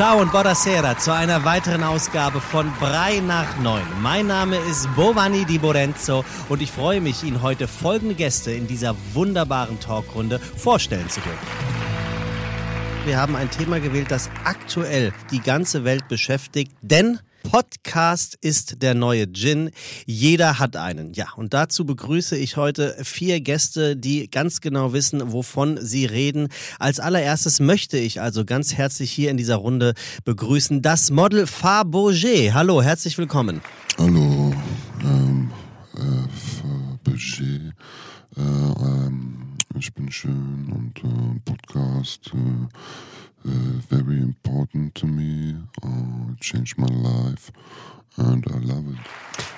Ciao und buonasera zu einer weiteren Ausgabe von Brei nach Neun. Mein Name ist Bovani Di Borenzo und ich freue mich, Ihnen heute folgende Gäste in dieser wunderbaren Talkrunde vorstellen zu dürfen. Wir haben ein Thema gewählt, das aktuell die ganze Welt beschäftigt, denn Podcast ist der neue Gin. Jeder hat einen. Ja, und dazu begrüße ich heute vier Gäste, die ganz genau wissen, wovon sie reden. Als allererstes möchte ich also ganz herzlich hier in dieser Runde begrüßen das Model Fabergé. Hallo, herzlich willkommen. Hallo, ähm, äh, Fabergé. Äh, ähm, ich bin schön und äh, Podcast. Äh, very important to me. Uh, changed my life and I love it.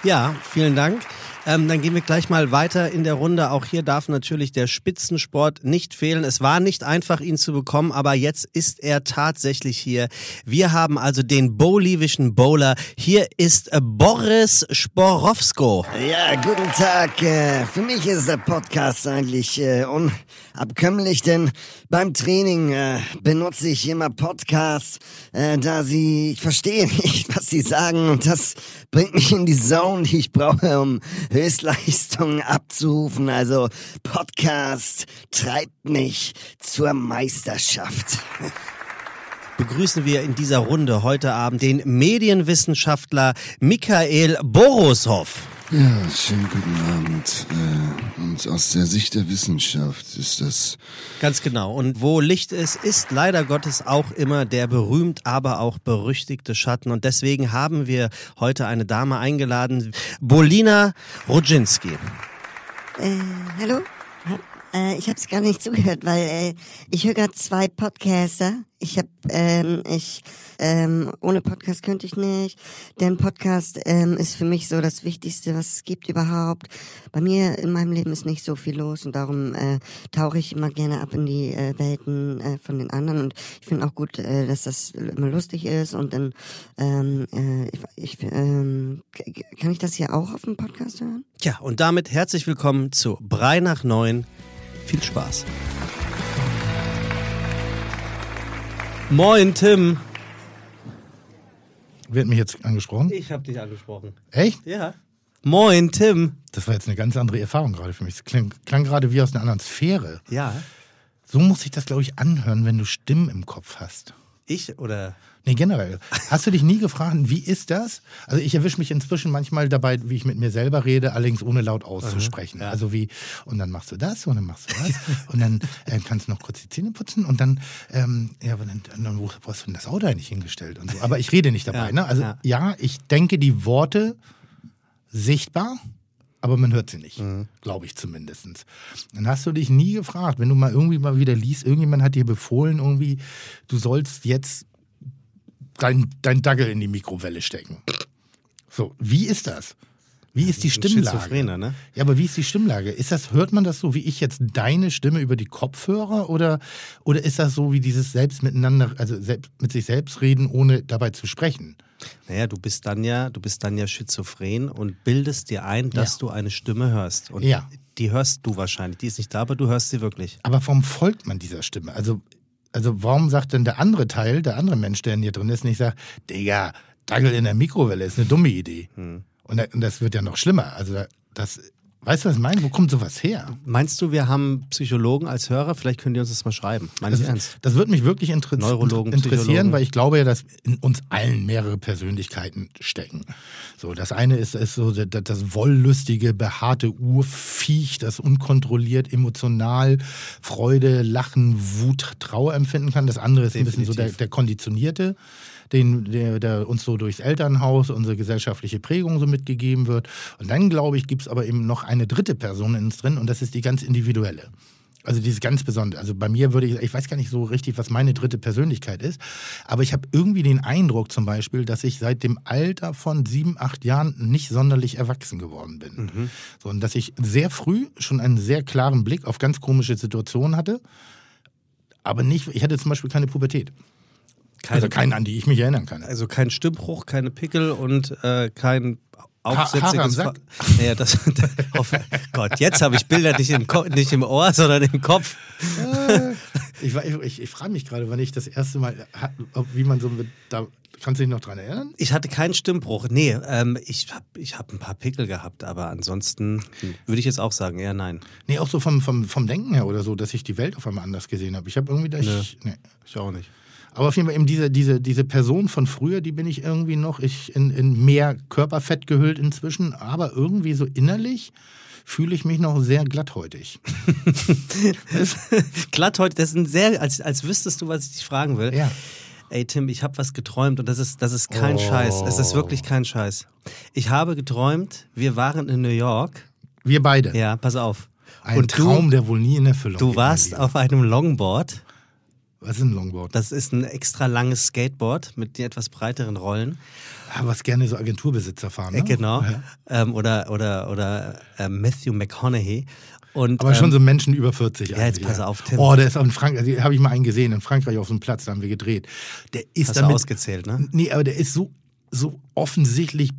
Ja, vielen Dank. Ähm, dann gehen wir gleich mal weiter in der Runde. Auch hier darf natürlich der Spitzensport nicht fehlen. Es war nicht einfach, ihn zu bekommen, aber jetzt ist er tatsächlich hier. Wir haben also den bolivischen Bowler. Hier ist Boris Sporowsko. Ja, guten Tag. Äh, Für mich ist der Podcast eigentlich äh, unabkömmlich, denn beim Training äh, benutze ich immer Podcasts, da sie, ich verstehe nicht, was sie sagen und das bringt mich in die Zone, die ich brauche, um Höchstleistungen abzurufen. Also Podcast treibt mich zur Meisterschaft. Begrüßen wir in dieser Runde heute Abend den Medienwissenschaftler Michael Boroshoff. Ja, schönen guten Abend. Äh, und aus der Sicht der Wissenschaft ist das. Ganz genau. Und wo Licht ist, ist leider Gottes auch immer der berühmt, aber auch berüchtigte Schatten. Und deswegen haben wir heute eine Dame eingeladen, Bolina Rodzinski. Äh, hallo? Äh, ich habe es gar nicht zugehört, weil äh, ich höre gerade zwei Podcaster. Ich habe, ähm, ich, ähm, ohne Podcast könnte ich nicht. Denn Podcast ähm, ist für mich so das Wichtigste, was es gibt überhaupt. Bei mir in meinem Leben ist nicht so viel los und darum äh, tauche ich immer gerne ab in die äh, Welten äh, von den anderen. Und ich finde auch gut, äh, dass das immer lustig ist. Und dann, ähm, äh, ich, ich ähm, kann ich das hier auch auf dem Podcast hören? Tja, und damit herzlich willkommen zu Brei nach Neun. Viel Spaß. Moin, Tim. Wer hat mich jetzt angesprochen? Ich habe dich angesprochen. Echt? Ja. Moin, Tim. Das war jetzt eine ganz andere Erfahrung gerade für mich. Es klang, klang gerade wie aus einer anderen Sphäre. Ja. So muss sich das, glaube ich, anhören, wenn du Stimmen im Kopf hast. Ich oder? Nee, generell. Hast du dich nie gefragt, wie ist das? Also ich erwische mich inzwischen manchmal dabei, wie ich mit mir selber rede, allerdings ohne laut auszusprechen. ja. Also wie, und dann machst du das und dann machst du das und dann äh, kannst du noch kurz die Zähne putzen und dann, ähm, ja, aber dann, dann wo, wo hast du denn das Auto eigentlich hingestellt und so. Aber ich rede nicht dabei, Ja, ne? Also ja. ja, ich denke die Worte sichtbar, aber man hört sie nicht, Mhm. glaube ich zumindest. Dann hast du dich nie gefragt, wenn du mal irgendwie mal wieder liest, irgendjemand hat dir befohlen, irgendwie, du sollst jetzt dein, dein Dackel in die Mikrowelle stecken. So, wie ist das? Wie ist die Stimmlage? Ne? Ja, aber wie ist die Stimmlage? Ist das, hört man das so wie ich jetzt deine Stimme über die Kopfhörer oder, oder ist das so wie dieses selbst miteinander, also selbst, mit sich selbst reden, ohne dabei zu sprechen? Naja, du bist dann ja, du bist dann ja schizophren und bildest dir ein, dass Ja. du eine Stimme hörst. Und Ja. die hörst du wahrscheinlich. Die ist nicht da, aber du hörst sie wirklich. Aber warum folgt man dieser Stimme? Also, also warum sagt denn der andere Teil, der andere Mensch, der in dir drin ist, nicht sagt, Digga, Dackel in der Mikrowelle ist eine dumme Idee. Und, da- und das wird ja noch schlimmer. Also das, weißt du, was ich meine? Wo kommt sowas her? Meinst du, wir haben Psychologen als Hörer? Vielleicht können die uns das mal schreiben. Meinst du Das, ernst? das würde mich wirklich inter Neurologen, interessieren, Psychologen. weil ich glaube ja, dass in uns allen mehrere Persönlichkeiten stecken. So, das eine ist, ist so das, das wollüstige, behaarte Urviech, das unkontrolliert emotional Freude, Lachen, Wut, Trauer empfinden kann. Das andere ist ein bisschen so der, Definitiv. der konditionierte, den, der, der uns so durchs Elternhaus, unsere gesellschaftliche Prägung so mitgegeben wird. Und dann, glaube ich, gibt es aber eben noch eine dritte Person in uns drin und das ist die ganz individuelle. Also dieses ganz Besondere. Also bei mir würde ich, ich weiß gar nicht so richtig, was meine dritte Persönlichkeit ist, aber ich habe irgendwie den Eindruck zum Beispiel, dass ich seit dem Alter von sieben, acht Jahren nicht sonderlich erwachsen geworden bin. So, und dass ich sehr früh schon einen sehr klaren Blick auf ganz komische Situationen hatte, aber nicht, ich hatte zum Beispiel keine Pubertät. Also keine, an die ich mich erinnern kann. Also kein Stimmbruch, keine Pickel und äh, kein aufsätziges... Ver- Naja, das... oh Gott, jetzt habe ich Bilder nicht im, Ko nicht im Ohr, sondern im Kopf. Ich, war- ich, ich frage mich gerade, wann ich das erste Mal, ob, wie man so mit, da, kannst du dich noch dran erinnern? Ich hatte keinen Stimmbruch. Nee, ähm, ich habe ich hab ein paar Pickel gehabt, aber ansonsten würde ich jetzt auch sagen, eher nein. Nee, auch so vom, vom, vom Denken her oder so, dass ich die Welt auf einmal anders gesehen habe. Ich habe irgendwie, da ich, nee. Ich auch nicht. Aber auf jeden Fall eben diese, diese, diese Person von früher, die bin ich irgendwie noch ich in, in mehr Körperfett gehüllt inzwischen, aber irgendwie so innerlich fühle ich mich noch sehr glatthäutig. Glatt heute, das ist ein sehr, als, als wüsstest du, was ich dich fragen will. Ja. Ey, Tim, ich habe was geträumt und das ist, das ist kein Oh. Scheiß. Es ist wirklich kein Scheiß. Ich habe geträumt, wir waren in New York. Wir beide. Ja, pass auf. Ein und Traum, der wohl nie in Erfüllung du, du warst auf einem Longboard. Was ist ein Longboard? Das ist ein extra langes Skateboard mit etwas breiteren Rollen. Ah, was gerne so Agenturbesitzer fahren. Ne? Äh, genau. Ja. Ähm, oder oder, oder äh, Matthew McConaughey. Und, Aber schon ähm, so Menschen über 40. ja, jetzt pass auf, Tim. Oh, der ist auch in Frankreich, habe ich mal einen gesehen, in Frankreich auf so einem Platz, da haben wir gedreht. Der ist Hast du damit, ausgezählt, ne? Nee, aber der ist so, so offensichtlich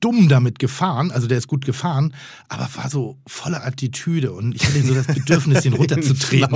dumm damit gefahren, also der ist gut gefahren, aber war so voller Attitüde und ich hatte so das Bedürfnis, den runterzutreten.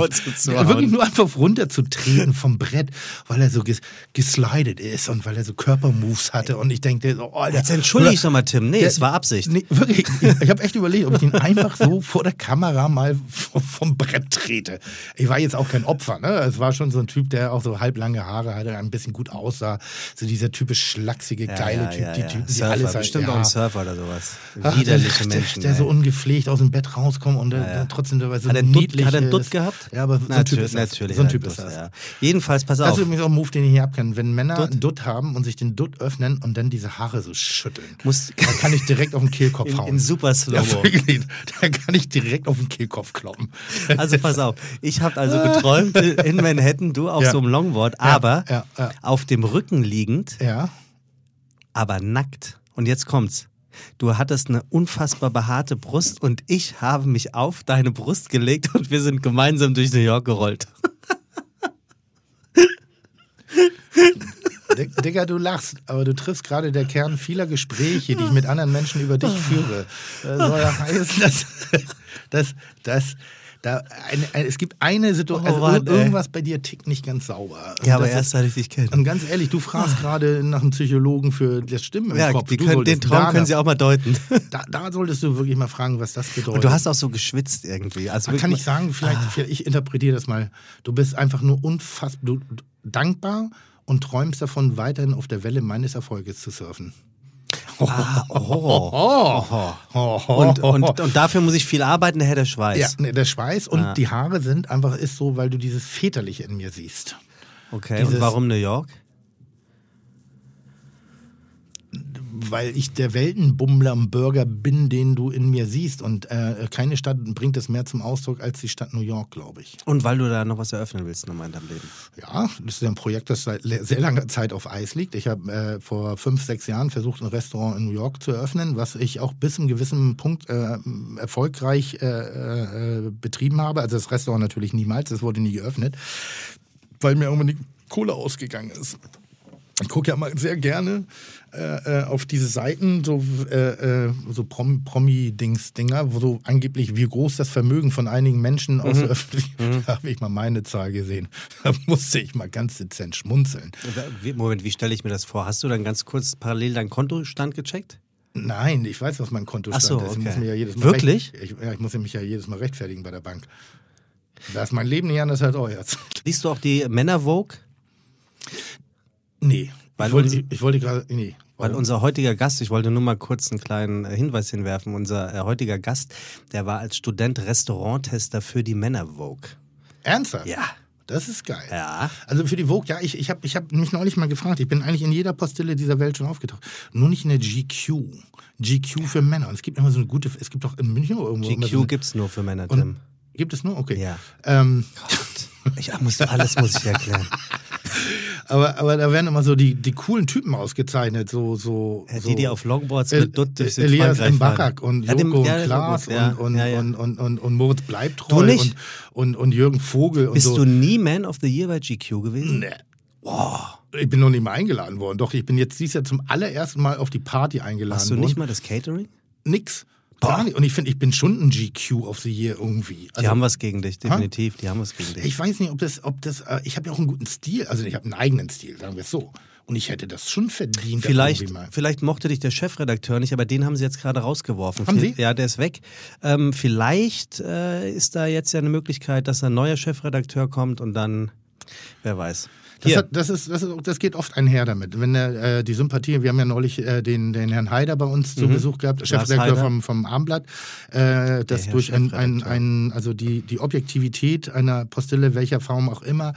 Ja, wirklich nur einfach runterzutreten vom Brett, weil er so ges geslidet ist und weil er so Körpermoves hatte und ich denke, so, oh, Jetzt entschuldige ich doch mal, Tim. Nee, Der- es war Absicht. Nee, wirklich. Ich, ich habe echt überlegt, ob ich ihn einfach so vor der Kamera mal vom, Brett trete. Ich war jetzt auch kein Opfer, ne? Es war schon so ein Typ, der auch so halblange Haare hatte, ein bisschen gut aussah. So dieser typisch schlachsige, geile Typ, die Typen, die alles bestimmt ja. auch ein Surfer oder sowas. Ach, Widerliche der, Menschen. Der, der so ey. ungepflegt aus dem Bett rauskommt und der, der trotzdem dabei so hat er niedlich hat er einen Dutt gehabt? Ja, aber so ein Typ natürlich, ist das. natürlich. So ein Typ ist das. ja. Jedenfalls, pass Das auf. ist übrigens auch ein Move, den ich hier ab kann. Wenn Männer Dutt? einen Dutt haben und sich den Dutt öffnen und dann diese Haare so schütteln, Musst- da kann ich direkt auf den Kehlkopf In, hauen. in super ja, Slow-Mo. wirklich, da kann ich direkt auf den Kehlkopf kloppen. Also pass auf, ich habe also geträumt in Manhattan, du auf Ja. so einem Longboard, aber ja, ja. auf dem Rücken liegend, Ja. aber nackt. Und jetzt kommt's. Du hattest eine unfassbar behaarte Brust und ich habe mich auf deine Brust gelegt und wir sind gemeinsam durch New York gerollt. Digga, du lachst, aber du triffst gerade der Kern vieler Gespräche, die ich mit anderen Menschen über dich führe. Das soll ja heißen, dass, dass, dass da eine, eine, es gibt eine Situation, Oh also irgendwas bei dir tickt nicht ganz sauber. Und Ja, aber erst seit ich dich kenne. und ganz ehrlich, du fragst gerade nach einem Psychologen für das Stimmen im Ja, Kopf. können, den Traum da- können sie auch mal deuten. Da, da solltest du wirklich mal fragen, was das bedeutet. Und du hast auch so geschwitzt irgendwie. Also kann ich sagen, vielleicht, Ah. vielleicht ich interpretiere das mal. Du bist einfach nur unfassbar dankbar und träumst davon, weiterhin auf der Welle meines Erfolges zu surfen. Ah, oh. Und, und, und dafür muss ich viel arbeiten, daher der Schweiß. Ja, der Schweiß und Ah. die Haare sind einfach ist so, weil du dieses Väterliche in mir siehst. Okay, Dieses- und warum New York? Weil ich der Weltenbummler und Bürger bin, den du in mir siehst. Und äh, keine Stadt bringt es mehr zum Ausdruck als die Stadt New York, glaube ich. Und weil du da noch was eröffnen willst nochmal in deinem Leben. Ja, das ist ein Projekt, das seit sehr langer Zeit auf Eis liegt. Ich habe äh, vor fünf, sechs Jahren versucht, ein Restaurant in New York zu eröffnen, was ich auch bis zum gewissen Punkt äh, erfolgreich äh, äh, betrieben habe. Also das Restaurant natürlich niemals, es wurde nie geöffnet, weil mir irgendwann die Kohle ausgegangen ist. Ich gucke ja mal sehr gerne äh, äh, auf diese Seiten, so, äh, äh, so Prom Promi-Dings-Dinger, wo so angeblich, wie groß das Vermögen von einigen Menschen aus der Öffentlichkeit, da habe ich mal meine Zahl gesehen. Da musste ich mal ganz dezent schmunzeln. Moment, wie stelle ich mir das vor? Hast du dann ganz kurz parallel deinen Kontostand gecheckt? Nein, ich weiß, was mein Kontostand so, ist. Ich okay. muss mir ja jedes Mal Wirklich? Ich, ja, ich muss mich ja jedes Mal rechtfertigen bei der Bank. Da ist mein Leben nicht anders als euer. Liest du auch die Männer-Vogue? Nee. Weil ich wollte, ich, wollte gerade. Nee. Weil unser heutiger Gast, ich wollte nur mal kurz einen kleinen äh, Hinweis hinwerfen, unser äh, heutiger Gast, der war als Student Restauranttester für die Männer-Vogue. Ernsthaft? Ja. Das ist geil. Ja. Also für die Vogue, ja, ich, ich habe ich hab mich neulich mal gefragt. Ich bin eigentlich in jeder Postille dieser Welt schon aufgetaucht. Nur nicht in der GQ. GQ für Männer. Und es gibt immer so eine gute, es gibt auch in München irgendwo. immer so GQ eine, gibt's nur für Männer, Tim. Gibt es nur? Okay. Ja. Ähm, Gott. Ich muss, alles muss ich erklären. aber, aber da werden immer so die, die coolen Typen ausgezeichnet. So, so, Ja, so die, die auf Longboards El- mit Dutt durch Elias Südfrankreich M. Barak und Ja, Joko ja, und Klaas und, und. Und, und, und, und Moritz Bleibtreu Du nicht? Und, und, und Jürgen Vogel und Bist so. du nie Man of the Year bei GQ gewesen? Nee. Ich bin noch nicht mal eingeladen worden. Doch, ich bin jetzt dieses Jahr zum allerersten Mal auf die Party eingeladen Hast du worden. nicht mal das Catering? Nix. Gar nicht. Und ich finde, ich bin schon ein GQ of the Year irgendwie. die haben was gegen dich, definitiv. Die haben was gegen dich. Ich weiß nicht, ob das, ob das, äh, ich habe ja auch einen guten Stil, also ich habe einen eigenen Stil, sagen wir es so. Und ich hätte das schon verdient. Vielleicht, vielleicht mochte dich der Chefredakteur nicht, aber den haben sie jetzt gerade rausgeworfen. Haben Sie? Ja, der ist weg. Ähm, vielleicht äh, ist da jetzt ja eine Möglichkeit, dass ein neuer Chefredakteur kommt und dann, wer weiß. Das, hat, das, ist, das, ist, das geht oft einher damit. Wenn der, äh, die Sympathie, wir haben ja neulich äh, den, den Herrn Haider bei uns zu Besuch gehabt, Chefredakteur vom, vom Armblatt, äh, dass durch ein, ein, ein, also die, die Objektivität einer Postille, welcher Form auch immer,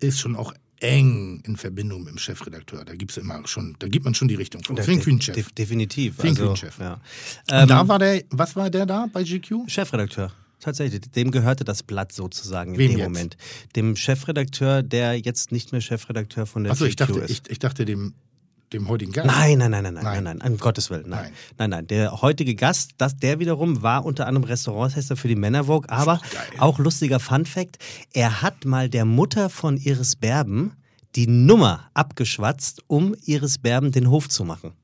ist schon auch eng in Verbindung mit dem Chefredakteur. Da gibt's immer schon, da gibt man schon die Richtung vor. den de- Queen-Chef. de- definitiv. Den also, Queen-Chef. Ja. Ähm, da war der, was war der da bei GQ? Chefredakteur. Tatsächlich, dem gehörte das Blatt sozusagen in Wem dem jetzt? Moment. Dem Chefredakteur, der jetzt nicht mehr Chefredakteur von der Achso, ich dachte, ist. ich, ich dachte dem, dem heutigen Gast. Nein, nein, nein, nein, nein, Nein. nein, nein, um Gottes Willen, nein. Nein. Nein, nein, der heutige Gast, das, der wiederum war unter anderem Restauranttester für die Männervogue, aber auch lustiger Funfact, er hat mal der Mutter von Iris Berben die Nummer abgeschwatzt, um Iris Berben den Hof zu machen.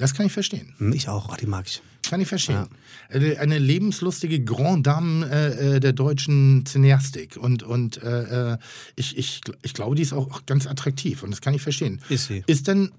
Das kann ich verstehen. Hm, Ich auch, oh, die mag ich. Kann ich verstehen. Eine, eine lebenslustige Grand Dame äh, äh, der deutschen Cineastik. Und, und äh, äh, ich, ich, ich glaube, die ist auch, ganz attraktiv. Und das kann ich verstehen. Ist sie. Ist denn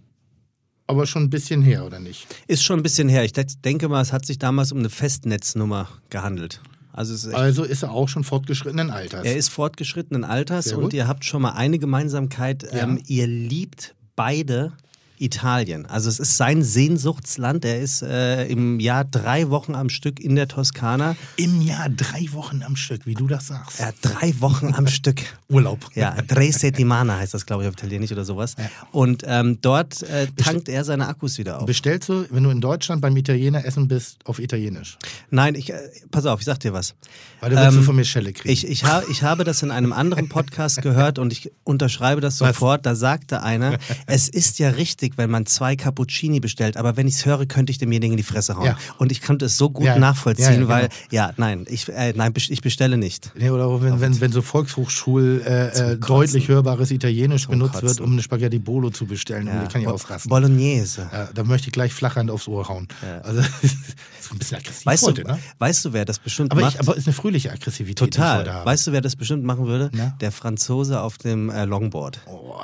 aber schon ein bisschen her, oder nicht? Ist schon ein bisschen her. Ich de- denke mal, es hat sich damals um eine Festnetznummer gehandelt. Also ist Also ist er auch schon fortgeschrittenen Alters. Er ist fortgeschrittenen Alters und ihr habt schon mal eine Gemeinsamkeit. Ja. Ähm, ihr liebt beide Italien. Also es ist sein Sehnsuchtsland. Er ist äh, im Jahr drei Wochen am Stück in der Toskana. Im Jahr drei Wochen am Stück, wie du das sagst. Hat drei Wochen am Stück. Urlaub. Ja, Tre Settimana heißt das, glaube ich, auf Italienisch oder sowas. Und ähm, dort äh, tankt er seine Akkus wieder auf. Bestellst du, wenn du in Deutschland beim Italiener essen bist, auf Italienisch? Nein, ich, äh, pass auf, ich sag dir was. Weil da willst du Ähm, von mir Schelle kriegen. Ich, ich, ha, ich habe das in einem anderen Podcast gehört und ich unterschreibe das sofort. Da sagte einer, es ist ja richtig, wenn man zwei Cappuccini bestellt, aber wenn ich es höre, könnte ich demjenigen in die Fresse hauen. Ja. Und ich konnte es so gut Ja, nachvollziehen, Ja, ja, weil, genau. ja, nein, ich, äh, nein, ich bestelle nicht. Nee, oder wenn, wenn, wenn so Volkshochschul äh, äh, deutlich hörbares Italienisch benutzt Kotzen. wird, um eine Spaghetti Bolo zu bestellen. Ja. Kann ich ausrasten. Bolognese. Da möchte ich gleich Flachhand aufs Ohr hauen. Also, ist ein bisschen aggressiv Weißt heute, du, ne? weißt du, wer das bestimmt Aber, macht? ich, aber ist eine fröhliche Aggressivität, Total. Weißt du, wer das bestimmt machen würde? Na? Der Franzose auf dem äh, Longboard.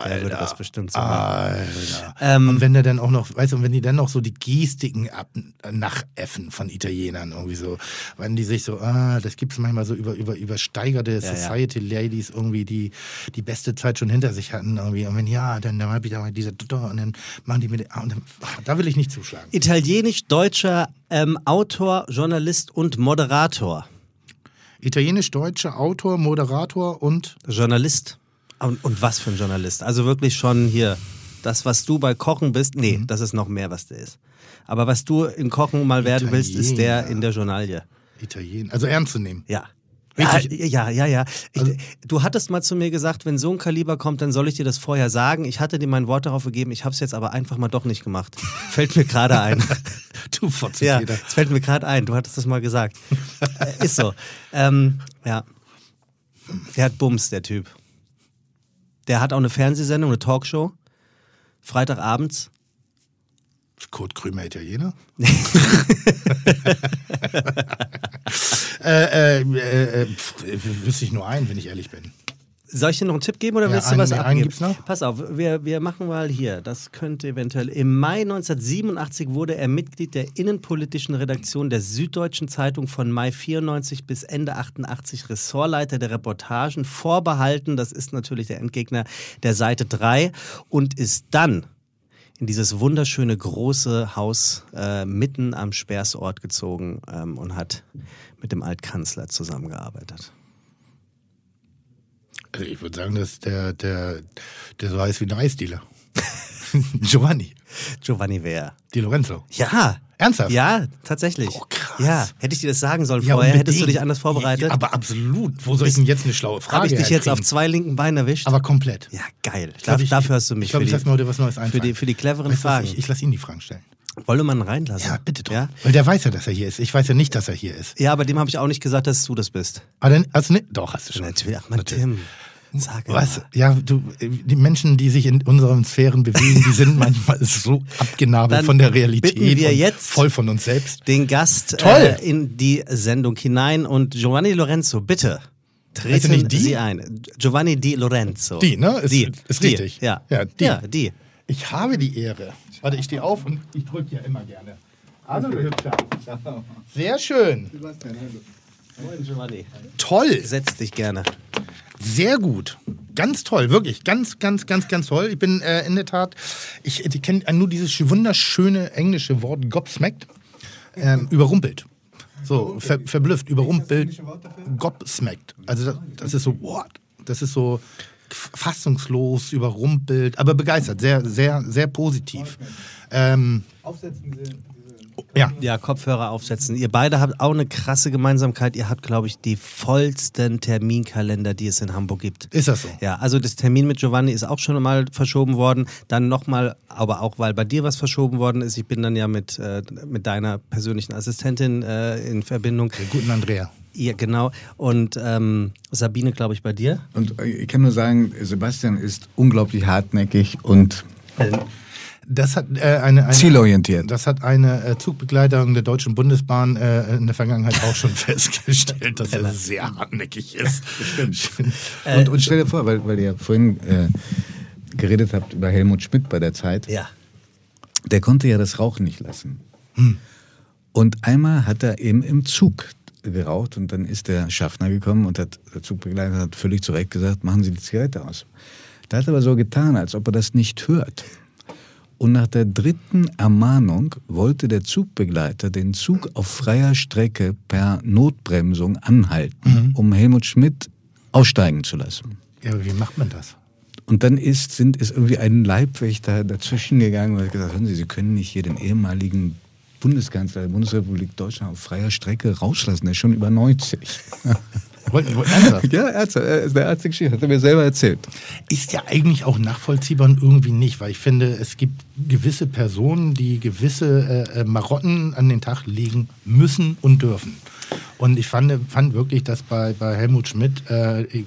der würde das bestimmt so machen. Alter. Ähm, und wenn der dann auch noch, weißt du, und wenn die dann noch so die Gestiken ab, nachäffen von Italienern irgendwie so, wenn die sich so, ah, das gibt's manchmal so über, über, übersteigerte ja. Society Ladies irgendwie, die die beste Zeit schon hinter sich hatten irgendwie. Und wenn ja, dann, dann wieder mal diese, und dann machen die mit, ah, und dann, ah, da will ich nicht zuschlagen. Italienisch-deutscher ähm, Autor, Journalist und Moderator. Italienisch-deutscher Autor, Moderator und Journalist. Und, und was für ein Journalist. Also wirklich schon hier, das, was du bei Kochen bist, nee, Mhm. das ist noch mehr, was der ist. Aber was du in Kochen mal werden willst, ist der in der Journalie. Italien, also ernst zu nehmen. Ja. Ja, Richtig. ja, ja, ja. Ich, Also- du hattest mal zu mir gesagt, wenn so ein Kaliber kommt, dann soll ich dir das vorher sagen. Ich hatte dir mein Wort darauf gegeben, ich habe es jetzt aber einfach mal doch nicht gemacht. Fällt mir gerade ein. Du Fotze, Ja, es fällt mir gerade ein. Du hattest das mal gesagt. Ist so. Ähm, ja. Der hat Bums, der Typ. Der hat auch eine Fernsehsendung, eine Talkshow. Freitagabends. Kurt Krömer Italiener? äh, äh, äh, äh, wüsste ich nur einen, wenn ich ehrlich bin. Soll ich dir noch einen Tipp geben oder Ja, willst du einen- was einen abgeben? gibt's noch? Pass auf, wir, wir machen mal hier. Das könnte eventuell. Im Mai 1987 wurde er Mitglied der innenpolitischen Redaktion der Süddeutschen Zeitung von Mai 94 bis Ende 88 Ressortleiter der Reportagen vorbehalten. Das ist natürlich der Endgegner der Seite 3 und ist dann in dieses wunderschöne große Haus äh, mitten am Speersort gezogen ähm, und hat mit dem Altkanzler zusammengearbeitet. Also ich würde sagen, dass der, der, der so heißt wie ein Eisdealer. Giovanni Giovanni Wehr. Di Lorenzo. Ja. Ernsthaft? Ja, tatsächlich. Oh. Ja, hätte ich dir das sagen sollen Ja, vorher, hättest du unbedingt. dich anders vorbereitet. Ja, aber absolut. Wo soll ich denn jetzt eine schlaue Frage Habe ich dich jetzt auf zwei linken Beinen erwischt? Aber komplett. ja, geil. Ich glaub, ich- dafür hast du mich Ich glaube, für, ich lasse die, mir heute was Neues einfallen. für, die, für die cleveren Weißt Fragen. Ich, ich lasse ihn die Fragen stellen. Mal einen reinlassen? Ja, bitte doch. Ja, Weil der weiß ja, dass er hier ist. Ich weiß ja nicht, dass er hier ist. ja aber dem habe ich auch nicht gesagt, dass du das bist. Aber dann, also ne, doch, hast du schon. Natürlich. Ach, Mann, Tim. Sag Was? Ja, du, die Menschen, die sich in unseren Sphären bewegen, die sind manchmal so abgenabelt Dann von der Realität bitten wir und jetzt- voll von uns selbst. Den Gast Toll. Äh, in die Sendung hinein und Giovanni Lorenzo, bitte. Treten nicht die? Sie ein. Giovanni Di Lorenzo. Die, ne? Ist, die. ist die. richtig. Ja. Ja, die. Ja, die. Ich habe die Ehre. Warte, ich stehe auf und ich drücke ja immer gerne. Also, du Hübscher. Sehr schön. Moin, Giovanni. Toll. Setz dich gerne. Sehr gut. Ganz toll, wirklich. Ganz, ganz, ganz, ganz toll. Ich bin äh, in der Tat, ich, ich kenne nur dieses wunderschöne englische Wort gobsmacked. Ähm, überrumpelt. So, ver, verblüfft, überrumpelt, gobsmacked. Also das, das ist so, what? Das ist so fassungslos, überrumpelt, aber begeistert. Sehr, sehr, sehr positiv. Ähm, ja, Ja, Kopfhörer aufsetzen. Ihr beide habt auch eine krasse Gemeinsamkeit. Ihr habt, glaube ich, die vollsten Terminkalender, die es in Hamburg gibt. ist das so? Ja, also das Termin mit Giovanni ist auch schon mal verschoben worden. Dann nochmal, aber auch weil bei dir was verschoben worden ist. Ich bin dann ja mit, äh, mit deiner persönlichen Assistentin äh, in Verbindung. Den guten Andrea. Ja, genau. Und ähm, Sabine, glaube ich, bei dir. Und äh, ich kann nur sagen, Sebastian ist unglaublich hartnäckig und Das hat äh, eine, eine zielorientiert. Das hat eine äh, Zugbegleiterin der Deutschen Bundesbahn äh, in der Vergangenheit auch schon festgestellt, dass er sehr hartnäckig ist. Und, und stell dir vor, weil, weil ihr vorhin äh, geredet habt über Helmut Schmidt bei der Zeit, Ja. der konnte ja das Rauchen nicht lassen. Und einmal hat er eben im Zug geraucht und dann ist der Schaffner gekommen und hat, der Zugbegleiter hat völlig zu Recht gesagt, machen Sie die Zigarette aus. Der hat aber so getan, als ob er das nicht hört. Und nach der dritten Ermahnung wollte der Zugbegleiter den Zug auf freier Strecke per Notbremsung anhalten, um Helmut Schmidt aussteigen zu lassen. Ja, aber wie macht man das? Und dann ist, sind, ist irgendwie ein Leibwächter dazwischen gegangen und hat gesagt, hören Sie, Sie können nicht hier den ehemaligen Bundeskanzler der Bundesrepublik Deutschland auf freier Strecke rauslassen. Der ist schon über 90. Ernsthaft? ja, Ärzte, äh, der Arzt Geschichte hat er mir selber erzählt. Ist ja eigentlich auch nachvollziehbar und irgendwie nicht, weil ich finde, es gibt gewisse Personen, die gewisse äh, äh, Marotten an den Tag legen müssen und dürfen. Und ich fand, fand wirklich, dass bei, bei Helmut Schmidt, äh, e-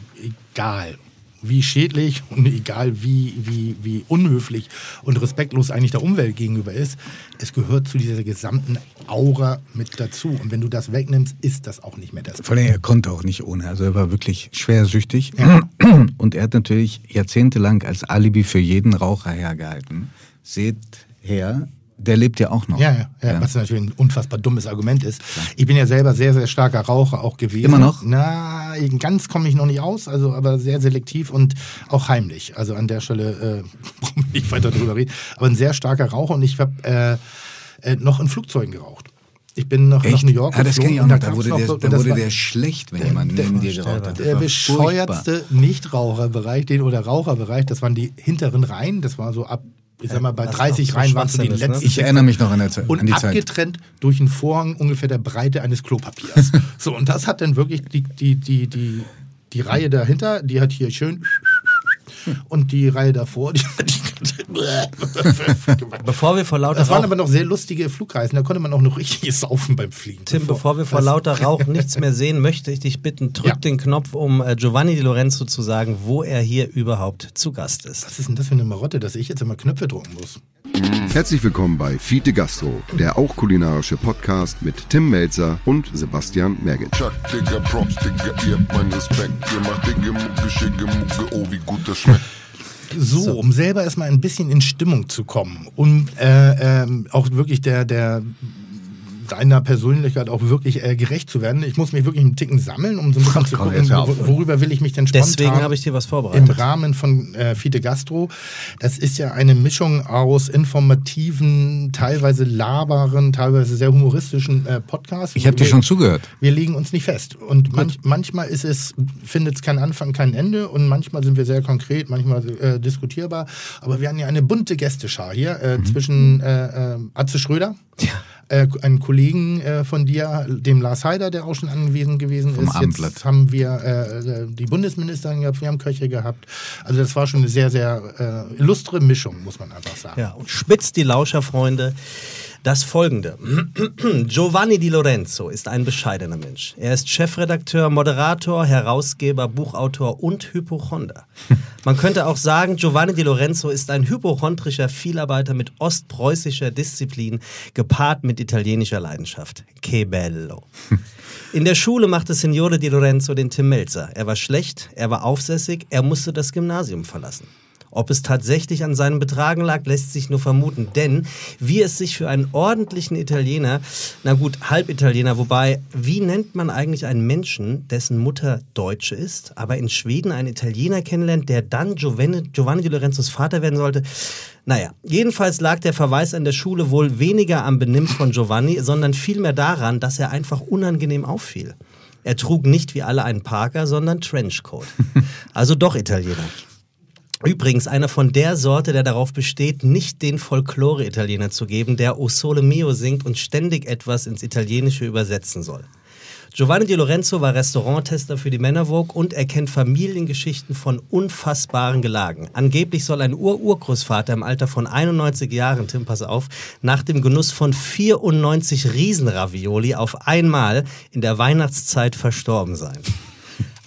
egal wie schädlich und egal wie, wie, wie unhöflich und respektlos eigentlich der Umwelt gegenüber ist, es gehört zu dieser gesamten Aura mit dazu. Und wenn du das wegnimmst, ist das auch nicht mehr das. Vor allem, er konnte auch nicht ohne. Also er war wirklich schwersüchtig. Und er hat natürlich jahrzehntelang als Alibi für jeden Raucher hergehalten. Seht her, der lebt ja auch noch. Ja, ja, ja, was natürlich ein unfassbar dummes Argument ist. Ich bin ja selber sehr, sehr starker Raucher auch gewesen. Immer noch? Na, ganz komme ich noch nicht aus, also aber sehr selektiv und auch heimlich. Also an der Stelle äh, nicht weiter drüber reden. Aber ein sehr starker Raucher und ich habe äh, äh, noch in Flugzeugen geraucht. Ich bin noch nach Echt? New York Ja, das kenne ich auch noch. Da wurde der, da wurde war- der schlecht, wenn jemand neben dir geraucht hat. Der bescheuertste Nichtraucherbereich, den oder Raucherbereich, das waren die hinteren Reihen. Das war so ab, ich sag mal, bei was 30 auch so Reihen waren so die ne? letzten. Ich erinnere mich noch an, der Zeit, und an die Zeit. abgetrennt durch einen Vorhang ungefähr der Breite eines Klopapiers. so, und das hat dann wirklich die, die, die, die, die Reihe dahinter, die hat hier schön. Und die Reihe davor, die hat die Bevor wir vor lauter Das waren Rauch, aber noch sehr lustige Flugreisen, da konnte man auch noch richtig saufen beim Fliegen. Tim, bevor wir vor lauter Rauch nichts mehr sehen, möchte ich dich bitten, drück Ja. den Knopf, um äh, Giovanni Di Lorenzo zu sagen, wo er hier überhaupt zu Gast ist. Was ist denn das für eine Marotte, dass ich jetzt immer Knöpfe drücken muss? Herzlich willkommen bei Fiete Gastro, der auch kulinarische Podcast mit Tim Melzer und Sebastian Merget. Chuck, Digga, Props, Digga, ihr habt meinen Respekt. Ihr macht Digga, Mucke, Schicke, Mucke, oh, wie gut das schmeckt. So, um selber erstmal ein bisschen in Stimmung zu kommen und äh, ähm, auch wirklich der, der deiner Persönlichkeit auch wirklich äh, gerecht zu werden. Ich muss mich wirklich einen Ticken sammeln, um so ein bisschen zu komm, gucken, jetzt hör auf. wo- worüber will ich mich denn spontan Deswegen habe ich dir was im vorbereitet. Rahmen von äh, Fide Gastro. Das ist ja eine Mischung aus informativen, teilweise laberen, teilweise sehr humoristischen äh, Podcasts. Ich habe dir schon zugehört. wir legen uns nicht fest. Und manch, manchmal ist es, findet es keinen Anfang, kein Ende. Und manchmal sind wir sehr konkret, manchmal äh, diskutierbar. Aber wir haben ja eine bunte Gästeschar hier äh, zwischen äh, äh, Atze Schröder. Äh, einen Kollegen äh, von dir, dem Lars Heider, der auch schon anwesend gewesen Vom ist. Abendblatt. Jetzt haben wir äh, die Bundesministerin gehabt, wir haben Köche gehabt. Also das war schon eine sehr, sehr äh, illustre Mischung, muss man einfach sagen. Ja, und spitzt die Lauscherfreunde. Das folgende. Giovanni Di Lorenzo ist ein bescheidener Mensch. Er ist Chefredakteur, Moderator, Herausgeber, Buchautor und Hypochonder. Man könnte auch sagen, Giovanni Di Lorenzo ist ein hypochondrischer Vielarbeiter mit ostpreußischer Disziplin, gepaart mit italienischer Leidenschaft. Che bello. In der Schule machte Signore Di Lorenzo den Tim Melzer. Er war schlecht, er war aufsässig, er musste das Gymnasium verlassen. Ob es tatsächlich an seinem Betragen lag, lässt sich nur vermuten, denn wie es sich für einen ordentlichen Italiener, na gut, Halbitaliener, wobei, wie nennt man eigentlich einen Menschen, dessen Mutter Deutsche ist, aber in Schweden einen Italiener kennenlernt, der dann Giovanni, Giovanni Lorenzos Vater werden sollte? Naja, jedenfalls lag der Verweis an der Schule wohl weniger am Benimm von Giovanni, sondern vielmehr daran, dass er einfach unangenehm auffiel. Er trug nicht wie alle einen Parker, sondern Trenchcoat. Also doch Italiener. Übrigens einer von der Sorte, der darauf besteht, nicht den Folklore-Italiener zu geben, der O Sole Mio singt und ständig etwas ins Italienische übersetzen soll. Giovanni Di Lorenzo war Restauranttester für die Männervogue und er kennt Familiengeschichten von unfassbaren Gelagen. Angeblich soll ein Ur-Urgroßvater im Alter von 91 Jahren, Tim, pass auf, nach dem Genuss von 94 Riesenravioli auf einmal in der Weihnachtszeit verstorben sein.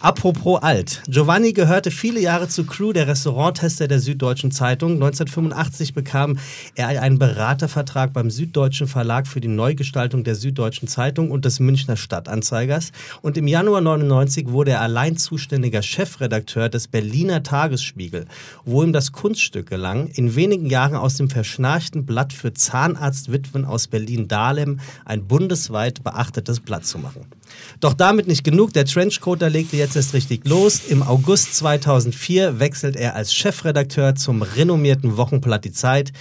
Apropos alt. Giovanni gehörte viele Jahre zur Crew der Restauranttester der Süddeutschen Zeitung. 1985 bekam er einen Beratervertrag beim Süddeutschen Verlag für die Neugestaltung der Süddeutschen Zeitung und des Münchner Stadtanzeigers. Und im Januar 99 wurde er allein zuständiger Chefredakteur des Berliner Tagesspiegel, wo ihm das Kunststück gelang, in wenigen Jahren aus dem verschnarchten Blatt für Zahnarztwitwen aus Berlin-Dahlem ein bundesweit beachtetes Blatt zu machen. Doch damit nicht genug. Der Trenchcoater legte jetzt erst richtig los. Im August 2004 wechselt er als Chefredakteur zum renommierten Wochenblatt Die Zeit.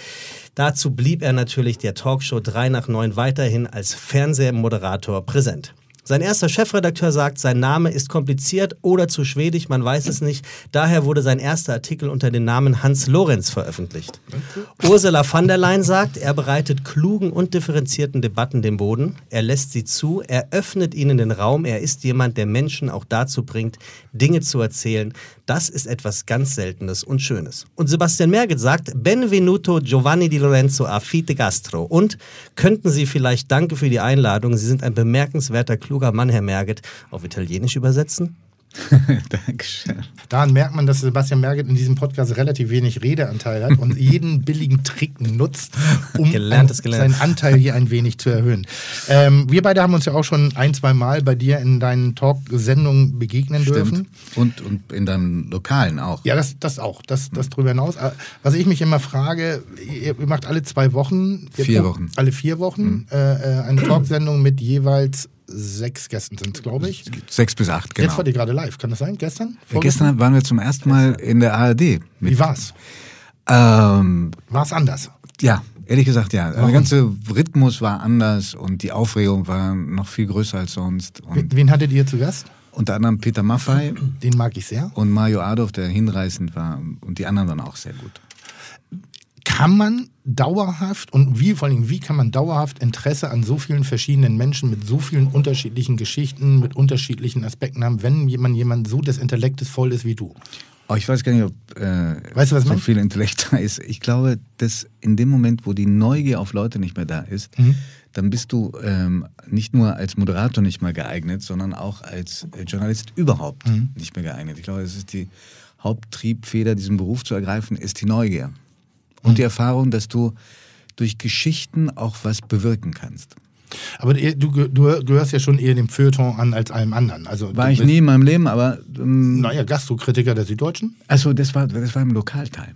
Dazu blieb er natürlich der Talkshow 3 nach 9 weiterhin als Fernsehmoderator präsent. Sein erster Chefredakteur sagt, sein Name ist kompliziert oder zu schwedisch, man weiß es nicht. Daher wurde sein erster Artikel unter dem Namen Hans Lorenz veröffentlicht. Ursula von der Leyen sagt, er bereitet klugen und differenzierten Debatten den Boden. Er lässt sie zu, er öffnet ihnen den Raum. Er ist jemand, der Menschen auch dazu bringt, Dinge zu erzählen. Das ist etwas ganz Seltenes und Schönes. Und Sebastian Merget sagt, Benvenuto Giovanni Di Lorenzo a Fite Gastro. Und könnten Sie vielleicht Danke für die Einladung. Sie sind ein bemerkenswerter, kluger Mann, Herr Merget, auf Italienisch übersetzen? Dankeschön. Daran merkt man, dass Sebastian Merget in diesem Podcast relativ wenig Redeanteil hat und jeden billigen Trick nutzt, um Gelerntes gelernt. seinen Anteil hier ein wenig zu erhöhen. Ähm, wir beide haben uns ja auch schon ein, zwei Mal bei dir in deinen Talk-Sendungen begegnen dürfen. Stimmt. Und, und in deinem Lokalen auch. Ja, das, das auch, das, das drüber hinaus. Äh, Was ich mich immer frage, ihr, macht alle zwei Wochen, Vier Wochen. alle vier Wochen äh, äh, eine Talksendung mit jeweils sechs Gästen sind glaube ich. Sechs bis acht, genau. Jetzt war die gerade live, kann das sein? Gestern? Vorgestern? gestern waren wir zum ersten Mal in der ARD. Wie Mit, war's? ähm, War es anders? ja, ehrlich gesagt, ja. Warum? Der ganze Rhythmus war anders und die Aufregung war noch viel größer als sonst. Und Wen hattet ihr zu Gast? unter anderem Peter Maffei Den mag ich sehr. und Mario Adolf, der hinreißend war. Und die anderen waren auch sehr gut. Kann man dauerhaft und wie vor allem wie kann man dauerhaft Interesse an so vielen verschiedenen Menschen mit so vielen unterschiedlichen Geschichten, mit unterschiedlichen Aspekten haben, wenn jemand jemand so des Intellektes voll ist wie du? Aber ich weiß gar nicht, ob äh, Weißt du, was so viel Intellekt da ist. Ich glaube, dass in dem Moment, wo die Neugier auf Leute nicht mehr da ist, Mhm. dann bist du ähm, nicht nur als Moderator nicht mehr geeignet, sondern auch als äh, Journalist überhaupt Mhm. nicht mehr geeignet. Ich glaube, es ist die Haupttriebfeder, diesen Beruf zu ergreifen, ist die Neugier. Und Mhm. die Erfahrung, dass du durch Geschichten auch was bewirken kannst. Aber du, du gehörst ja schon eher dem Feuilleton an als allem anderen. Also War ich bist- nie in meinem Leben, aber ähm, Naja, Gastrokritiker der Süddeutschen. also das war das war im Lokalteil.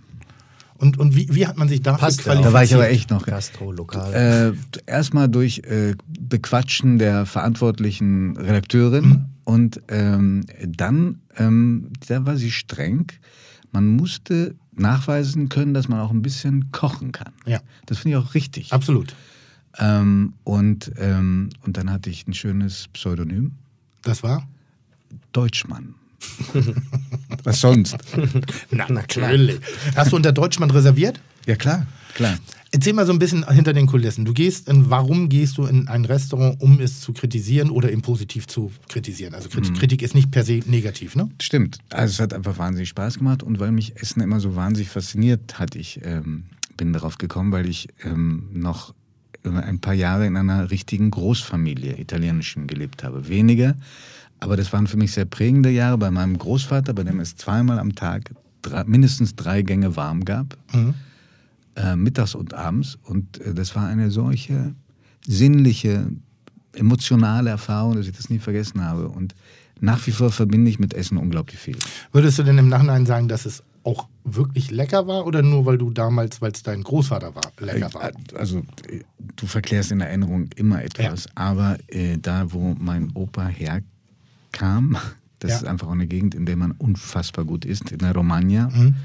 Und, und wie, wie hat man sich dafür Passt qualifiziert? Da war ich aber echt noch. Gastro, lokal. Äh, erstmal durch äh, Bequatschen der verantwortlichen Redakteurin und ähm, dann, ähm, da war sie streng. Man musste nachweisen können, dass man auch ein bisschen kochen kann. Ja. Das finde ich auch richtig. Absolut. Ähm, und, ähm, und dann hatte ich ein schönes Pseudonym, Das war? Deutschmann. Was sonst? Na, natürlich. Hast du unter Deutschmann reserviert? Ja klar, klar. Erzähl mal so ein bisschen hinter den Kulissen. Du gehst in, warum gehst du in ein Restaurant, um es zu kritisieren oder eben positiv zu kritisieren? Also Mhm. Kritik, Kritik ist nicht per se negativ, ne? Stimmt. Also es hat einfach wahnsinnig Spaß gemacht und weil mich Essen immer so wahnsinnig fasziniert hat, ich ähm, bin darauf gekommen, weil ich ähm, noch ein paar Jahre in einer richtigen Großfamilie, italienischen, gelebt habe. Weniger, aber das waren für mich sehr prägende Jahre bei meinem Großvater, bei dem es zweimal am Tag drei, mindestens drei Gänge warm gab, Mhm. Äh, mittags und abends. Und äh, das war eine solche sinnliche, emotionale Erfahrung, dass ich das nie vergessen habe. Und nach wie vor verbinde ich mit Essen unglaublich viel. Würdest du denn im Nachhinein sagen, dass es auch wirklich lecker war oder nur weil du damals, weil es dein Großvater war, lecker war? Also, äh, du verklärst in Erinnerung immer etwas, aber äh, da, wo mein Opa herkam, das Ja. ist einfach auch eine Gegend, in der man unfassbar gut isst, in der Romagna. Mhm.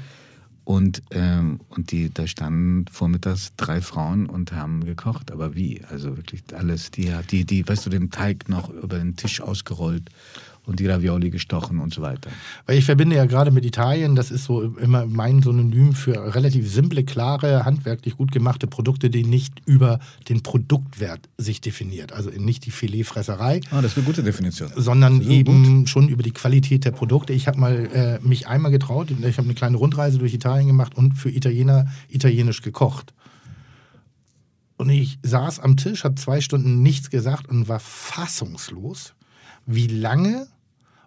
Und, ähm, und die, da standen vormittags drei Frauen und haben gekocht. Aber wie? Also wirklich alles. Die, die, die, weißt du, den Teig noch über den Tisch ausgerollt und die Ravioli gestochen und so weiter. Weil ich verbinde ja gerade mit Italien, das ist so immer mein Synonym für relativ simple, klare, handwerklich gut gemachte Produkte, die nicht über den Produktwert sich definiert. Also nicht die Filetfresserei, Ah, das ist eine gute Definition. sondern eben schon über die Qualität der Produkte. Ich habe mal äh, mich einmal getraut, ich habe eine kleine Rundreise durch Italien gemacht und für Italiener italienisch gekocht. Und ich saß am Tisch, habe zwei Stunden nichts gesagt und war fassungslos, wie lange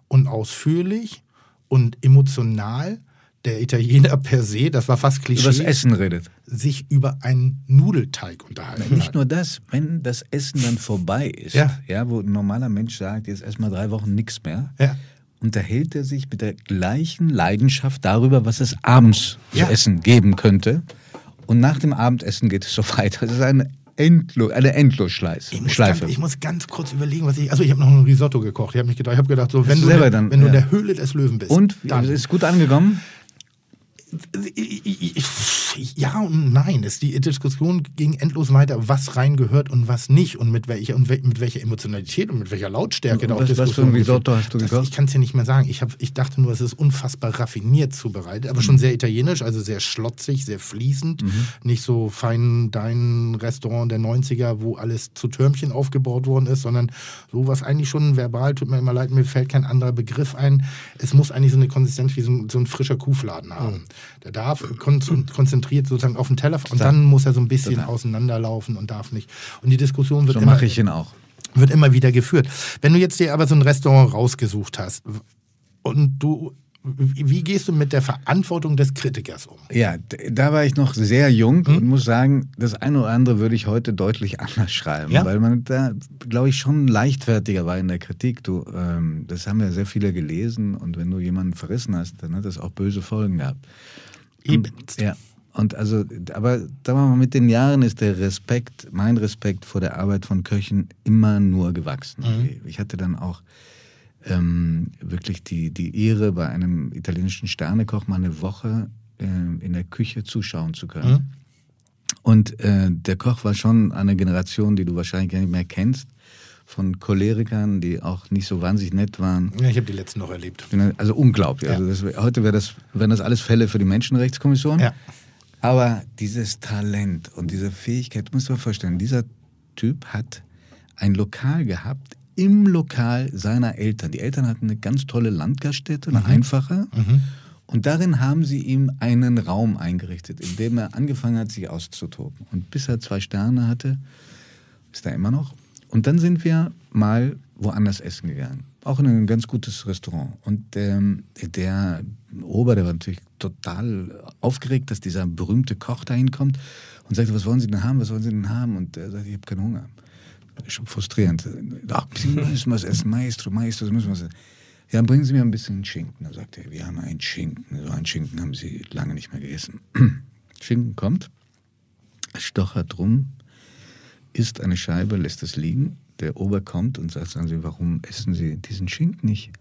und ausführlich und emotional der Italiener per se, das war fast Klischee, Über das Essen redet. sich über einen Nudelteig unterhalten Nicht hat. nur das, wenn das Essen dann vorbei ist, Ja. ja. wo ein normaler Mensch sagt, jetzt erstmal drei Wochen nichts mehr, Ja. unterhält er sich mit der gleichen Leidenschaft darüber, was es abends Ja. zu essen geben könnte. Und nach dem Abendessen geht es so weiter. Das ist eine, Endlo eine Endlosschleife. Ich muss, Schleife. ganz, ich muss ganz kurz überlegen, was ich. Also ich habe noch ein Risotto gekocht. Ich habe mich gedacht, ich habe gedacht, so wenn du in- dann- wenn du in ja. der Höhle des Löwen bist. Und dann, es ist gut angekommen. Ja und nein. Es, die Diskussion ging endlos weiter, was reingehört und was nicht und mit welcher und mit welcher Emotionalität und mit welcher Lautstärke Und da auch was- was für ein Risotto hast du gekocht? Ich kann es dir nicht mehr sagen. Ich, hab, ich dachte nur, es ist unfassbar raffiniert zubereitet, aber schon sehr italienisch, also sehr schlotzig, sehr fließend. Mhm. Nicht so fein dein Restaurant der 90er, wo alles zu Türmchen aufgebaut worden ist, sondern sowas eigentlich schon verbal, tut mir immer leid, mir fällt kein anderer Begriff ein. Es muss eigentlich so eine Konsistenz wie so ein, so ein frischer Kuhfladen haben. Der darf kon konzentriert sozusagen auf den Teller und dann muss er so ein bisschen auseinanderlaufen und darf nicht. Und die Diskussion wird So immer, ich ihn auch. wird immer wieder geführt. Wenn du jetzt dir aber so ein Restaurant rausgesucht hast und du, wie gehst du mit der Verantwortung des Kritikers um? Ja, da war ich noch sehr jung und muss sagen, das eine oder andere würde ich heute deutlich anders schreiben, Ja? weil man da, glaube ich, schon leichtfertiger war in der Kritik. Du, ähm, das haben ja sehr viele gelesen und wenn du jemanden verrissen hast, dann hat das auch böse Folgen gehabt. Eben. Ja. Und also, aber sagen wir mal, mit den Jahren ist der Respekt, mein Respekt vor der Arbeit von Köchen immer nur gewachsen. Ich hatte dann auch ähm, wirklich die, die Ehre, bei einem italienischen Sternekoch mal eine Woche ähm, in der Küche zuschauen zu können. Mhm. Und äh, der Koch war schon eine Generation, die du wahrscheinlich gar nicht mehr kennst, von Cholerikern, die auch nicht so wahnsinnig nett waren. Ja, ich habe die letzten noch erlebt. Also unglaublich. Ja. Also das, heute wär das, wären das alles Fälle für die Menschenrechtskommission. Ja. Aber dieses Talent und diese Fähigkeit, du dir vorstellen, dieser Typ hat ein Lokal gehabt im Lokal seiner Eltern. Die Eltern hatten eine ganz tolle Landgaststätte, eine einfache. Und darin haben sie ihm einen Raum eingerichtet, in dem er angefangen hat, sich auszutoben. Und bis er zwei Sterne hatte, ist er immer noch. Und dann sind wir mal woanders essen gegangen. Auch in ein ganz gutes Restaurant. Und ähm, der Ober, der war natürlich total aufgeregt, dass dieser berühmte Koch da hinkommt und sagte, was wollen Sie denn haben, was wollen Sie denn haben? Und er sagte, ich habe keinen Hunger. Schon frustrierend. Ach, Sie müssen was essen, Maestro, Maestro, Sie müssen was essen. Ja, bringen Sie mir ein bisschen Schinken. Da sagt er, wir haben einen Schinken. So einen Schinken haben Sie lange nicht mehr gegessen. Schinken kommt, stochert rum, isst eine Scheibe, lässt es liegen. Der Ober kommt und sagt, sagen Sie, warum essen Sie diesen Schinken nicht?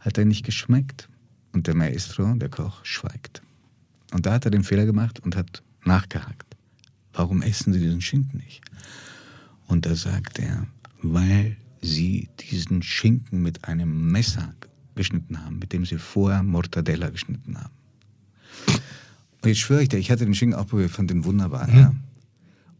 Hat er nicht geschmeckt? Und der Maestro, der Koch, schweigt. Und da hat er den Fehler gemacht und hat nachgehakt. Warum essen Sie diesen Schinken nicht? Und da sagt er, weil Sie diesen Schinken mit einem Messer geschnitten haben, mit dem Sie vorher Mortadella geschnitten haben. Und jetzt schwöre ich dir, ich hatte den Schinken auch probiert, fand den wunderbar. Ja.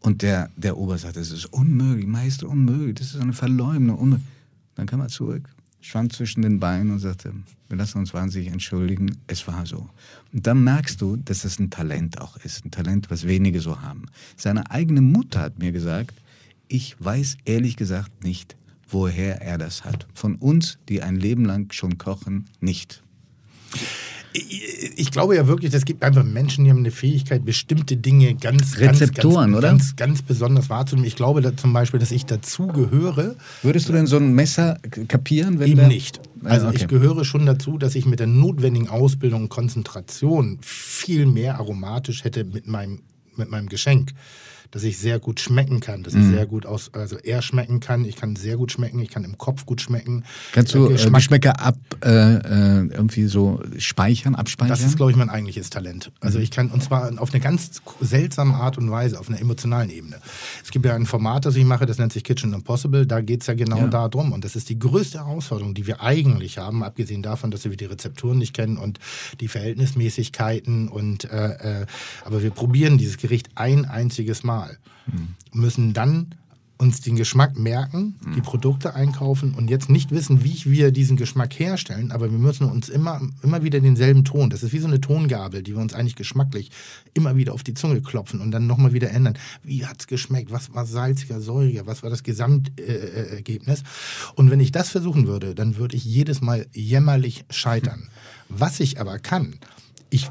Und der, der Ober sagt, das ist unmöglich, Meister, unmöglich, das ist eine Verleumdung. Unmöglich. Dann kam er zurück Schwanz zwischen den Beinen und sagte, wir lassen uns wahnsinnig entschuldigen, es war so. Und dann merkst du, dass es ein Talent auch ist, ein Talent, was wenige so haben. Seine eigene Mutter hat mir gesagt, ich weiß ehrlich gesagt nicht, woher er das hat. Von uns, die ein Leben lang schon kochen, nicht. Ich, glaube ja wirklich, es gibt einfach Menschen, die haben eine Fähigkeit, bestimmte Dinge ganz, Rezeptoren, ganz, ganz, oder? ganz, ganz besonders wahrzunehmen. Ich glaube da zum Beispiel, dass ich dazu gehöre, Würdest du denn so ein Messer kapieren, wenn Eben nicht. Also okay. ich gehöre schon dazu, dass ich mit der notwendigen Ausbildung und Konzentration viel mehr aromatisch hätte mit meinem, mit meinem Geschenk. Dass ich sehr gut schmecken kann, dass ich Mhm. sehr gut aus, also er schmecken kann, ich kann sehr gut schmecken, ich kann im Kopf gut schmecken. Kannst du Äh, äh, Geschmack- Geschmäcker ab, äh, äh, irgendwie so speichern, abspeichern? Das ist, glaube ich, mein eigentliches Talent. Also Mhm. ich kann, und zwar auf eine ganz seltsame Art und Weise, auf einer emotionalen Ebene. Es gibt ja ein Format, das ich mache, das nennt sich Kitchen Impossible. Da geht es ja genau Ja. darum. Und das ist die größte Herausforderung, die wir eigentlich haben, abgesehen davon, dass wir die Rezepturen nicht kennen und die Verhältnismäßigkeiten. Und, äh, äh, aber wir probieren dieses Gericht ein einziges Mal. Müssen dann uns den Geschmack merken, die Produkte einkaufen und jetzt nicht wissen, wie wir diesen Geschmack herstellen, aber wir müssen uns immer, immer wieder denselben Ton, das ist wie so eine Tongabel, die wir uns eigentlich geschmacklich immer wieder auf die Zunge klopfen und dann nochmal wieder ändern. Wie hat's geschmeckt? Was war salziger, säuriger? Was war das Gesamtergebnis? Ergebnis? und wenn ich das versuchen würde, dann würde ich jedes Mal jämmerlich scheitern. Was ich aber kann, ich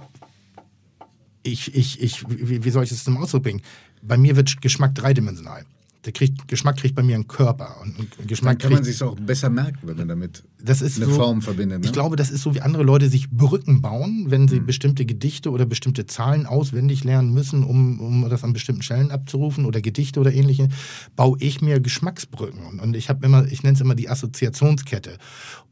ich, ich, ich, wie soll ich das zum Ausdruck bringen? Bei mir wird Geschmack dreidimensional. Der kriegt, Geschmack kriegt bei mir einen Körper. Und, und Dann Geschmack kann man sich auch besser merken, wenn man damit das ist eine so, Form verbindet. Ne? Ich glaube, das ist so, wie andere Leute sich Brücken bauen, wenn sie bestimmte Gedichte oder bestimmte Zahlen auswendig lernen müssen, um, um das an bestimmten Stellen abzurufen oder Gedichte oder ähnliche, baue ich mir Geschmacksbrücken. Und, und ich habe immer, ich nenne es immer die Assoziationskette.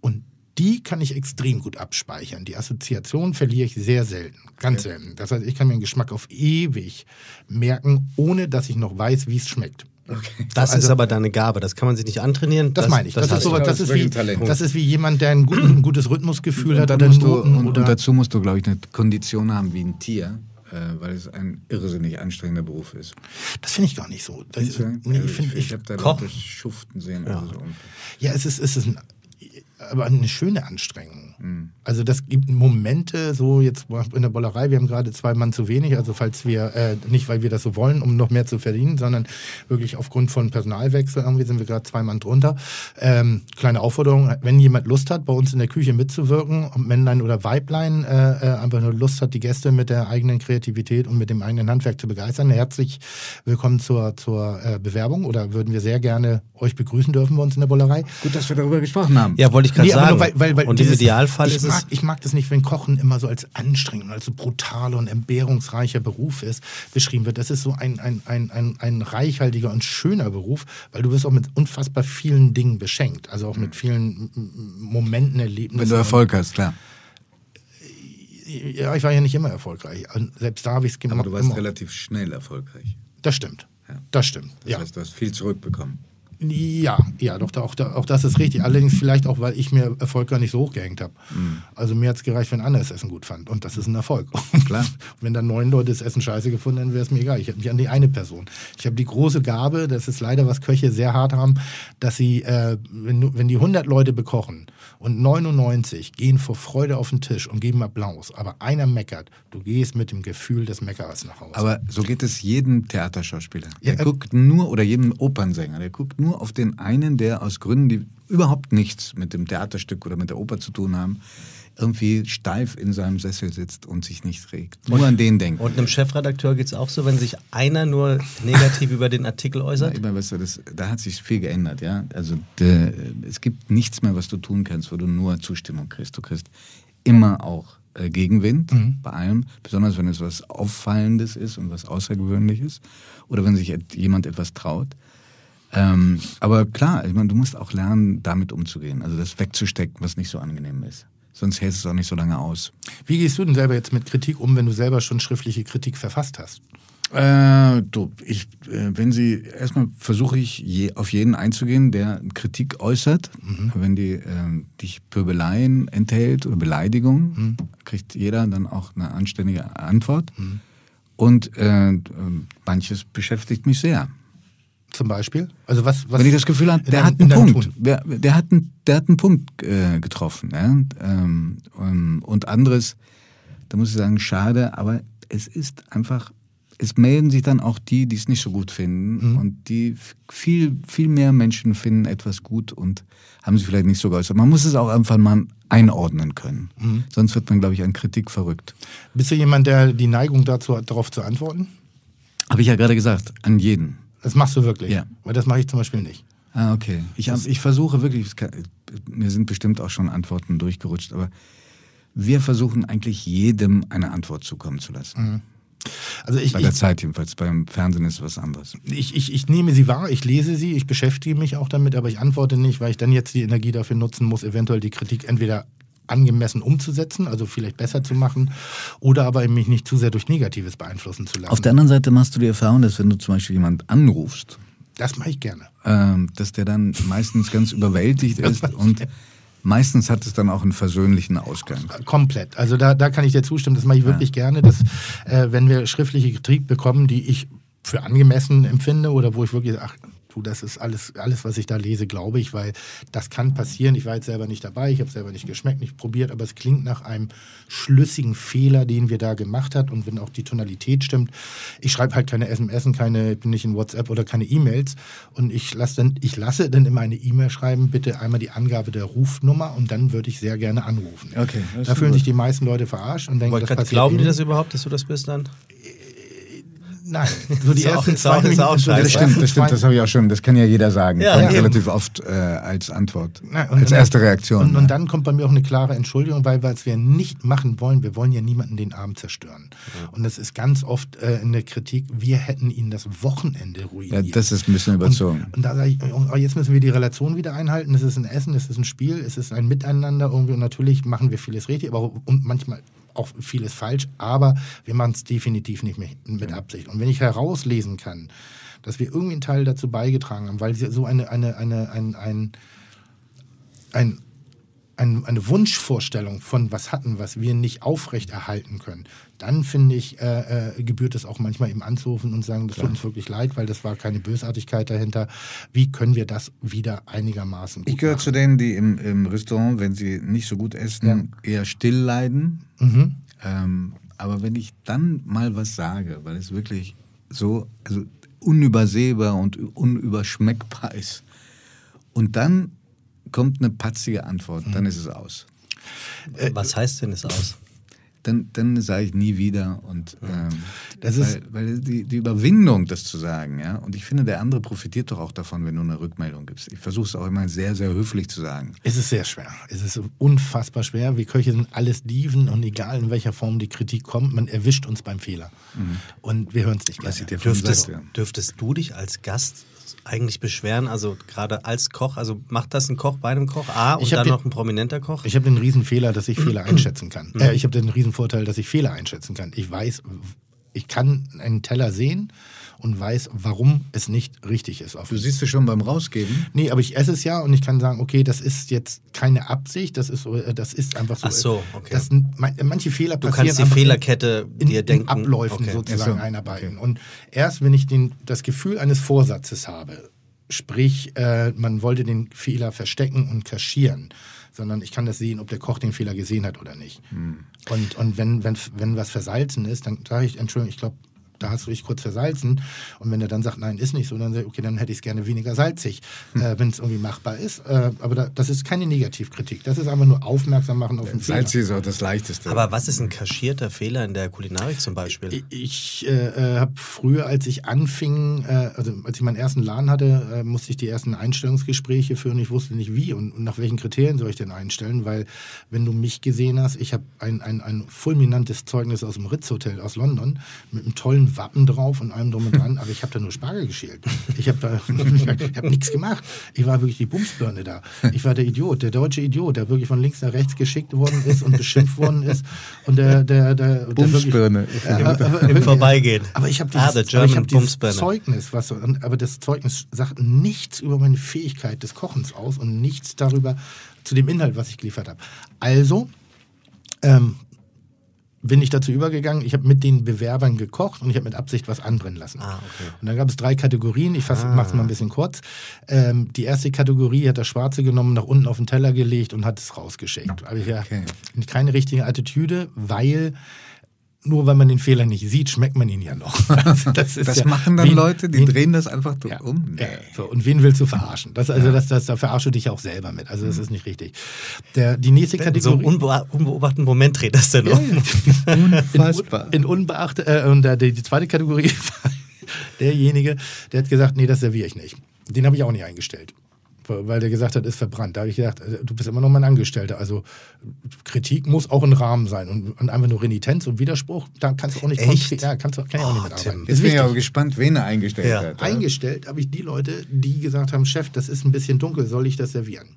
Und die kann ich extrem gut abspeichern. Die Assoziation verliere ich sehr selten, ganz selten. Das heißt, ich kann mir einen Geschmack auf ewig merken, ohne dass ich noch weiß, wie es schmeckt. Das Also- ist aber deine Gabe. Das kann man sich nicht antrainieren. Das, meine ich. Das, hast ist, so, du. du. das, Das ist wie, das ist wie jemand, der ein, gut, ein gutes Rhythmusgefühl und, hat oder du, Noten und, oder und dazu musst du, glaube ich, eine Kondition haben wie ein Tier, äh, weil es ein irrsinnig anstrengender Beruf ist. Das finde ich gar nicht so. Das, nee, Also ich ich, ich, habe da. Leute schuften sehen. Also so. ja, es ist, es ist ein, aber eine schöne Anstrengung. Mhm. Also das gibt Momente, so jetzt in der Bollerei, wir haben gerade zwei Mann zu wenig, also falls wir, äh, nicht weil wir das so wollen, um noch mehr zu verdienen, sondern wirklich aufgrund von Personalwechsel, irgendwie sind wir gerade zwei Mann drunter. Ähm, kleine Aufforderung, wenn jemand Lust hat, bei uns in der Küche mitzuwirken, ob Männlein oder Weiblein, äh, äh, einfach nur Lust hat, die Gäste mit der eigenen Kreativität und mit dem eigenen Handwerk zu begeistern, herzlich willkommen zur, zur äh, Bewerbung oder würden wir sehr gerne euch begrüßen dürfen bei uns in der Bollerei. Gut, dass wir darüber gesprochen haben. Ja, wollte ich gerade Nee, sagen. nur weil, weil, weil Und im dieses- Idealfall ich ist mag, es. Ich mag das nicht, wenn Kochen immer so als anstrengend und als so brutaler und entbehrungsreicher Beruf ist, beschrieben wird. Das ist so ein, ein, ein, ein, ein reichhaltiger und schöner Beruf, weil du wirst auch mit unfassbar vielen Dingen beschenkt. Also auch mit vielen Momenten, Erlebnissen. Wenn du Erfolg hast, klar. Ja, ich war ja nicht immer erfolgreich. Selbst da habe ich es gemacht. Aber du warst immer. relativ schnell erfolgreich. Das stimmt. Ja. Das stimmt. Das ja. heißt, du hast viel zurückbekommen. Ja, ja, doch, auch, auch das ist richtig. Allerdings vielleicht auch, weil ich mir Erfolg gar nicht so hochgehängt habe. Also mir hat es gereicht, wenn Anna das Essen gut fand. Und das ist ein Erfolg. Klar. wenn dann neun Leute das Essen scheiße gefunden hätten, wäre es mir egal. Ich hätte mich an die eine Person. Ich habe die große Gabe, das ist leider, was Köche sehr hart haben, dass sie, äh, wenn, wenn die 100 Leute bekochen und 99 gehen vor Freude auf den Tisch und geben Applaus, aber einer meckert, du gehst mit dem Gefühl des Meckerers nach Hause. Aber so geht es jedem Theaterschauspieler. Ja, Der äh, guckt nur, oder jedem Opernsänger, der guckt nur auf den einen, der aus Gründen, die überhaupt nichts mit dem Theaterstück oder mit der Oper zu tun haben, irgendwie steif in seinem Sessel sitzt und sich nicht regt. Nur an den denkt. Und einem Chefredakteur geht es auch so, wenn sich einer nur negativ über den Artikel äußert? immer, weißt du, das, da hat sich viel geändert, ja. Also der, es gibt nichts mehr, was du tun kannst, wo du nur Zustimmung kriegst. Du kriegst immer auch äh, Gegenwind bei allem, besonders wenn es was Auffallendes ist und was Außergewöhnliches oder wenn sich jemand etwas traut. Ähm, aber klar, ich meine, du musst auch lernen, damit umzugehen, also das wegzustecken, was nicht so angenehm ist. Sonst hältst du es auch nicht so lange aus. Wie gehst du denn selber jetzt mit Kritik um, wenn du selber schon schriftliche Kritik verfasst hast? Äh, du, ich, äh, wenn sie, erstmal versuche ich je, auf jeden einzugehen, der Kritik äußert. Wenn die ähm, dich Pöbeleien enthält oder Beleidigung, kriegt jeder dann auch eine anständige Antwort. Und äh, äh, manches beschäftigt mich sehr. Zum Beispiel? Also was, was Wenn ich das Gefühl habe, der hat in einen Punkt. Der, der, hat einen, der hat einen Punkt äh, getroffen. Ja? Ähm, ähm, und anderes, da muss ich sagen, schade, aber es ist einfach, es melden sich dann auch die, die es nicht so gut finden. Mhm. Und die viel, viel mehr Menschen finden etwas gut und haben sich vielleicht nicht so geäußert. Man muss es auch einfach mal einordnen können. Mhm. Sonst wird man, glaube ich, an Kritik verrückt. Bist du jemand, der die Neigung dazu hat, darauf zu antworten? Habe ich ja gerade gesagt, an jeden. Das machst du wirklich? Ja. Weil das mache ich zum Beispiel nicht. Ah, okay. Ich, hab, ich versuche wirklich, kann, mir sind bestimmt auch schon Antworten durchgerutscht, aber wir versuchen eigentlich jedem eine Antwort zukommen zu lassen. Also ich, Bei der ich, Zeit jedenfalls. Beim Fernsehen ist was anderes. ich, ich, ich nehme sie wahr, ich lese sie, ich beschäftige mich auch damit, aber ich antworte nicht, weil ich dann jetzt die Energie dafür nutzen muss, eventuell die Kritik entweder angemessen umzusetzen, also vielleicht besser zu machen, oder aber mich nicht zu sehr durch Negatives beeinflussen zu lassen. Auf der anderen Seite machst du die Erfahrung, dass wenn du zum Beispiel jemand anrufst, das mache ich gerne. ähm, dass der dann meistens ganz überwältigt ist und meistens hat es dann auch einen versöhnlichen Ausgang. Komplett. Also da, da kann ich dir zustimmen. Das mache ich wirklich gerne, dass äh, wenn wir schriftliche Kritik bekommen, die ich für angemessen empfinde oder wo ich wirklich, ach du, das ist alles, alles, was ich da lese, glaube ich, weil das kann passieren. Ich war jetzt selber nicht dabei, ich habe selber nicht geschmeckt, nicht probiert, aber es klingt nach einem schlüssigen Fehler, den wir da gemacht hat und wenn auch die Tonalität stimmt. Ich schreibe halt keine SMS, keine, bin nicht in WhatsApp oder keine E-Mails und ich lasse dann, ich lasse dann immer eine E-Mail schreiben, bitte einmal die Angabe der Rufnummer und dann würde ich sehr gerne anrufen. Okay, Da fühlen gut. sich die meisten Leute verarscht und denken, Wollte das passiert glauben die das überhaupt, dass du das bist dann? Nein, so die ersten ist auch- zwei ist auch scheiße. Das stimmt, das stimmt, das habe ich auch schon, das kann ja jeder sagen. Ja, Kommt eben. relativ oft äh, als Antwort, und- als erste Reaktion. Und, ja. und dann kommt bei mir auch eine klare Entschuldigung, weil was wir nicht machen wollen, wir wollen ja niemanden den Abend zerstören. Und das ist ganz oft äh, in der Kritik, wir hätten ihnen das Wochenende ja, ruiniert. das ist ein bisschen überzogen. Und, und da sage ich, oh, jetzt müssen wir die Relation wieder einhalten. Es ist ein Essen, es ist ein Spiel, es ist ein Miteinander irgendwie. Und natürlich machen wir vieles richtig, aber auch, und manchmal auch vieles falsch. Aber wir machen es definitiv nicht mit Absicht. Und wenn ich herauslesen kann, dass wir irgendwie einen Teil dazu beigetragen haben, weil sie so eine, eine, eine, ein, ein, ein, ein, eine Wunschvorstellung von was hatten, was wir nicht aufrechterhalten können, dann finde ich, äh, äh, gebührt es auch manchmal eben anzurufen und sagen, das tut uns wirklich leid, weil das war keine Bösartigkeit dahinter. Wie können wir das wieder einigermaßen gut Ich gehöre zu denen, die im, im Restaurant, wenn sie nicht so gut essen, eher still leiden. Mhm. Ähm, aber wenn ich dann mal was sage, weil es wirklich so also unübersehbar und unüberschmeckbar ist, und dann kommt eine patzige Antwort, dann ist es aus. Was heißt denn es aus? Dann, dann sage ich nie wieder und ähm, Das weil, ist- weil die, die Überwindung, das zu sagen, ja, und ich finde, der andere profitiert doch auch davon, wenn du eine Rückmeldung gibst. Ich versuche es auch immer sehr, sehr höflich zu sagen. Es ist sehr schwer. Es ist unfassbar schwer. Wir Köche sind alles Dieven und egal in welcher Form die Kritik kommt, man erwischt uns beim Fehler. Und wir hören es nicht gerne. Dürftest, dürftest du dich als Gast eigentlich beschweren, also gerade als Koch, also macht das ein Koch bei einem Koch A und dann den- noch ein prominenter Koch? Ich habe den riesen Fehler, dass ich Fehler einschätzen kann. Äh, ich habe den riesen Vorteil, dass ich Fehler einschätzen kann. Ich weiß, ich kann einen Teller sehen und weiß, warum es nicht richtig ist. Du siehst es schon beim Rausgeben. Nee, aber ich esse es ja und ich kann sagen, okay, das ist jetzt keine Absicht, das ist, äh, das ist einfach so. Ach so, okay. Das, man- manche Fehler Du passieren kannst die in- Fehlerkette in, dir in denken. Abläufen Okay. sozusagen so, einarbeiten. Und erst wenn ich den, das Gefühl eines Vorsatzes habe, sprich, äh, man wollte den Fehler verstecken und kaschieren, sondern ich kann das sehen, ob der Koch den Fehler gesehen hat oder nicht. Hm. Und, und wenn, wenn, wenn was versalzen ist, dann sage ich, Entschuldigung, ich glaube, da hast du dich kurz versalzen. Und wenn er dann sagt, nein, ist nicht so, dann sage ich, okay, dann hätte ich es gerne weniger salzig, Hm. äh, wenn es irgendwie machbar ist. Äh, aber da, das ist keine Negativkritik. Das ist einfach nur aufmerksam machen auf den Fehler. Salz ist auch das Leichteste. Aber was ist ein kaschierter Fehler in der Kulinarik zum Beispiel? Ich äh, äh, habe früher, als ich anfing, äh, also als ich meinen ersten Laden hatte, äh, musste ich die ersten Einstellungsgespräche führen. Ich wusste nicht wie und, und nach welchen Kriterien soll ich denn einstellen, weil wenn du mich gesehen hast, ich habe ein, ein, ein fulminantes Zeugnis aus dem Ritz-Hotel aus London mit einem tollen Wappen drauf und allem drum und dran, aber ich habe da nur Spargel geschält. Ich habe da ich hab nichts gemacht. Ich war wirklich die Bumsbirne da. Ich war der Idiot, der deutsche Idiot, der wirklich von links nach rechts geschickt worden ist und beschimpft worden ist und der, der, der, der Bumsbirne. aber- aber Im Vorbeigehen. Aber ich habe Ah, dieses, the aber ich German hab dieses Bumsbirne. Zeugnis, was aber das Zeugnis sagt nichts über meine Fähigkeit des Kochens aus und nichts darüber zu dem Inhalt, was ich geliefert habe. Also ähm, bin ich dazu übergegangen, ich habe mit den Bewerbern gekocht und ich habe mit Absicht was anbrennen lassen. Ah, okay. Und dann gab es drei Kategorien, ich Ah. mache es mal ein bisschen kurz. Ähm, die erste Kategorie hat das Schwarze genommen, nach unten auf den Teller gelegt und hat es rausgeschickt. Aber ich Okay. keine richtige Attitüde, weil nur weil man den Fehler nicht sieht, schmeckt man ihn ja noch. Also das ist Das ja, machen dann wen- Leute, die wen- drehen das einfach so ja. um. Nee. Ja, so, und wen willst du verarschen? Das, also das, das, da verarschst du dich auch selber mit. Also das ist nicht richtig. Der, die nächste So Kategorie. unbe unbeobachteten Moment dreht das denn um. Unfassbar. In Unbeachtet, äh, und der, die, die zweite Kategorie war derjenige, der hat gesagt, nee, das serviere ich nicht. Den habe ich auch nicht eingestellt. Weil der gesagt hat, ist verbrannt. Da habe ich gedacht, äh, du bist immer noch mein Angestellter. Also Kritik muss auch ein Rahmen sein. Und, und einfach nur Renitenz und Widerspruch, da kannst du auch nicht Echt? Ja, kannst du, kann ich auch nicht mitarbeiten. Jetzt bin ich aber gespannt, wen er eingestellt Ja. hat. Eingestellt habe ich die Leute, die gesagt haben, Chef, das ist ein bisschen dunkel, soll ich das servieren?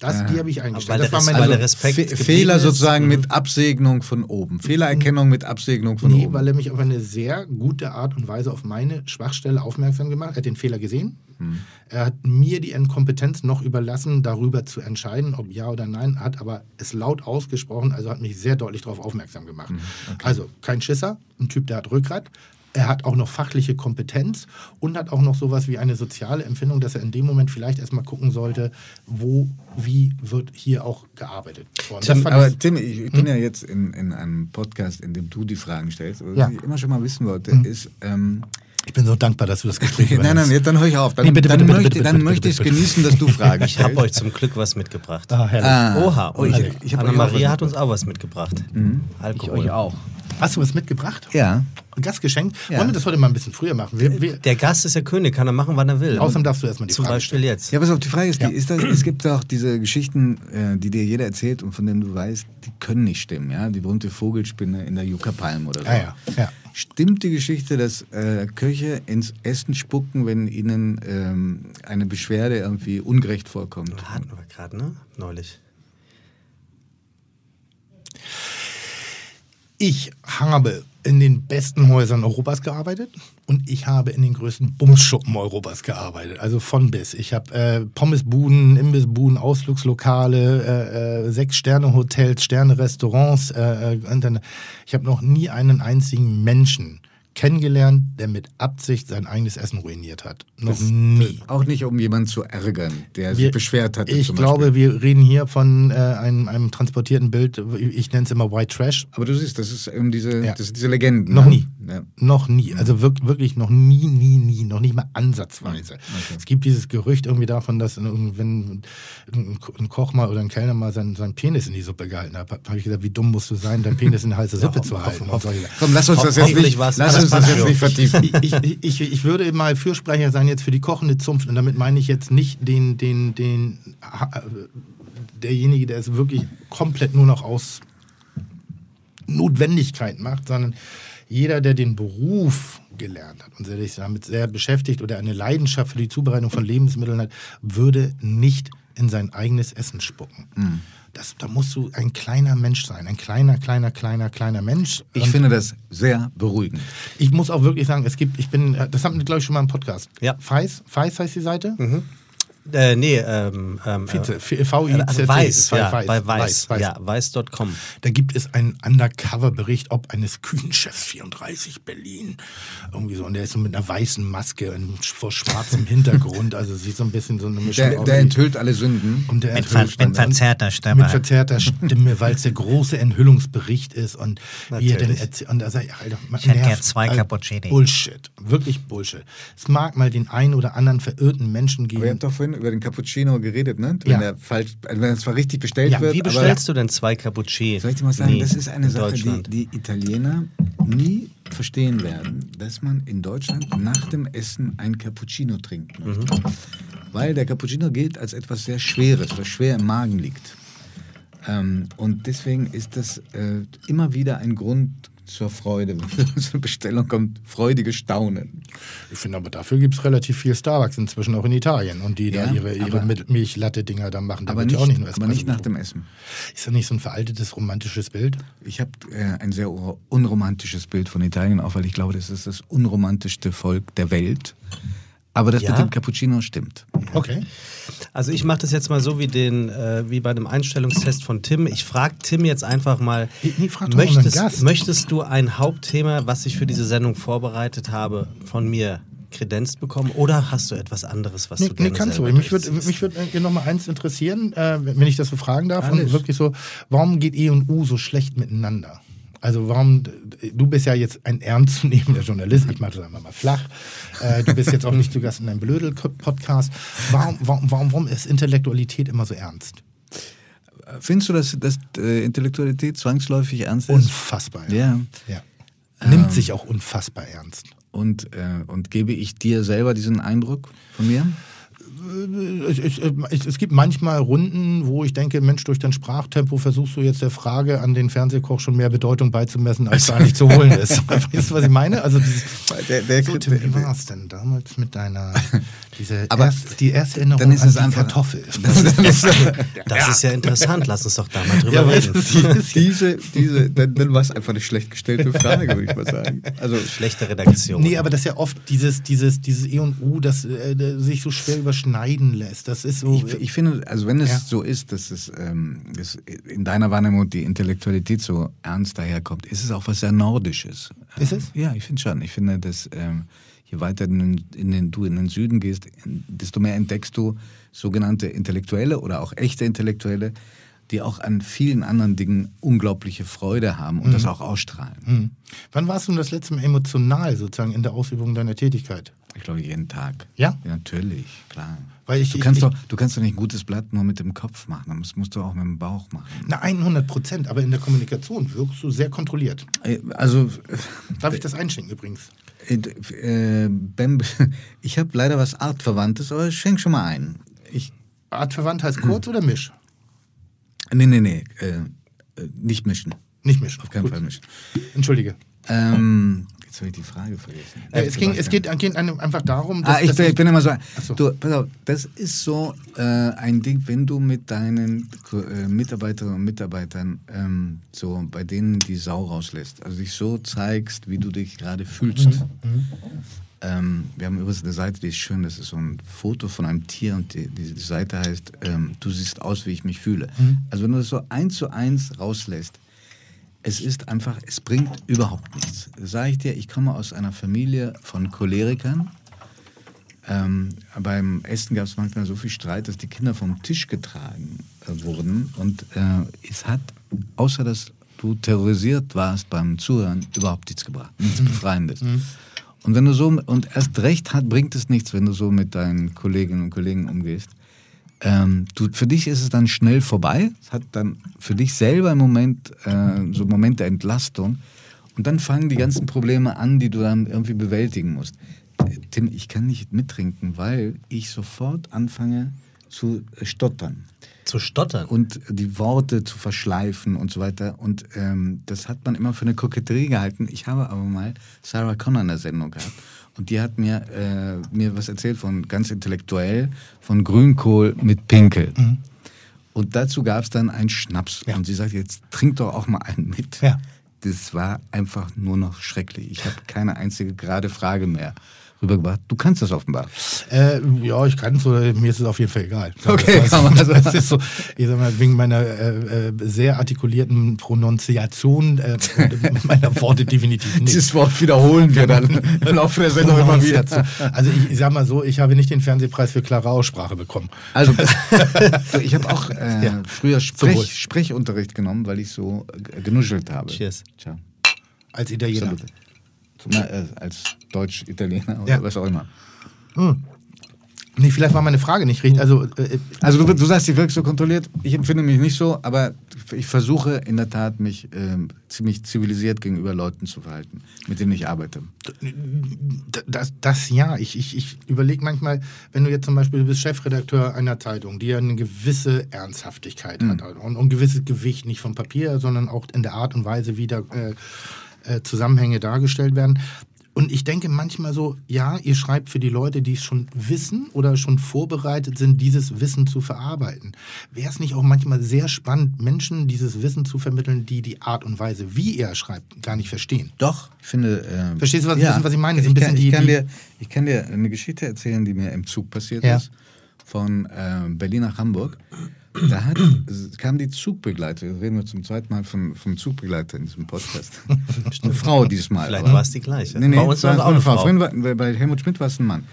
Das, die habe ich eingestellt. Weil Das war Be- Respekt Fe Fehler ist. sozusagen mit Absegnung von oben. Fehlererkennung mit Absegnung von Nee, oben. weil er mich auf eine sehr gute Art und Weise auf meine Schwachstelle aufmerksam gemacht hat. Er hat den Fehler gesehen. Hm. Er hat mir die Inkompetenz noch überlassen, darüber zu entscheiden, ob ja oder nein, hat aber es laut ausgesprochen, also hat mich sehr deutlich darauf aufmerksam gemacht. Hm, Also kein Schisser, ein Typ, der hat Rückgrat. Er hat auch noch fachliche Kompetenz und hat auch noch sowas wie eine soziale Empfindung, dass er in dem Moment vielleicht erstmal gucken sollte, wo, wie wird hier auch gearbeitet. Tim, aber ich- Tim, ich, ich bin ja jetzt in, in einem Podcast, in dem du die Fragen stellst. Und Ja. Was ich immer schon mal wissen wollte, ist, ähm, ich bin so dankbar, dass du das Gespräch nein, nein, übernimmst. jetzt dann höre ich auf. Dann, Nee, bitte, dann bitte, möchte, bitte, dann bitte, möchte bitte, ich genießen, dass du Fragen Ich habe euch zum Glück was mitgebracht. Ah, herrlich. Ah, Oha, oh, ich, ich Anna-Maria hat uns auch was mitgebracht. Alkohol. auch. Hast du was mitgebracht? Ja. Ein Gastgeschenk? Ja. Wollen wir das heute mal ein bisschen früher machen? Wir, wir, Der Gast ist der König, kann er machen, wann er will. außerdem darfst du erstmal die Zum Frage Beispiel jetzt. Ja, pass auf, die Frage ist, die, Ja. ist das, es gibt auch diese Geschichten, äh, die dir jeder erzählt und von denen du weißt, die können nicht stimmen. Ja? Die berühmte Vogelspinne in der Yucca-Palm oder so. Ja, ja, ja. Stimmt die Geschichte, dass äh, Köche ins Essen spucken, wenn ihnen ähm, eine Beschwerde irgendwie ungerecht vorkommt? Hatten wir gerade, ne? Neulich. Ich habe in den besten Häusern Europas gearbeitet und ich habe in den größten Bumsschuppen Europas gearbeitet. Also von bis. Ich habe äh, Pommesbuden, Imbissbuden, Ausflugslokale, äh, äh, Sechs-Sterne-Hotels, Sterne-Restaurants. Äh, äh, ich habe noch nie einen einzigen Menschen kennengelernt, der mit Absicht sein eigenes Essen ruiniert hat. Noch nie. Auch nicht, um jemanden zu ärgern, der sich Wir- beschwert hat. Ich glaube, wir reden hier von äh, einem, einem transportierten Bild. Ich nenne es immer White Trash. Aber du siehst, das ist eben diese, Ja. das diese Legenden. Noch ne? nie. Ja. Noch nie. Also wirklich, noch nie, nie, nie. Noch nicht mal ansatzweise. Es gibt dieses Gerücht irgendwie davon, dass wenn ein Koch mal oder ein Kellner mal seinen, seinen Penis in die Suppe gehalten hat, habe ich gesagt, wie dumm musst du sein, deinen Penis in eine heiße Suppe zu halten. Komm, lass uns das jetzt nicht, war's lass uns das jetzt nicht vertiefen. ich, ich, ich, ich würde mal Fürsprecher sein jetzt für die kochende Zunft und damit meine ich jetzt nicht den, den, den, äh, derjenige, der es wirklich komplett nur noch aus Notwendigkeit macht, sondern jeder, der den Beruf gelernt hat und der sich damit sehr beschäftigt oder eine Leidenschaft für die Zubereitung von Lebensmitteln hat, würde nicht in sein eigenes Essen spucken. Hm. Das, da musst du ein kleiner Mensch sein, ein kleiner, kleiner, kleiner, kleiner Mensch. Ich Und- finde das sehr beruhigend. ich muss auch wirklich sagen, es gibt, ich bin, das haben wir, glaube ich, schon mal im Podcast. Ja. Feis, Feis heißt die Seite? Äh, nee, ähm, ähm, Vize, äh, V- V-I-Z-T. äh, Weiß, ja, Weiß, bei Weiß, Weiß. ja, weiß.com. Da gibt es einen Undercover-Bericht, ob eines Küchenchefs 34 Berlin. Irgendwie so. Und der ist so mit einer weißen Maske und vor schwarzem Hintergrund. Also sieht so ein bisschen so eine Mischung Der, aus der enthüllt alle Sünden. und der Mit, enthüllt ver mit verzerrter Stimme. Mit verzerrter Stimme, weil es der große Enthüllungsbericht ist und wie er denn Natürlich. erzählt. Und da sag ich, Alter, man Ich hätte zwei Also Cappuccini. Bullshit. Wirklich Bullshit. Es mag mal den einen oder anderen verirrten Menschen Aber ihr geben. habt doch vorhin über den Cappuccino geredet, ne? Wenn Ja. der falsch, wenn er zwar richtig bestellt Ja, wird, Wie bestellst du denn zwei Cappuccini? soll ich dir mal sagen, Nee, das ist eine in Sache, die, die Italiener nie verstehen werden, dass man in Deutschland nach dem Essen ein Cappuccino trinken möchte. Mhm. Weil der Cappuccino gilt als etwas sehr Schweres, was schwer im Magen liegt. Ähm, und deswegen ist das äh, immer wieder ein Grund zur Freude, wenn so eine Bestellung kommt, freudiges Staunen. Ich finde aber dafür gibt es relativ viel Starbucks inzwischen auch in Italien und die Ja, da ihre, ihre Milchlatte-Dinger da machen. Da Aber nicht, auch nicht nur aber nicht Espresso nach dem. Essen. Ist das nicht so ein veraltetes romantisches Bild? Ich habe äh, ein sehr unromantisches Bild von Italien, auch weil ich glaube, das ist das unromantischste Volk der Welt. Aber das Ja? mit dem Cappuccino stimmt. Okay. Also ich mache das jetzt mal so wie den, äh, wie bei dem Einstellungstest von Tim. Ich frage Tim jetzt einfach mal, Nee, nee, frag doch möchtest, Gast. möchtest du ein Hauptthema, was ich für diese Sendung vorbereitet habe, von mir kredenzt bekommen oder hast du etwas anderes, was Nee, du nee gerne kannst du. Mich würde mich würd äh, noch mal eins interessieren, äh, wenn ich das so fragen darf. Und wirklich so, warum geht E und U so schlecht miteinander? Also warum, du bist ja jetzt ein ernstzunehmender Journalist, ich mache das einfach mal flach. Äh, du bist jetzt auch nicht zu Gast in einem Blödel-Podcast. Warum, warum, warum, warum ist Intellektualität immer so ernst? Findest du, dass, dass äh, Intellektualität zwangsläufig ernst ist? Unfassbar ernst. Ja. ja. Nimmt sich auch unfassbar ernst. Und, äh, und gebe ich dir selber diesen Eindruck von mir? Es, es, gibt manchmal Runden, wo ich denke, Mensch, durch dein Sprachtempo versuchst du jetzt der Frage an den Fernsehkoch schon mehr Bedeutung beizumessen, als da nicht zu holen ist. Weißt du, was ich meine? Also dieses, Der, der, so, Tim, wie war es denn damals mit deiner, diese Aber erst, die erste Erinnerung dann ist an es die einfach- Kartoffel? Das ist ja interessant, lass uns doch da mal drüber Ja, reden. diese, diese, dann, dann war es einfach eine schlecht gestellte Frage, würde ich mal sagen. Also, Schlechte Redaktion. Nee, aber das ist ja oft dieses, dieses, dieses E und U, das äh, sich so schwer überschneiden lässt. Das ist so. ich, ich finde, also wenn es Ja. so ist, dass es ähm, dass in deiner Wahrnehmung die Intellektualität so ernst daherkommt, ist es auch was sehr Nordisches. Ist es? Ja, ich finde schon. Ich finde, dass ähm, je weiter in den, in den, du in den Süden gehst, in- desto mehr entdeckst du sogenannte Intellektuelle oder auch echte Intellektuelle, die auch an vielen anderen Dingen unglaubliche Freude haben und das auch ausstrahlen. Hm. Wann warst du denn das letzte Mal emotional sozusagen in der Ausübung deiner Tätigkeit? Ich glaube, jeden Tag. Ja? natürlich, klar. Weil ich- du, ich- kannst ich- doch, du kannst doch nicht ein gutes Blatt nur mit dem Kopf machen, das musst du auch mit dem Bauch machen. Na, 100 Prozent, aber in der Kommunikation wirkst du sehr kontrolliert. Äh, Also, Darf ich das einschenken übrigens? äh, äh, ich habe leider was Artverwandtes, aber schenk schon mal ein. Ich, Artverwandt heißt kurz oder misch? nee, nee, nee, äh, nicht mischen. Nicht misch. Auf keinen Gut. Fall mischen. Entschuldige. Ähm, jetzt habe ich die Frage vergessen. Äh, es, ging, es geht, geht einfach darum, dass, Ah, ich, dass bin, ich bin immer so. so. Du, pass auf, das ist so äh, ein Ding, wenn du mit deinen äh, Mitarbeiterinnen und Mitarbeitern ähm, so bei denen die Sau rauslässt, also dich so zeigst, wie du dich gerade fühlst. Ähm, wir haben übrigens eine Seite, die ist schön, das ist so ein Foto von einem Tier und die, die, die Seite heißt, ähm, du siehst aus, wie ich mich fühle. Also wenn du das so eins zu eins rauslässt, es ist einfach, es bringt überhaupt nichts. Sage ich dir, ich komme aus einer Familie von Cholerikern. Ähm, beim Essen gab es manchmal so viel Streit, dass die Kinder vom Tisch getragen äh, wurden. Und äh, es hat, außer dass du terrorisiert warst beim Zuhören, überhaupt nichts gebracht. Nichts Befreiendes. Und wenn du so, und erst recht hat, bringt es nichts, wenn du so mit deinen Kolleginnen und Kollegen umgehst. Ähm, du, für dich ist es dann schnell vorbei. Es hat dann für dich selber im Moment äh, so Momente der Entlastung. Und dann fangen die ganzen Probleme an, die du dann irgendwie bewältigen musst. Tim, ich kann nicht mittrinken, weil ich sofort anfange zu stottern Zu stottern. und die Worte zu verschleifen und so weiter. Und ähm, das hat man immer für eine Koketterie gehalten. Ich habe aber mal Sarah Connor in der Sendung gehabt. Und die hat mir, äh, mir was erzählt von ganz intellektuell, von Grünkohl mit Pinkel. Und dazu gab es dann einen Schnaps. Ja. Und sie sagt, jetzt trink doch auch mal einen mit. Ja. Das war einfach nur noch schrecklich. Ich habe keine einzige gerade Frage mehr rübergebracht. Du kannst das offenbar. Äh, ja, ich kann es, oder mir ist es auf jeden Fall egal. Okay, das, also, das ist so, ich sag mal, wegen meiner äh, äh, sehr artikulierten Pronunciation äh, meiner Worte definitiv nicht. Dieses Wort wiederholen wir dann im Laufe der Sendung immer wieder. Also ich, ich sag mal so, ich habe nicht den Fernsehpreis für klare Aussprache bekommen. Also, so, ich habe auch äh, Ja. früher. Sprech, Sprechunterricht genommen, weil ich so äh, genuschelt habe. Cheers. Ciao. Als Italiener. Salute. Na, äh, als Deutsch-Italiener oder Ja. was auch immer. Nee, vielleicht war meine Frage nicht richtig. Also, äh, Also du, du sagst, ich wirke so kontrolliert. Ich empfinde mich nicht so, aber ich versuche in der Tat, mich ähm, ziemlich zivilisiert gegenüber Leuten zu verhalten, mit denen ich arbeite. Das, das ja. Ich, ich, ich überlege manchmal, wenn du jetzt zum Beispiel du bist Chefredakteur einer Zeitung, die ja eine gewisse Ernsthaftigkeit hat und, und ein gewisses Gewicht, nicht vom Papier, sondern auch in der Art und Weise, wie da äh, äh, Zusammenhänge dargestellt werden. Und ich denke manchmal so, ja, ihr schreibt für die Leute, die es schon wissen oder schon vorbereitet sind, dieses Wissen zu verarbeiten. Wäre es nicht auch manchmal sehr spannend, Menschen dieses Wissen zu vermitteln, die die Art und Weise, wie er schreibt, gar nicht verstehen? Doch, ich finde. ähm, Verstehst du, was- was ich meine? So ich, kann, die- ich, kann dir, ich kann dir eine Geschichte erzählen, die mir im Zug passiert Ja. ist. Von äh, Berlin nach Hamburg. Da hat, kam die Zugbegleiter, wir reden wir zum zweiten Mal vom, vom Zugbegleiter in diesem Podcast. eine Frau diesmal. Vielleicht war es die gleiche. Nee, nee, Bei uns war es auch eine Frau. Vorhin war, bei Helmut Schmidt war es ein Mann.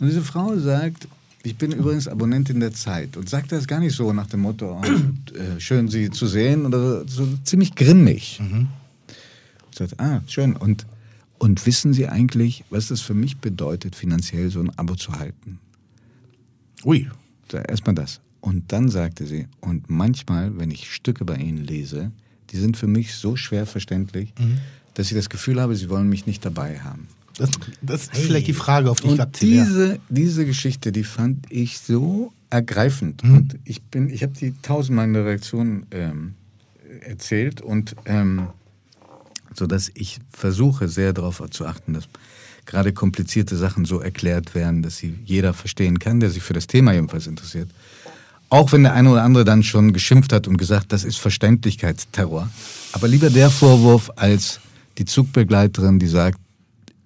Und diese Frau sagt, ich bin übrigens Abonnentin der Zeit und sagt das gar nicht so nach dem Motto, oh, äh, schön Sie zu sehen oder so, so ziemlich grimmig. Und sagt, ah, schön. Und, und wissen Sie eigentlich, was das für mich bedeutet, finanziell so ein Abo zu halten? Ui. Da- Erstmal das. Und dann sagte sie, und manchmal, wenn ich Stücke bei Ihnen lese, die sind für mich so schwer verständlich, dass ich das Gefühl habe, Sie wollen mich nicht dabei haben. Das, das ist vielleicht die Frage, auf die ich Und abziele. diese, diese Geschichte, die fand ich so ergreifend. Mhm. Und ich bin, ich habe die tausendmal in der Reaktion ähm, erzählt und ähm, so dass ich versuche sehr darauf zu achten, dass gerade komplizierte Sachen so erklärt werden, dass sie jeder verstehen kann, der sich für das Thema jedenfalls interessiert. Auch wenn der eine oder andere dann schon geschimpft hat und gesagt, das ist Verständlichkeitsterror. Aber lieber der Vorwurf als die Zugbegleiterin, die sagt,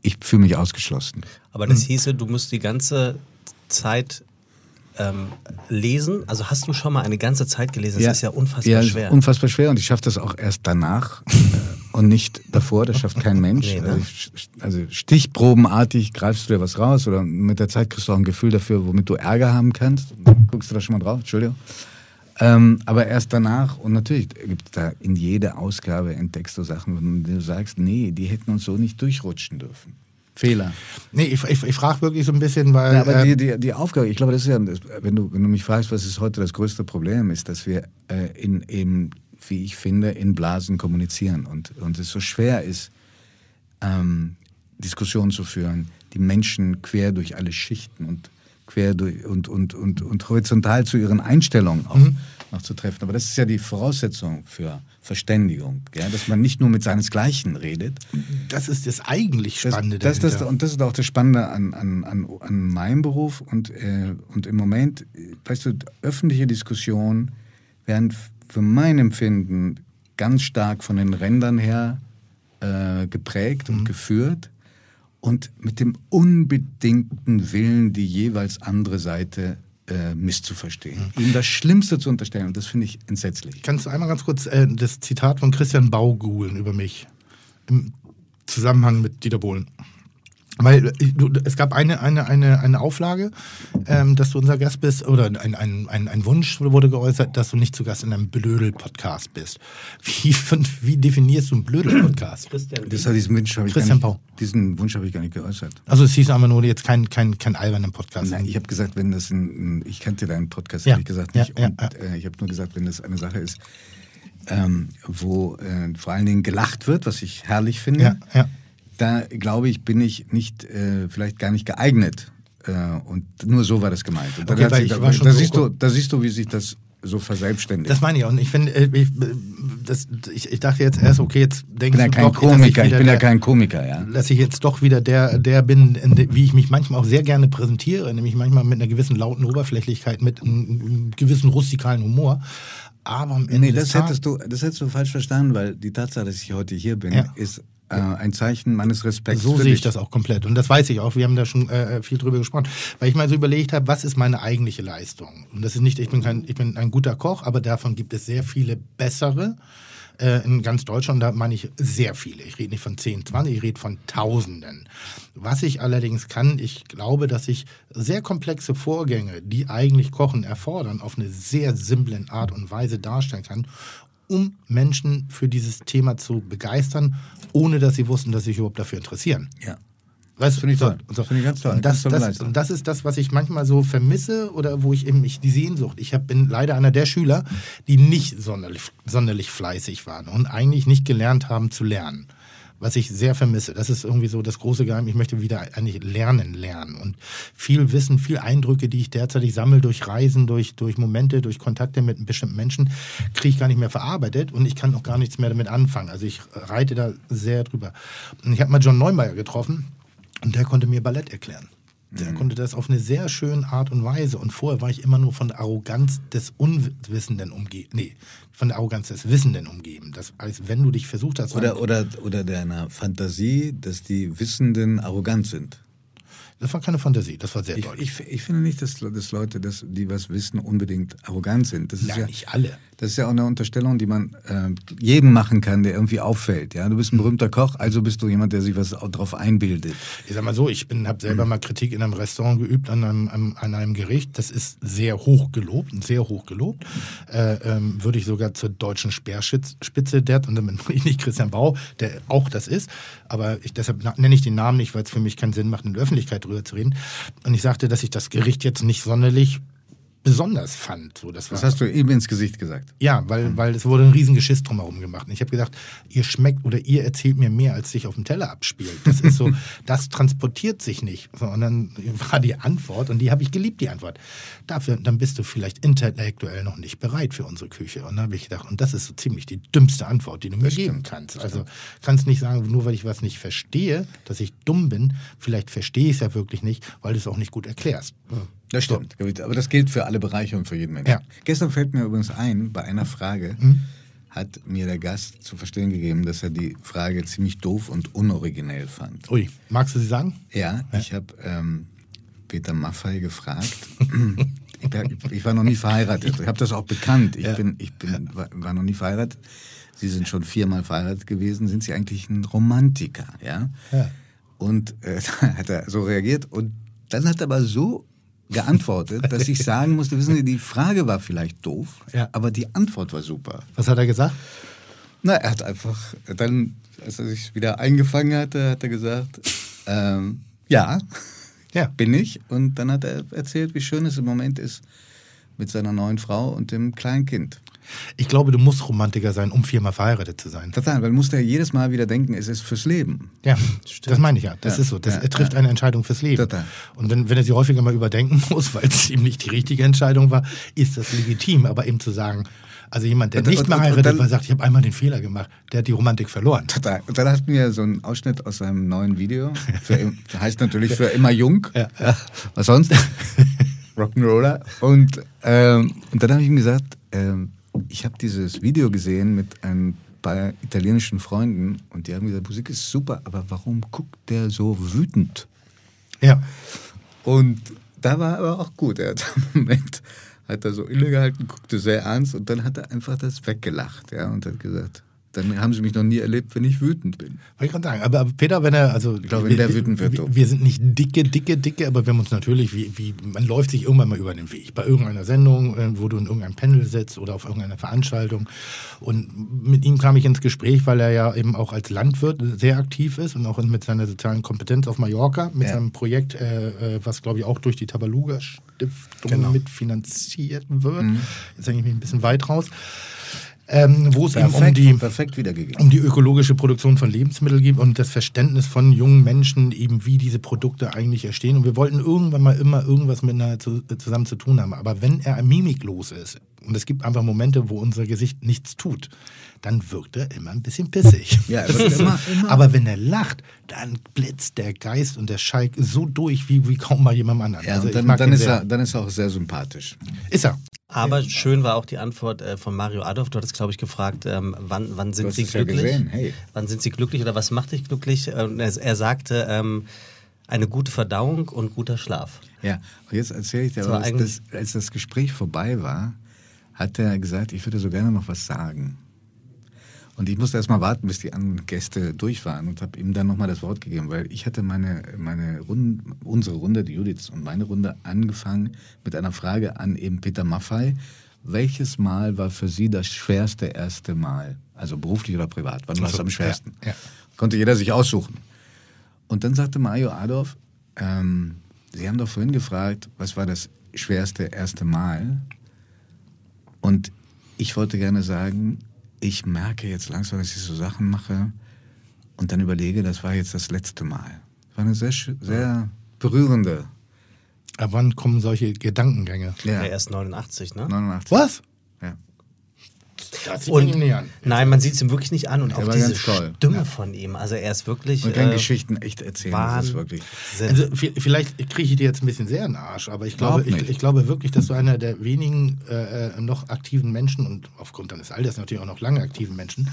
ich fühle mich ausgeschlossen. Aber das hieße, du musst die ganze Zeit ähm, lesen. Also hast du schon mal eine ganze Zeit gelesen? Das ist ja unfassbar ja, schwer. Unfassbar schwer und ich schaffe das auch erst danach und nicht davor. Das schafft kein Mensch. Nee, ne? also, also stichprobenartig greifst du dir was raus oder mit der Zeit kriegst du auch ein Gefühl dafür, womit du Ärger haben kannst. Guckst du da schon mal drauf? Entschuldigung. Ähm, aber erst danach, und natürlich gibt es da in jeder Ausgabe entdeckst du Sachen, wo du sagst, nee, die hätten uns so nicht durchrutschen dürfen. Fehler. nee, ich, ich, ich frage wirklich so ein bisschen, weil. Ja, aber ähm, die, die, die Aufgabe, ich glaube, das ist ja, wenn du, wenn du mich fragst, was ist heute das größte Problem, ist, dass wir äh, in, in, wie ich finde, in Blasen kommunizieren und, und es so schwer ist, ähm, Diskussionen zu führen, die Menschen quer durch alle Schichten und quer durch und, und, und, und horizontal zu ihren Einstellungen auch noch zu treffen. Aber das ist ja die Voraussetzung für Verständigung, ja? dass man nicht nur mit seinesgleichen redet, das ist das eigentlich das, Spannende. das, das, dahinter. und das ist auch das Spannende an, an, an, an meinem Beruf. Und, äh, und im Moment, äh, weißt du, öffentliche Diskussionen werden für mein Empfinden ganz stark von den Rändern her äh, geprägt Mhm. und geführt und mit dem unbedingten Willen, die jeweils andere Seite äh, misszuverstehen. Mhm. Ihm das Schlimmste zu unterstellen. Und das finde ich entsetzlich. Kannst du einmal ganz kurz äh, das Zitat von Christian Bau googeln über mich? Im Zusammenhang mit Dieter Bohlen. Weil äh, du, es gab eine, eine, eine, eine Auflage, ähm, dass du unser Gast bist, oder ein, ein, ein, ein Wunsch wurde geäußert, dass du nicht zu Gast in einem Blödel-Podcast bist. Wie, wie definierst du einen Blödel-Podcast? Christian, Das, diesen Wunsch habe ich, Christian nicht- diesen Wunsch habe ich gar nicht geäußert. Also es hieß einfach nur jetzt kein, kein, kein albernen Podcast. Nein, ich habe gesagt, wenn das ein, ein- ich kannte deinen Podcast Ja, ehrlich gesagt ja, nicht. ja, und ja. Äh, ich habe nur gesagt, wenn das eine Sache ist, ähm, wo äh, vor allen Dingen gelacht wird, was ich herrlich finde, Ja, ja. Da glaube ich, bin ich nicht, äh, vielleicht gar nicht geeignet. Äh, und nur so war das gemeint. Und Okay, sich- ich da, so- siehst du, da siehst du, wie sich das so verselbstständigt. Das meine ich auch. Und ich finde, äh, ich, das, ich, ich dachte jetzt erst, okay, jetzt ich denkst bin ja du kein doch, Komiker, ich wieder bin ja der- kein Komiker, ja. dass ich jetzt doch wieder der, der bin, wie ich mich manchmal auch sehr gerne präsentiere, nämlich manchmal mit einer gewissen lauten Oberflächlichkeit, mit einem, einem gewissen rustikalen Humor. Aber am Ende Nee, das hättest, du, das hättest du falsch verstanden, weil die Tatsache, dass ich heute hier bin, Ja. ist äh, ein Zeichen meines Respekts So sehe ich das auch komplett. Und das weiß ich auch. Wir haben da schon äh, viel drüber gesprochen. Weil ich mal so überlegt habe, was ist meine eigentliche Leistung? Und das ist nicht, ich bin, kein, ich bin ein guter Koch, aber davon gibt es sehr viele bessere äh, in ganz Deutschland. Da meine ich sehr viele. Ich rede nicht von 10, 20, ich rede von Tausenden. Was ich allerdings kann, ich glaube, dass ich sehr komplexe Vorgänge, die eigentlich Kochen erfordern, auf eine sehr simple Art und Weise darstellen kann um Menschen für dieses Thema zu begeistern, ohne dass sie wussten, dass sie sich überhaupt dafür interessieren. Ja. Weißt du, Finde ich so- toll. so. Finde ich ganz toll. Und das, das, und das ist das, was ich manchmal so vermisse oder wo ich eben ich, die Sehnsucht. Ich hab, bin leider einer der Schüler, die nicht sonderlich, sonderlich fleißig waren und eigentlich nicht gelernt haben zu lernen. Was ich sehr vermisse. Das ist irgendwie so das große Geheimnis. Ich möchte wieder eigentlich lernen, lernen. Und viel Wissen, viel Eindrücke, die ich derzeit sammle durch Reisen, durch, durch Momente, durch Kontakte mit bestimmten Menschen, kriege ich gar nicht mehr verarbeitet und ich kann auch gar nichts mehr damit anfangen. Also ich reite da sehr drüber. Und ich habe mal John Neumeier getroffen und der konnte mir Ballett erklären. Der Mhm. konnte das auf eine sehr schöne Art und Weise. Und vorher war ich immer nur von der Arroganz des Unwissenden umgeben. Nee, von der Arroganz des Wissenden umgeben. Das heißt, wenn du dich versucht hast, Oder, oder, oder deiner Fantasie, dass die Wissenden arrogant sind. Das war keine Fantasie, das war sehr Ich, deutlich. ich, ich finde nicht, dass, dass Leute, dass, die was wissen, unbedingt arrogant sind. Das ist Ja, ja, nicht alle. Das ist ja auch eine Unterstellung, die man äh, jedem machen kann, der irgendwie auffällt. Ja, du bist ein berühmter Koch, also bist du jemand, der sich was drauf einbildet. Ich sag mal so, ich habe selber mal Kritik in einem Restaurant geübt an einem, an einem Gericht. Das ist sehr hoch gelobt, sehr hoch gelobt. Äh, ähm, würde ich sogar zur deutschen Speerspitze der, und damit meine ich nicht Christian Bau, der auch das ist. Aber ich, deshalb nenne ich den Namen nicht, weil es für mich keinen Sinn macht, in der Öffentlichkeit drüber zu reden. Und ich sagte, dass ich das Gericht jetzt nicht sonderlich besonders fand. So, das, Das hast du eben ins Gesicht gesagt. ja, weil, weil es wurde ein Riesengeschiss drumherum gemacht. Und ich habe gedacht, ihr schmeckt oder ihr erzählt mir mehr, als sich auf dem Teller abspielt. Das ist so, das transportiert sich nicht. So, und dann war die Antwort, und die habe ich geliebt, die Antwort. Dafür, dann bist du vielleicht intellektuell noch nicht bereit für unsere Küche. Und dann habe ich gedacht, und das ist so ziemlich die dümmste Antwort, die du mir geben kannst. Also kannst nicht sagen, nur weil ich was nicht verstehe, dass ich dumm bin. Vielleicht verstehe ich es ja wirklich nicht, weil du es auch nicht gut erklärst. Das stimmt. Aber das gilt für alle Bereiche und für jeden Menschen. Ja. Gestern fällt mir übrigens ein, bei einer Frage Mhm. hat mir der Gast zu verstehen gegeben, dass er die Frage ziemlich doof und unoriginell fand. Ui, magst du sie sagen? Ja, ich habe ähm, Peter Maffei gefragt. ich, war noch nie verheiratet. Ich habe das auch bekannt. Ich, Ja. bin, ich bin, war, noch nie verheiratet. Sie sind schon viermal verheiratet gewesen. Sind Sie eigentlich ein Romantiker? Ja. Ja. Und äh, hat er so reagiert und dann hat er aber so geantwortet, dass ich sagen musste, wissen Sie, die Frage war vielleicht doof, Ja. aber die Antwort war super. Was hat er gesagt? Na, er hat einfach, dann, als er sich wieder eingefangen hatte, hat er gesagt, ähm, ja, Ja. bin ich. Und dann hat er erzählt, wie schön es im Moment ist mit seiner neuen Frau und dem kleinen Kind. Ich glaube, du musst Romantiker sein, um viermal verheiratet zu sein. Total, weil musste er jedes Mal wieder denken, es ist fürs Leben. Ja, das meine ich ja. Das Ja, ist so. Das, ja, trifft ja. eine Entscheidung fürs Leben. Total. Und wenn, wenn er sie häufiger mal überdenken muss, weil es ihm nicht die richtige Entscheidung war, ist das legitim. Aber eben zu sagen, also jemand, der Und- nicht mehr und heiratet, weil sagt, ich habe einmal den Fehler gemacht, der hat die Romantik verloren. Total. Und dann hatten wir so einen Ausschnitt aus seinem neuen Video. Für, heißt natürlich für immer jung. Ja. Was sonst? Rock'n'Roller. Und, ähm, und dann habe ich ihm gesagt, ähm, ich habe dieses Video gesehen mit ein paar italienischen Freunden und die haben gesagt, Musik ist super, aber warum guckt der so wütend? Ja. Und da war aber auch gut. Er hat im Moment hat er so innegehalten, guckte sehr ernst und dann hat er einfach das weggelacht, ja, und hat gesagt, dann haben sie mich noch nie erlebt, wenn ich wütend bin. Wollte ich gerade sagen. Aber, aber Peter, wenn er, also. Ich glaube, wenn der wütend wird, wir, wir sind nicht dicke, dicke, dicke, aber wir haben uns natürlich, wie, wie, man läuft sich irgendwann mal über den Weg. Bei irgendeiner Sendung, äh, wo du in irgendeinem Panel sitzt oder auf irgendeiner Veranstaltung. Und mit ihm kam ich ins Gespräch, weil er ja eben auch als Landwirt sehr aktiv ist und auch mit seiner sozialen Kompetenz auf Mallorca, mit Ja. seinem Projekt, äh, äh, was glaube ich auch durch die Tabaluga Stiftung Genau. mitfinanziert wird. Jetzt hänge ich mich ein bisschen weit raus. Ähm, wo es eben um die um die ökologische Produktion von Lebensmitteln gibt und das Verständnis von jungen Menschen, eben wie diese Produkte eigentlich entstehen. Und wir wollten irgendwann mal immer irgendwas miteinander zu, zusammen zu tun haben. Aber wenn er mimiklos ist und es gibt einfach Momente, wo unser Gesicht nichts tut, dann wirkt er immer ein bisschen pissig. Ja, er immer- immer- Aber wenn er lacht, dann blitzt der Geist und der Schalk so durch wie, wie kaum bei jemandem anderen. Ja, Also dann, dann, ist er, dann ist er auch sehr sympathisch. Ist er. Aber schön war auch die Antwort äh, von Mario Adolf. Du hattest, glaube ich, gefragt, ähm, wann, wann sind hast Sie ja glücklich? gesehen, hey. Wann sind Sie glücklich oder was macht dich glücklich? Und er, er sagte, ähm, eine gute Verdauung und guter Schlaf. Ja, und jetzt erzähle ich dir, Das war aber, als eigentlich- das, als das Gespräch vorbei war, hat er gesagt, ich würde so gerne noch was sagen. Und ich musste erst mal warten, bis die anderen Gäste durch waren und habe ihm dann nochmal das Wort gegeben, weil ich hatte meine, meine Runde, unsere Runde, die Judiths und meine Runde, angefangen mit einer Frage an eben Peter Maffei. Welches Mal war für Sie das schwerste erste Mal? Also beruflich oder privat? Wann war es so, am schwersten? ja, ja. Konnte jeder sich aussuchen. Und dann sagte Mario Adolf, ähm, Sie haben doch vorhin gefragt, was war das schwerste erste Mal? Und ich wollte gerne sagen, ich merke jetzt langsam, dass ich so Sachen mache und dann überlege, das war jetzt das letzte Mal. Das war eine sehr, sch- sehr berührende. Aber wann kommen solche Gedankengänge? Ja, Ja, erst 89, ne? 89. Was? Ja. Das sieht man ihm nicht an. nein, man sieht es ihm wirklich nicht an. Und auch diese. Stimme von ihm. Also er ist wirklich. Man kann äh, Geschichten echt erzählen. Das ist wirklich. Also vi- vielleicht kriege ich dir jetzt ein bisschen sehr in den Arsch, aber ich glaube, ich, ich glaube wirklich, dass du einer der wenigen äh, äh, noch aktiven Menschen und aufgrund deines Alters natürlich auch noch lange aktiven Menschen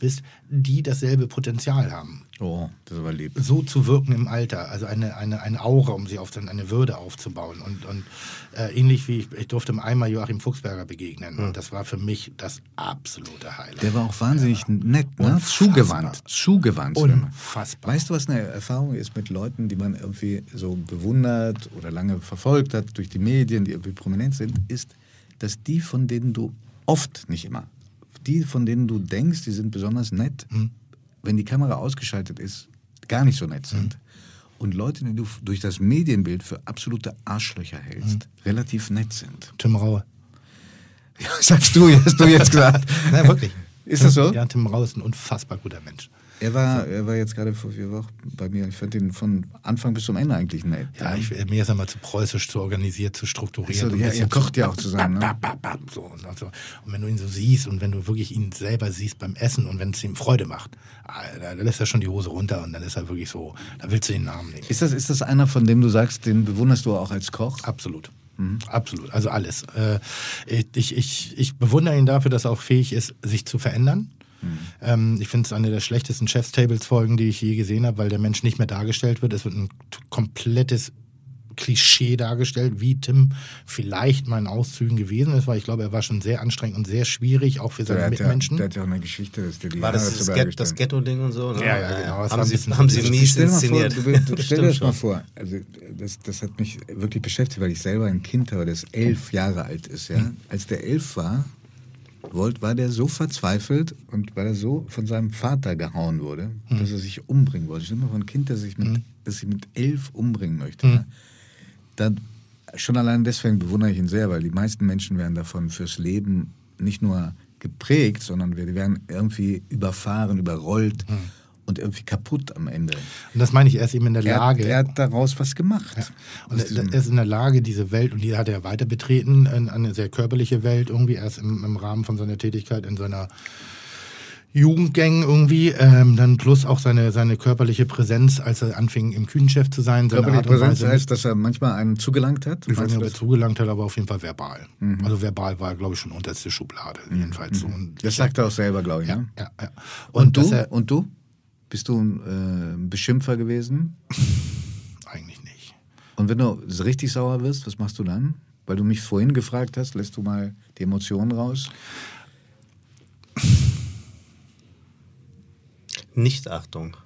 bist, die dasselbe Potenzial haben. Oh, das war lieb. So zu wirken im Alter, also eine, eine, eine Aura, um sie auf eine Würde aufzubauen. Und, und äh, ähnlich wie ich, ich durfte einmal Joachim Fuchsberger begegnen. Und das war für mich das absolute Highlight. Der war auch wahnsinnig nett, ne? Unfassbar. Zugewandt. Zugewandt. Unfassbar. Weißt du, was eine Erfahrung ist mit Leuten, die man irgendwie so bewundert oder lange verfolgt hat durch die Medien, die irgendwie prominent sind, ist, dass die, von denen du oft, nicht immer, die, von denen du denkst, die sind besonders nett, wenn die Kamera ausgeschaltet ist, gar nicht so nett sind. Und Leute, die du durch das Medienbild für absolute Arschlöcher hältst, relativ nett sind. Tim Raue. Ja, sagst du, hast du jetzt gesagt. Nein, wirklich. Ist das so? Ja, Tim Raue ist ein unfassbar guter Mensch. Er war, er war jetzt gerade vor vier Wochen bei mir. Ich fand ihn von Anfang bis zum Ende eigentlich nett. Ja, ich, mir ist einmal zu preußisch, zu organisiert, zu strukturiert. So, ja, ihr kocht ja auch zusammen, ne? So, und, so. und wenn du ihn so siehst und wenn du wirklich ihn selber siehst beim Essen und wenn es ihm Freude macht, ah, da, da lässt er schon die Hose runter und dann ist er wirklich so, da willst du den Namen nehmen. Ist das, ist das einer, von dem du sagst, den bewunderst du auch als Koch? Absolut. Absolut. Also alles. Äh, ich, ich, ich bewundere ihn dafür, dass er auch fähig ist, sich zu verändern. Ähm, ich finde es eine der schlechtesten Chef's-Tables-Folgen, die ich je gesehen habe, weil der Mensch nicht mehr dargestellt wird. Es wird ein komplettes Klischee dargestellt, wie Tim vielleicht mal in Auszügen gewesen ist, weil ich glaube, er war schon sehr anstrengend und sehr schwierig, auch für Der seine ja, Mitmenschen. der hat ja auch eine Geschichte, dass der die War das das, Get das. Ghetto-Ding und so? Ne? Ja, ja, genau. Das Haben sie, haben sie mies stell dir mal vor, inszeniert. du, du, stell dir das mal vor. Also das, das hat mich wirklich beschäftigt, weil ich selber ein Kind habe, das elf Jahre alt ist. Ja? Hm. Als der elf war, wollt, war der so verzweifelt und weil er so von seinem Vater gehauen wurde, Hm. dass er sich umbringen wollte. Stell dir mal vor, ein Kind, das sich mit, das sich mit elf umbringen möchte. Hm. Ja? Dann, schon allein deswegen bewundere ich ihn sehr, weil die meisten Menschen werden davon fürs Leben nicht nur geprägt, sondern wir die werden irgendwie überfahren, überrollt Hm. und irgendwie kaputt am Ende. Und das meine ich, er ist eben in der Er, Lage. hat- er hat daraus was gemacht. Und Aus er, er ist in der Lage, diese Welt, und die hat er weiter betreten, in eine sehr körperliche Welt irgendwie, erst im, im Rahmen von seiner Tätigkeit in seiner Jugendgang irgendwie, ähm, dann plus auch seine, seine körperliche Präsenz, als er anfing, im Küchenchef zu sein. Seine Körperliche und Präsenz heißt, dass er manchmal einen zugelangt hat. ich weiß nicht, ob er zugelangt hat, aber auf jeden Fall verbal. Mhm. Also verbal war, glaube ich, schon unterste Schublade, jedenfalls so. Und Das sagt er auch selber, glaube ich. ja, ne? ja, ja. Und, dass du? er, Und du? Bist du ein äh, ein Beschimpfer gewesen? eigentlich nicht. Und wenn du richtig sauer wirst, was machst du dann? Weil du mich vorhin gefragt hast, lässt du mal die Emotionen raus? Nichtachtung.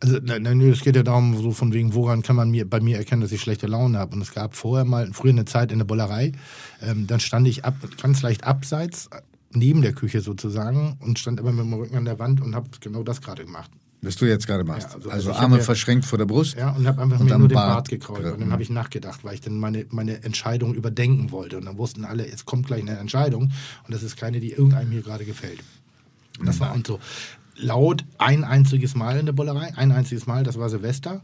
Also, nein, nein, es geht ja darum, so von wegen, woran kann man mir, bei mir erkennen, dass ich schlechte Laune habe. Und es gab vorher mal, früher eine Zeit in der Bollerei, ähm, dann stand ich ab, ganz leicht abseits, neben der Küche sozusagen, und stand immer mit dem Rücken an der Wand und habe genau das gerade gemacht. Was du jetzt gerade machst. Ja, also- also also Arme ja- verschränkt vor der Brust. Ja, und habe einfach Und mir nur den Bart Bart gekraut. Und dann habe ich nachgedacht, weil ich dann meine, meine Entscheidung überdenken wollte. Und dann wussten alle, es kommt gleich eine Entscheidung. Und das ist keine, die irgendeinem hier gerade gefällt. Und das war und so laut ein einziges Mal in der Bollerei. Ein einziges Mal, das war Silvester.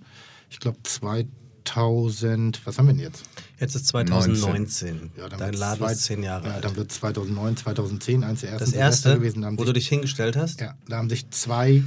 Ich glaube 2000, was haben wir denn jetzt? Jetzt ist 2019. Ja, dann Dein Laden zwei- ist zehn Jahre ja, alt. Dann wird 2009, 2010 eins der ersten Das Silvester erste, gewesen. Da wo sich- du dich hingestellt hast? ja, da haben sich zwei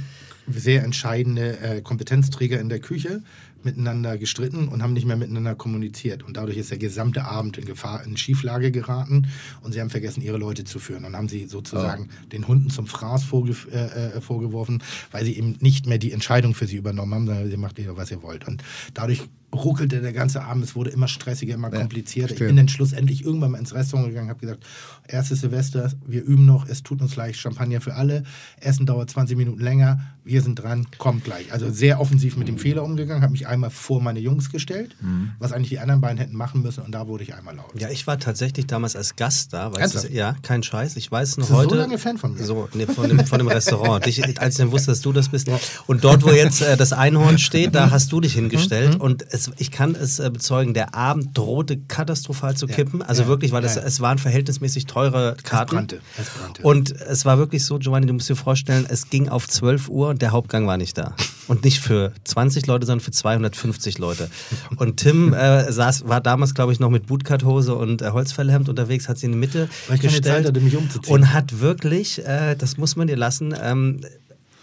sehr entscheidende äh, Kompetenzträger in der Küche miteinander gestritten und haben nicht mehr miteinander kommuniziert. Und dadurch ist der gesamte Abend in Gefahr, in Schieflage geraten und sie haben vergessen, ihre Leute zu führen. Und haben sie sozusagen den Hunden zum Fraß vorge äh, äh, vorgeworfen, weil sie eben nicht mehr die Entscheidung für sie übernommen haben, sondern sie macht ihr, was ihr wollt. Und dadurch ruckelte der ganze Abend, es wurde immer stressiger, immer Ja, komplizierter. Ich verstehe. bin dann schlussendlich irgendwann mal ins Restaurant gegangen, habe gesagt, erstes Silvester, wir üben noch, es tut uns leid, Champagner für alle, Essen dauert 20 Minuten länger, wir sind dran, kommt gleich. Also sehr offensiv mit dem Fehler umgegangen, habe mich einmal vor meine Jungs gestellt, was eigentlich die anderen beiden hätten machen müssen und da wurde ich einmal laut. Ja, ich war tatsächlich damals als Gast da. Weißt du, ja, kein Scheiß. Ich weiß noch du so heute. lange Fan von mir? So, nee, von, dem, von dem Restaurant. Ich, als ich dann wusste, dass du das bist. Und dort, wo jetzt äh, das Einhorn steht, da hast du dich hingestellt. Mhm. Und es, ich kann es äh, bezeugen, der Abend drohte katastrophal zu kippen. Also wirklich, weil ja. es waren verhältnismäßig teure Karten. brannte, es brannte. Und es war wirklich so, Giovanni, du musst dir vorstellen, es ging auf 12 Uhr und der Hauptgang war nicht da. Und nicht für 20 Leute, sondern für 250 Leute. Und Tim äh, saß, war damals, glaube ich, noch mit Bootcut-Hose und äh, Holzfällerhemd unterwegs, hat sie in die Mitte Zeit gestellt mich umzuziehen. und hat wirklich, äh, das muss man dir lassen, ähm,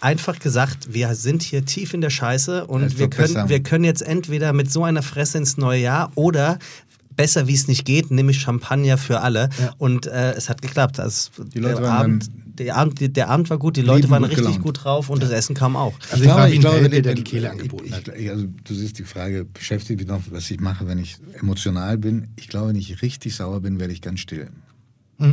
einfach gesagt, wir sind hier tief in der Scheiße und wir besser. können, wir können jetzt entweder mit so einer Fresse ins neue Jahr oder besser wie es nicht geht, nämlich Champagner für alle. Und äh, es hat geklappt. Das, Die Leute der, waren Abend, der, Abend, der Abend war gut, die Leute waren gut richtig gelaunt. gut drauf und das Essen kam auch. Also ich, war wie ein Welpe, der die Kehle angeboten ich, hat. ich, also du siehst die Frage, beschäftigt mich noch, was ich mache, wenn ich emotional bin. Ich glaube, wenn ich richtig sauer bin, werde ich ganz still. Ich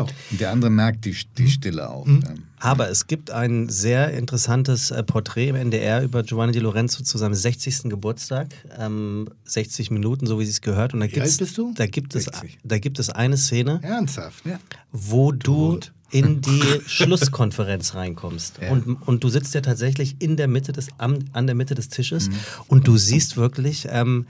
auch. Und der andere merkt die, die Stille auch. Ja. Aber es gibt ein sehr interessantes äh, Porträt im NDR über Giovanni Di Lorenzo zu seinem 60. Geburtstag. Ähm, 60 Minuten, so wie sie es gehört. Und da gibt's, bist du? Da gibt, es, 60. da gibt es eine Szene, Ernsthaft? Ja. wo du Hund. in die Schlusskonferenz reinkommst. Ja. Und, und du sitzt ja tatsächlich in der Mitte des, am, an der Mitte des Tisches Mhm. und du siehst wirklich, ähm,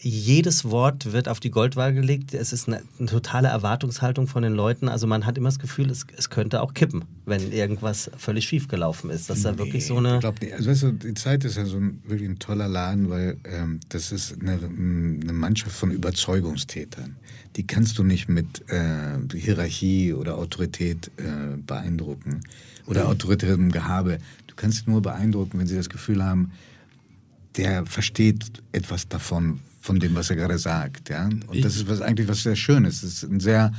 jedes Wort wird auf die Goldwaage gelegt. Es ist eine, eine totale Erwartungshaltung von den Leuten. Also man hat immer das Gefühl, es, es könnte auch kippen, wenn irgendwas völlig schief gelaufen ist. Das ist da wirklich so eine... Ich glaube nicht. Also weißt du, die Zeit ist ja so ein, wirklich ein toller Laden, weil ähm, das ist eine, eine Mannschaft von Überzeugungstätern. Die kannst du nicht mit äh, Hierarchie oder Autorität äh, beeindrucken oder autoritärem Gehabe. Du kannst sie nur beeindrucken, wenn sie das Gefühl haben, der versteht etwas davon, von dem, was er gerade sagt. Ja? Und das ist was, eigentlich was sehr Schönes. Es ist ein sehr,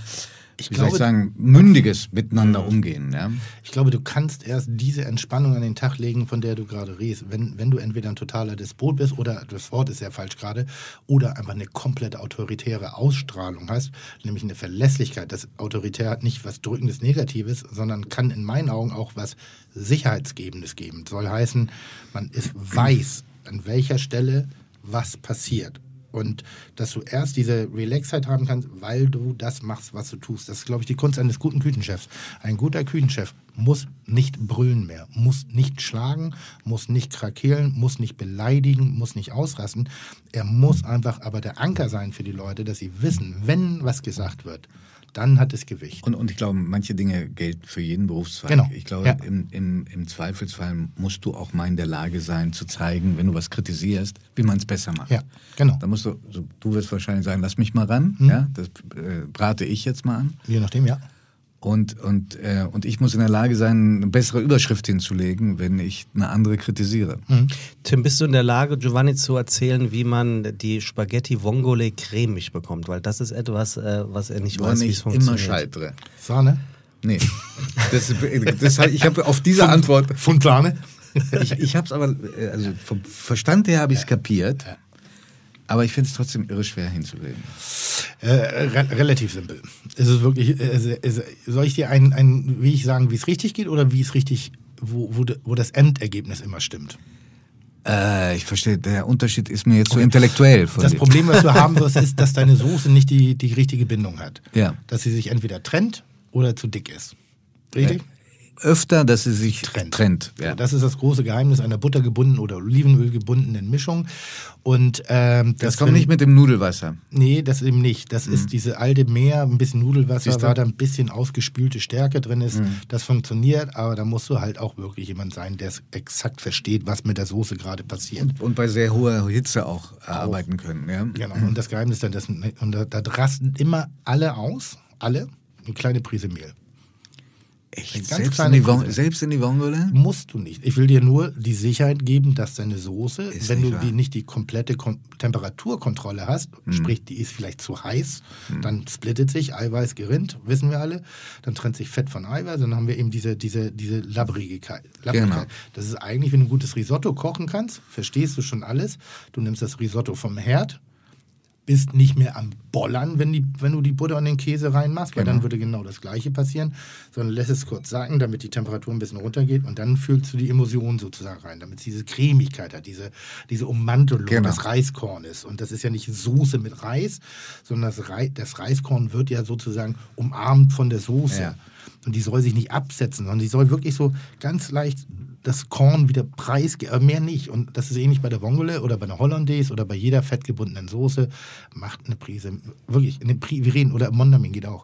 Ich wie soll ich sagen, mündiges Miteinander umgehen. Ja? Ich glaube, du kannst erst diese Entspannung an den Tag legen, von der du gerade redest. Wenn, wenn du entweder ein totaler Despot bist oder, das Wort ist ja falsch gerade, oder einfach eine komplett autoritäre Ausstrahlung hast, nämlich eine Verlässlichkeit. Das Autoritär hat nicht was Drückendes Negatives, sondern kann in meinen Augen auch was Sicherheitsgebendes geben. Soll heißen, man ist weiß, an welcher Stelle was passiert. Und dass du erst diese Relaxheit haben kannst, weil du das machst, was du tust. Das ist, glaube ich, die Kunst eines guten Küchenchefs. Ein guter Küchenchef muss nicht brüllen mehr, muss nicht schlagen, muss nicht krakeelen, muss nicht beleidigen, muss nicht ausrasten. Er muss einfach aber der Anker sein für die Leute, dass sie wissen, wenn was gesagt wird, dann hat es Gewicht. Und, und ich glaube, manche Dinge gelten für jeden Berufszweig. Genau. Ich glaube, Ja. im, im, im Zweifelsfall musst du auch mal in der Lage sein, zu zeigen, wenn du was kritisierst, wie man es besser macht. Ja, genau. Da musst du, du wirst wahrscheinlich sagen, lass mich mal ran. Mhm. Ja, das äh, brate ich jetzt mal an. Je nachdem, ja. Und, und, äh, und ich muss in der Lage sein, eine bessere Überschrift hinzulegen, wenn ich eine andere kritisiere. Tim, bist du in der Lage, Giovanni zu erzählen, wie man die Spaghetti Vongole cremig bekommt? Weil das ist etwas, äh, was er nicht Woran weiß, wie es ich immer funktioniert. scheitere. Sahne? Nee. Das, das, ich habe auf diese Antwort. Von Sahne? Ich, ich habe es aber, äh, also vom Verstand her habe ich es kapiert. Aber ich finde es trotzdem irre schwer hinzulegen. Äh, re relativ simpel. Es ist wirklich, äh, es, soll ich dir ein, ein, wie ich sagen, wie es richtig geht oder wie es richtig, wo, wo, wo das Endergebnis immer stimmt? Äh, ich verstehe, der Unterschied ist mir jetzt so intellektuell. Das dir. Problem, was du haben wirst, ist, dass deine Soße nicht die, die richtige Bindung hat. Ja. Dass sie sich entweder trennt oder zu dick ist. Richtig? Öfter, dass sie sich Trennt. trennt. ja. Das ist das große Geheimnis einer buttergebundenen oder Olivenöl gebundenen Mischung. Und ähm, das das kommt wenn- nicht mit dem Nudelwasser. Nee, das eben nicht. Das ist diese alte Meer, ein bisschen Nudelwasser, weil da ein bisschen ausgespülte Stärke drin ist. Das funktioniert, aber da musst du halt auch wirklich jemand sein, der es exakt versteht, was mit der Soße gerade passiert. Und bei sehr hoher Hitze auch arbeiten können. Ja? Genau. Und das Geheimnis dann, das, und da, da rasten immer alle aus, alle, eine kleine Prise Mehl. Echt? Selbst in, Prise. selbst in die Vongole? Musst du nicht. Ich will dir nur die Sicherheit geben, dass deine Soße, Ist wenn du wahr. die nicht die komplette Kom Temperaturkontrolle hast, Mhm. sprich, die ist vielleicht zu heiß, dann splittet sich, Eiweiß gerinnt, wissen wir alle, dann trennt sich Fett von Eiweiß, dann haben wir eben diese, diese, diese Labrigkeit. Labrigkeit. Genau. Das ist eigentlich, wenn du ein gutes Risotto kochen kannst, verstehst du schon alles. Du nimmst das Risotto vom Herd, bist nicht mehr am Bollern, wenn, die, wenn du die Butter und den Käse reinmachst, weil Genau. dann würde genau das Gleiche passieren, sondern lässt es kurz sacken, damit die Temperatur ein bisschen runtergeht und dann füllst du die Emulsion sozusagen rein, damit es diese Cremigkeit hat, diese, diese Ummantelung Genau. des Reiskornes. Und das ist ja nicht Soße mit Reis, sondern das, Rei das Reiskorn wird ja sozusagen umarmt von der Soße. Ja. Und die soll sich nicht absetzen, sondern die soll wirklich so ganz leicht das Korn wieder preisgeben, aber mehr nicht. Und das ist ähnlich bei der Vongole oder bei der Hollandaise oder bei jeder fettgebundenen Soße. Macht eine Prise, wirklich, eine Pri wir reden, oder Mondamin geht auch.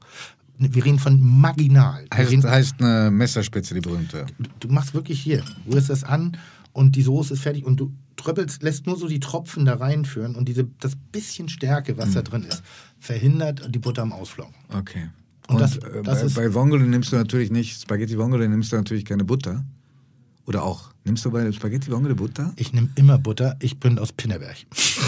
Wir reden von marginal. Heißt, reden, heißt eine Messerspitze, die berühmte. du machst wirklich hier, rührst das an und die Soße ist fertig und du tröppelst, lässt nur so die Tropfen da reinführen und diese, das bisschen Stärke, was da Mhm. drin ist, verhindert die Butter am Ausflogen. Okay. Und Und, das- äh, das bei, ist- bei Vongole nimmst du natürlich nicht, Spaghetti Vongole nimmst du natürlich keine Butter. Oder auch, nimmst du bei Spaghetti Vongole Butter? Ich nehme immer Butter, ich bin aus Pinneberg.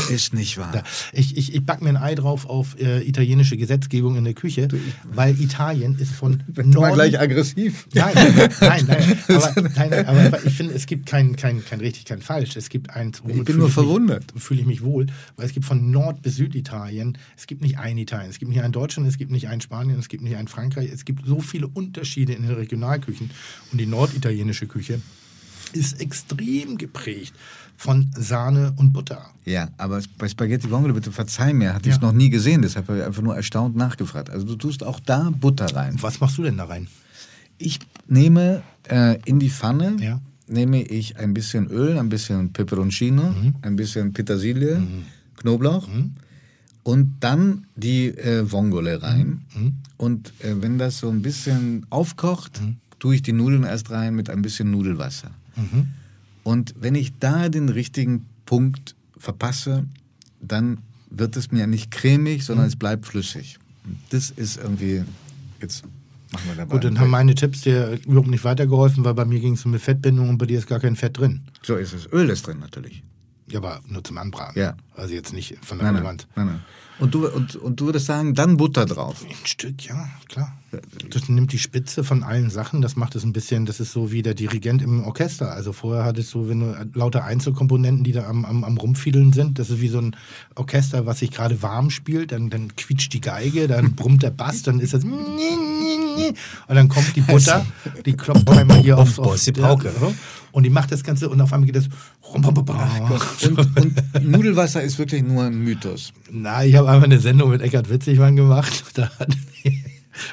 Ist nicht wahr. Da, ich ich, ich backe mir ein Ei drauf auf äh, italienische Gesetzgebung in der Küche, weil Italien ist von Bin mal Norden... gleich aggressiv. Nein, nein, nein, aber, nein, nein, aber, ich finde, es gibt kein, kein, kein richtig, kein falsch. Es gibt eins, Ich bin nur verwundert. Fühle ich mich wohl, weil es gibt von Nord- bis Süditalien, es gibt nicht ein Italien, es gibt nicht ein Deutschland, es gibt nicht ein Spanien, es gibt nicht ein Frankreich, es gibt so viele Unterschiede in den Regionalküchen. Und die norditalienische Küche ist extrem geprägt von Sahne und Butter. Ja, aber bei Spaghetti Vongole, bitte verzeih mir, hatte ich Ja. noch nie gesehen, deshalb habe ich einfach nur erstaunt nachgefragt. Also du tust auch da Butter rein. Was machst du denn da rein? Ich nehme äh, in die Pfanne, Ja. nehme ich ein bisschen Öl, ein bisschen Peperoncino, ein bisschen Petersilie, Knoblauch und dann die äh, Vongole rein. Und äh, wenn das so ein bisschen aufkocht, tue ich die Nudeln erst rein mit ein bisschen Nudelwasser. Und wenn ich da den richtigen Punkt verpasse, dann wird es mir nicht cremig, sondern es bleibt flüssig. Und Das ist irgendwie, jetzt machen wir dabei. Gut, dann haben meine Tipps dir überhaupt nicht weitergeholfen, weil bei mir ging es um eine Fettbindung und bei dir ist gar kein Fett drin. so ist es. Öl ist drin natürlich. Ja, aber nur zum Anbraten. Ja. Also jetzt nicht von der Nein, nein, Relevanz. nein, nein. Und, du, und, und du würdest sagen, dann Butter drauf. Ein Stück, ja, klar. Das nimmt die Spitze von allen Sachen. Das macht es ein bisschen, das ist so wie der Dirigent im Orchester. Also vorher hattest du, wenn du lauter Einzelkomponenten, die da am, am, am Rumfiedeln sind, das ist wie so ein Orchester, was sich gerade warm spielt, dann, dann quietscht die Geige, dann brummt der Bass, dann ist das und dann kommt die Butter, die klopft einmal hier aufs, Boah, aufs ist die Pauke. Ja, und die macht das Ganze und auf einmal geht das Und, und Nudelwasser ist wirklich nur ein Mythos. Na, ich habe einmal eine Sendung mit Eckhard Witzigmann gemacht. Da hat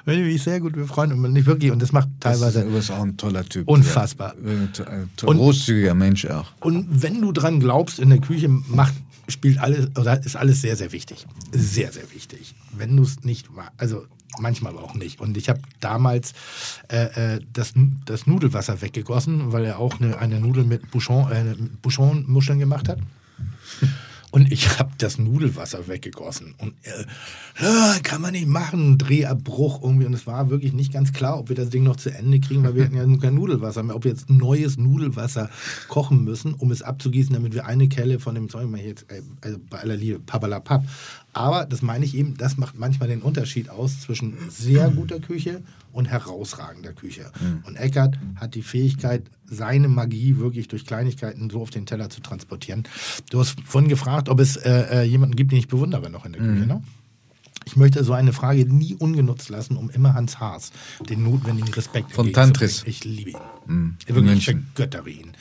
bin ich mich sehr gut befreundet und nicht wirklich und das macht teilweise. übrigens auch ein toller Typ. Unfassbar. Ja, Ein großzügiger Mensch auch. Und wenn du dran glaubst, in der Küche macht spielt alles oder ist alles sehr sehr wichtig, sehr sehr wichtig. Wenn du es nicht, ma- also manchmal auch nicht. Und ich habe damals äh, äh, das, das Nudelwasser weggegossen, weil er auch eine, eine Nudel mit Bouchon, äh, Bouchon-Muscheln gemacht hat. Und ich habe das Nudelwasser weggegossen. Und äh, "Ah, kann man nicht machen, Drehabbruch irgendwie. Und es war wirklich nicht ganz klar, ob wir das Ding noch zu Ende kriegen, weil wir hatten ja kein Nudelwasser mehr. Ob wir jetzt neues Nudelwasser kochen müssen, um es abzugießen, damit wir eine Kelle von dem Zeug mal jetzt, äh, also bei aller Liebe, papalapap. Aber das meine ich eben, das macht manchmal den Unterschied aus zwischen sehr guter Küche und herausragender Küche. Und Eckert hat die Fähigkeit, seine Magie wirklich durch Kleinigkeiten so auf den Teller zu transportieren. Du hast vorhin gefragt, ob es äh, äh, jemanden gibt, den ich bewundere noch in der Küche. Ne? Ich möchte so eine Frage nie ungenutzt lassen, um immer Hans Haas den notwendigen Respekt Von. Tantris. Ich liebe ihn. in Wirklich, ich vergöttere ihn.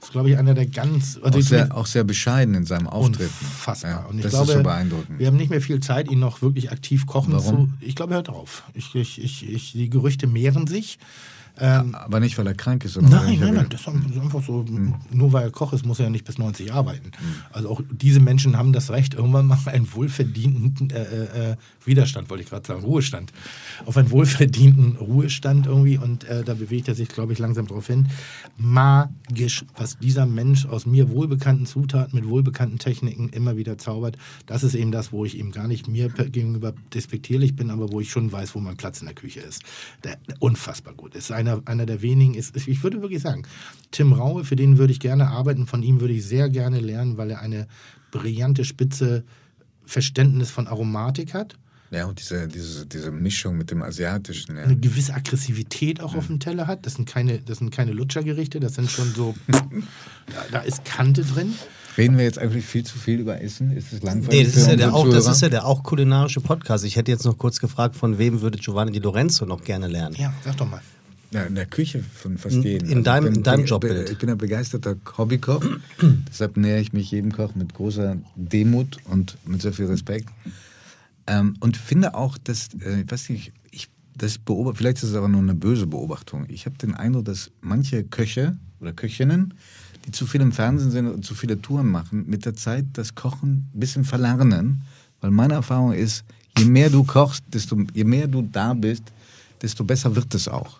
Das ist, glaube ich, einer der ganz... Auch Also sehr, auch sehr bescheiden in seinem Auftreten. Unfassbar. Ja, und ich das glaube, ist so beeindruckend. wir haben nicht mehr viel Zeit, ihn noch wirklich aktiv kochen Warum? zu. Ich glaube, er hört auf. Ich, ich, ich, ich, die Gerüchte mehren sich. Ähm, Aber nicht, weil er krank ist, sondern er Nein, nein, nein, das ist einfach so. Hm. Nur weil er Koch ist, muss er ja nicht bis 90 arbeiten. Also auch diese Menschen haben das Recht, irgendwann mal einen wohlverdienten äh, äh, Widerstand, wollte ich gerade sagen, Ruhestand. Auf einen wohlverdienten Ruhestand irgendwie und äh, da bewegt er sich, glaube ich, langsam drauf hin. Magisch, was dieser Mensch aus mir wohlbekannten Zutaten mit wohlbekannten Techniken immer wieder zaubert. Das ist eben das, wo ich ihm gar nicht mir gegenüber despektierlich bin, aber wo ich schon weiß, wo mein Platz in der Küche ist. Der, unfassbar gut. Ist einer, einer der wenigen, ist, ich würde wirklich sagen, Tim Raue, für den würde ich gerne arbeiten, von ihm würde ich sehr gerne lernen, weil er eine brillante Spitze Verständnis von Aromatik hat. Ja, und diese, diese, diese Mischung mit dem Asiatischen. Ja. eine gewisse Aggressivität auch auf dem Teller hat. Das sind keine, das sind keine Lutschergerichte, das sind schon so, da, da ist Kante drin. Reden wir jetzt eigentlich viel zu viel über Essen? Ist es langweilig? Nee, das ist, für ja der auch, das ist ja der auch kulinarische Podcast. Ich hätte jetzt noch kurz gefragt, von wem würde Giovanni Di Lorenzo noch gerne lernen? Ja, sag doch mal. Ja, in der Küche von fast jedem. in ich deinem- bin- in deinem Jobbild. Ich bin ein begeisterter Hobbykoch. Deshalb nähere ich mich jedem Koch mit großer Demut und mit sehr viel Respekt. Ähm, und finde auch, dass, äh, ich weiß nicht, ich, das vielleicht ist es aber nur eine böse Beobachtung. Ich habe den Eindruck, dass manche Köche oder Köchinnen, die zu viel im Fernsehen sind und zu viele Touren machen, mit der Zeit das Kochen ein bisschen verlernen. Weil meine Erfahrung ist, je mehr du kochst, desto, je mehr du da bist, desto besser wird es auch.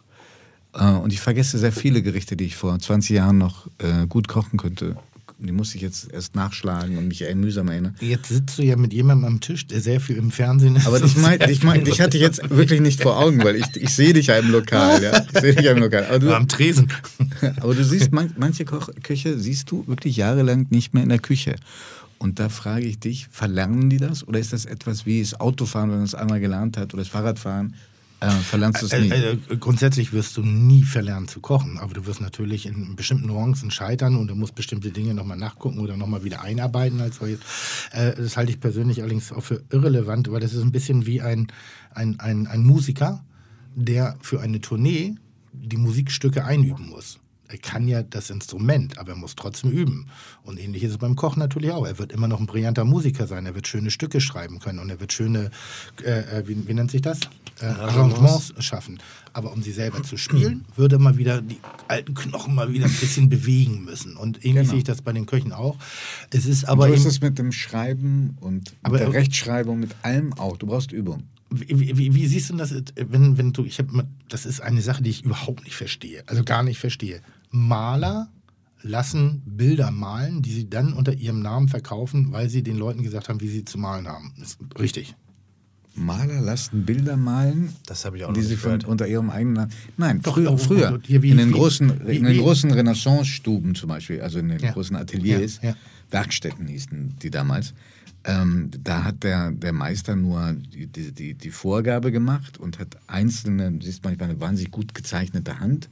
Äh, Und ich vergesse sehr viele Gerichte, die ich vor 20 Jahren noch äh, gut kochen könnte. Die muss ich jetzt erst nachschlagen und mich eher mühsam erinnern. Jetzt sitzt du ja mit jemandem am Tisch, der sehr viel im Fernsehen ist. Aber ich meine, ich mein, dich hatte ich jetzt wirklich nicht vor Augen, weil ich, ich sehe dich ja im Lokal. Ja? Ich sehe dich ja im Lokal. Aber du, am Tresen. aber du siehst, man, manche Koch, Köche siehst du wirklich jahrelang nicht mehr in der Küche. Und da frage ich dich, verlernen die das? Oder ist das etwas wie das Autofahren, wenn man es einmal gelernt hat, oder das Fahrradfahren? Äh, verlernst du es Äh, nie? äh, grundsätzlich wirst du nie verlernen zu kochen, aber du wirst natürlich in bestimmten Nuancen scheitern und du musst bestimmte Dinge nochmal nachgucken oder nochmal wieder einarbeiten als solches. Äh, das halte ich persönlich allerdings auch für irrelevant, weil das ist ein bisschen wie ein, ein, ein, ein Musiker, der für eine Tournee die Musikstücke einüben muss. Er kann ja das Instrument, aber er muss trotzdem üben. Und ähnlich ist es beim Kochen natürlich auch. Er wird immer noch ein brillanter Musiker sein. Er wird schöne Stücke schreiben können und er wird schöne, äh, äh, wie, wie nennt sich das? Äh, Arrangements schaffen. Aber um sie selber zu spielen, würde man wieder die alten Knochen mal wieder ein bisschen bewegen müssen. Und ähnlich Genau. sehe ich das bei den Köchen auch. Es ist Aber aber so ist es mit dem Schreiben und mit der Rechtschreibung, mit allem auch. Du brauchst Übung. Wie, wie, wie siehst du das, wenn, wenn du, ich habe, das ist eine Sache, die ich überhaupt nicht verstehe, also gar nicht verstehe. Maler lassen Bilder malen, die sie dann unter ihrem Namen verkaufen, weil sie den Leuten gesagt haben, wie sie zu malen haben. Das ist richtig. Maler lassen Bilder malen, Das habe ich auch die sie von, unter ihrem eigenen Namen. Nein, Doch, früher, früher hier, wie- in den wie- großen, wie- in den wie- großen Renaissance-Stuben zum Beispiel, also in den Ja. großen Ateliers, Ja, ja. Werkstätten hießen die damals. Ähm, da hat der, der Meister nur die, die, die, die Vorgabe gemacht und hat einzelne, du siehst manchmal eine wahnsinnig gut gezeichnete Hand,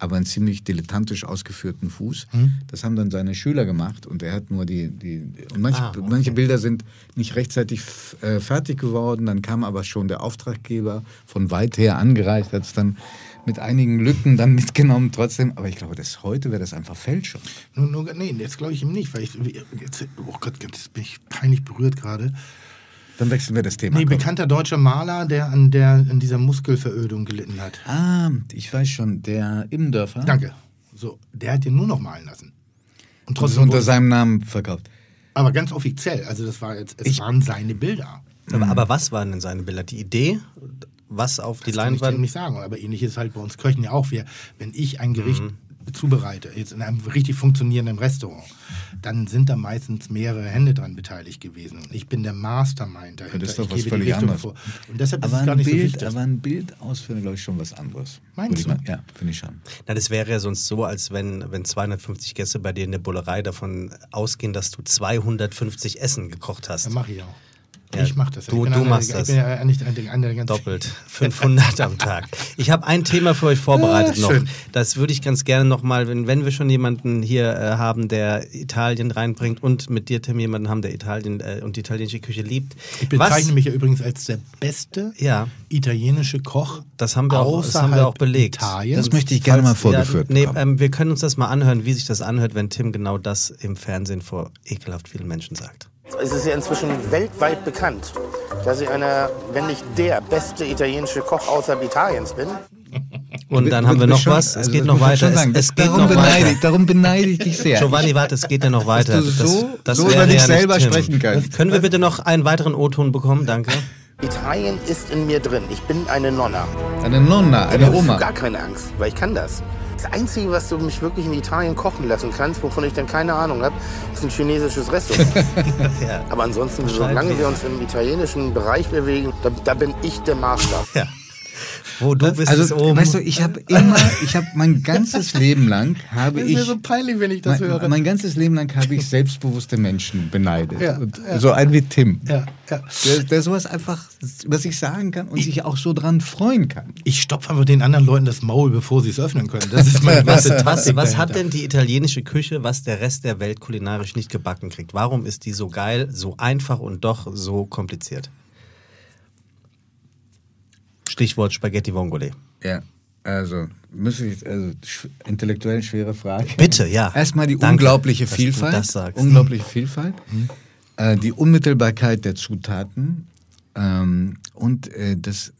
aber einen ziemlich dilettantisch ausgeführten Fuß. Hm. Das haben dann seine Schüler gemacht und er hat nur die, die und manche, Ah, okay. manche Bilder sind nicht rechtzeitig äh, fertig geworden, dann kam aber schon der Auftraggeber von weit her angereist, hat es dann mit einigen Lücken dann mitgenommen trotzdem, aber ich glaube, das heute wäre das einfach Fälschung. Nur, nur, nee, jetzt glaube ich ihm nicht, weil ich, jetzt, oh Gott, jetzt bin ich peinlich berührt gerade. Dann wechseln wir das Thema. Nee, Komm. bekannter deutscher Maler, der an, der an dieser Muskelverödung gelitten hat. Ah, ich weiß schon, der Immendörfer. Danke. So, der hat den nur noch malen lassen. Und Und trotzdem unter wurde, seinem Namen verkauft. aber ganz offiziell, also das war jetzt, es Ich- waren seine Bilder. Aber, aber was waren denn seine Bilder? Die Idee, was auf die Das kann ich dir Leinwand? nicht sagen, aber ähnlich ist halt bei uns Köchen ja auch. Wir, wenn ich ein Gericht Mhm. Zubereite, jetzt in einem richtig funktionierenden Restaurant, dann sind da meistens mehrere Hände dran beteiligt gewesen. Ich bin der Mastermind dahinter. das ist doch ich was völlig anderes. vor. Und deshalb ist Aber es gar ein, nicht so Bild, wichtig. aber ein Bild ausführen, glaube ich, schon was anderes. Meinst du? Ja, finde ich schon. Na, das wäre ja sonst so, als wenn, wenn 250 Gäste bei dir in der Bullerei davon ausgehen, dass du 250 Essen gekocht hast. Das mache ich auch. Ja, ich mache das. du- ich bin du machst ich das. bin ja nicht einer der, einer der Doppelt. 500 am Tag. Ich habe ein Thema für euch vorbereitet Ah, noch. schön. Das würde ich ganz gerne nochmal, wenn, wenn wir schon jemanden hier äh, haben, der Italien reinbringt und mit dir, Tim, jemanden haben, der Italien äh, und die italienische Küche liebt. Ich bezeichne mich ja übrigens als der beste Ja. italienische Koch Das haben wir auch- das haben wir auch belegt. Italiens. Das möchte ich gerne mal vorgeführt Ja, nee, haben. ähm, wir können uns das mal anhören, wie sich das anhört, wenn Tim genau das im Fernsehen vor ekelhaft vielen Menschen sagt. Es ist ja inzwischen weltweit bekannt, dass ich einer, wenn nicht der beste italienische Koch außerhalb Italiens bin. Und dann haben wir noch was. Es also geht das noch weiter. Es, geht darum, noch beneide weiter. ich, darum beneide ich dich sehr. Giovanni, warte, es geht ja noch weiter. du so- so wäre über dich ja selber Tim. sprechen kannst. Können wir bitte noch einen weiteren O-Ton bekommen? Danke. Italien ist in mir drin. Ich bin eine Nonna. Eine Nonna, eine hast du Oma. gar keine Angst, weil ich kann das. Das Einzige, was du mich wirklich in Italien kochen lassen kannst, wovon ich dann keine Ahnung habe, ist ein chinesisches Restaurant. Ja. Aber ansonsten, solange wir uns im italienischen Bereich bewegen, da, da bin ich der Maßstab. Ja. Wo du bist, Also, ist oben. weißt du, ich habe immer, ich habe mein ganzes Leben lang habe Das ist ich mir so peinlich, wenn ich das mein, höre. mein ganzes Leben lang habe ich selbstbewusste Menschen beneidet. Ja, und ja. So ein wie Tim. ja, ja. Der, der sowas einfach über sich sagen kann und sich auch so dran freuen kann. Ich stopfe einfach den anderen Leuten das Maul, bevor sie es öffnen können. Das ist meine was, ganze was, was hat denn die italienische Küche, was der Rest der Welt kulinarisch nicht gebacken kriegt? Warum ist die so geil, so einfach und doch so kompliziert? Stichwort Spaghetti Vongole. Ja, also müsste ich, also intellektuell schwere Frage. Bitte, ja. Erstmal die Danke, unglaubliche Vielfalt. das sagst. Unglaubliche Vielfalt. Äh, die Unmittelbarkeit der Zutaten ähm, und äh, das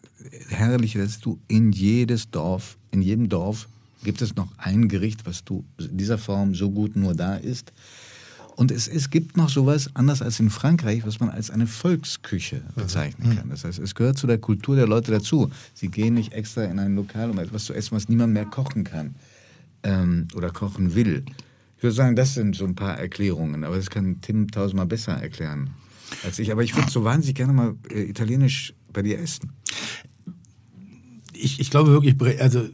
Herrliche, dass du in jedes Dorf, in jedem Dorf gibt es noch ein Gericht, was du in dieser Form so gut nur da isst. Und es, es gibt noch sowas, anders als in Frankreich, was man als eine Volksküche bezeichnen kann. Das heißt, es gehört zu der Kultur der Leute dazu. Sie gehen nicht extra in ein Lokal, um etwas zu essen, was niemand mehr kochen kann ähm, oder kochen will. Ich würde sagen, das sind so ein paar Erklärungen, aber das kann Tim tausendmal besser erklären als ich. Aber ich würde so wahnsinnig gerne mal äh, italienisch bei dir essen. Ich, ich glaube wirklich, also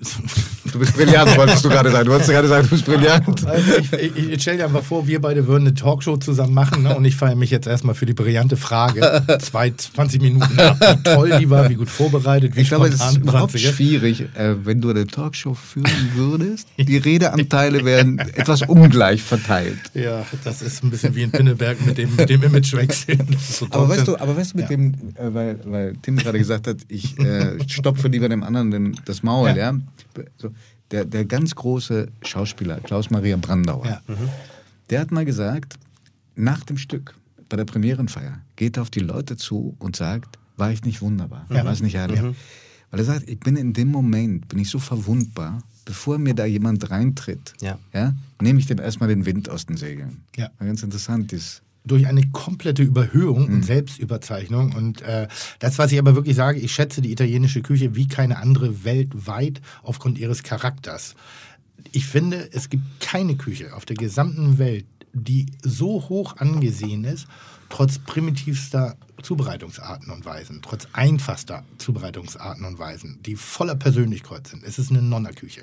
Du bist brillant, wolltest du gerade sagen. Du wolltest gerade sagen, du bist brillant. Also ich, ich, ich stell dir einfach vor, wir beide würden eine Talkshow zusammen machen ne? und ich feiere mich jetzt erstmal für die brillante Frage. Zwei, 20 Minuten nach, wie toll die war, wie gut vorbereitet, wie Ich glaube, es ist überhaupt 20 ist. schwierig, äh, wenn du eine Talkshow führen würdest. Die Redeanteile werden etwas ungleich verteilt. Ja, das ist ein bisschen wie in Pinneberg mit dem, mit dem Imagewechsel. So Aber weißt du, aber weißt du mit Ja. dem, äh, weil, weil Tim gerade gesagt hat, ich äh, stopfe lieber dem anderen das Maul, ja. Ja. So, der, der ganz große Schauspieler, Klaus-Maria Brandauer, Ja. der hat mal gesagt, nach dem Stück, bei der Premierenfeier, geht er auf die Leute zu und sagt, war ich nicht wunderbar, war es nicht herrlich. Weil er sagt, ich bin in dem Moment, bin ich so verwundbar, bevor mir da jemand reintritt, Ja. Ja, nehme ich dem erstmal den Wind aus den Segeln. Ja. War ganz interessant ist. Durch eine komplette Überhöhung Mhm. und Selbstüberzeichnung. Und äh, das, was ich aber wirklich sage, ich schätze die italienische Küche wie keine andere weltweit aufgrund ihres Charakters. Ich finde, es gibt keine Küche auf der gesamten Welt, die so hoch angesehen ist, trotz primitivster Zubereitungsarten und Weisen, trotz einfachster Zubereitungsarten und Weisen, die voller Persönlichkeit sind. Es ist eine Nonnerküche.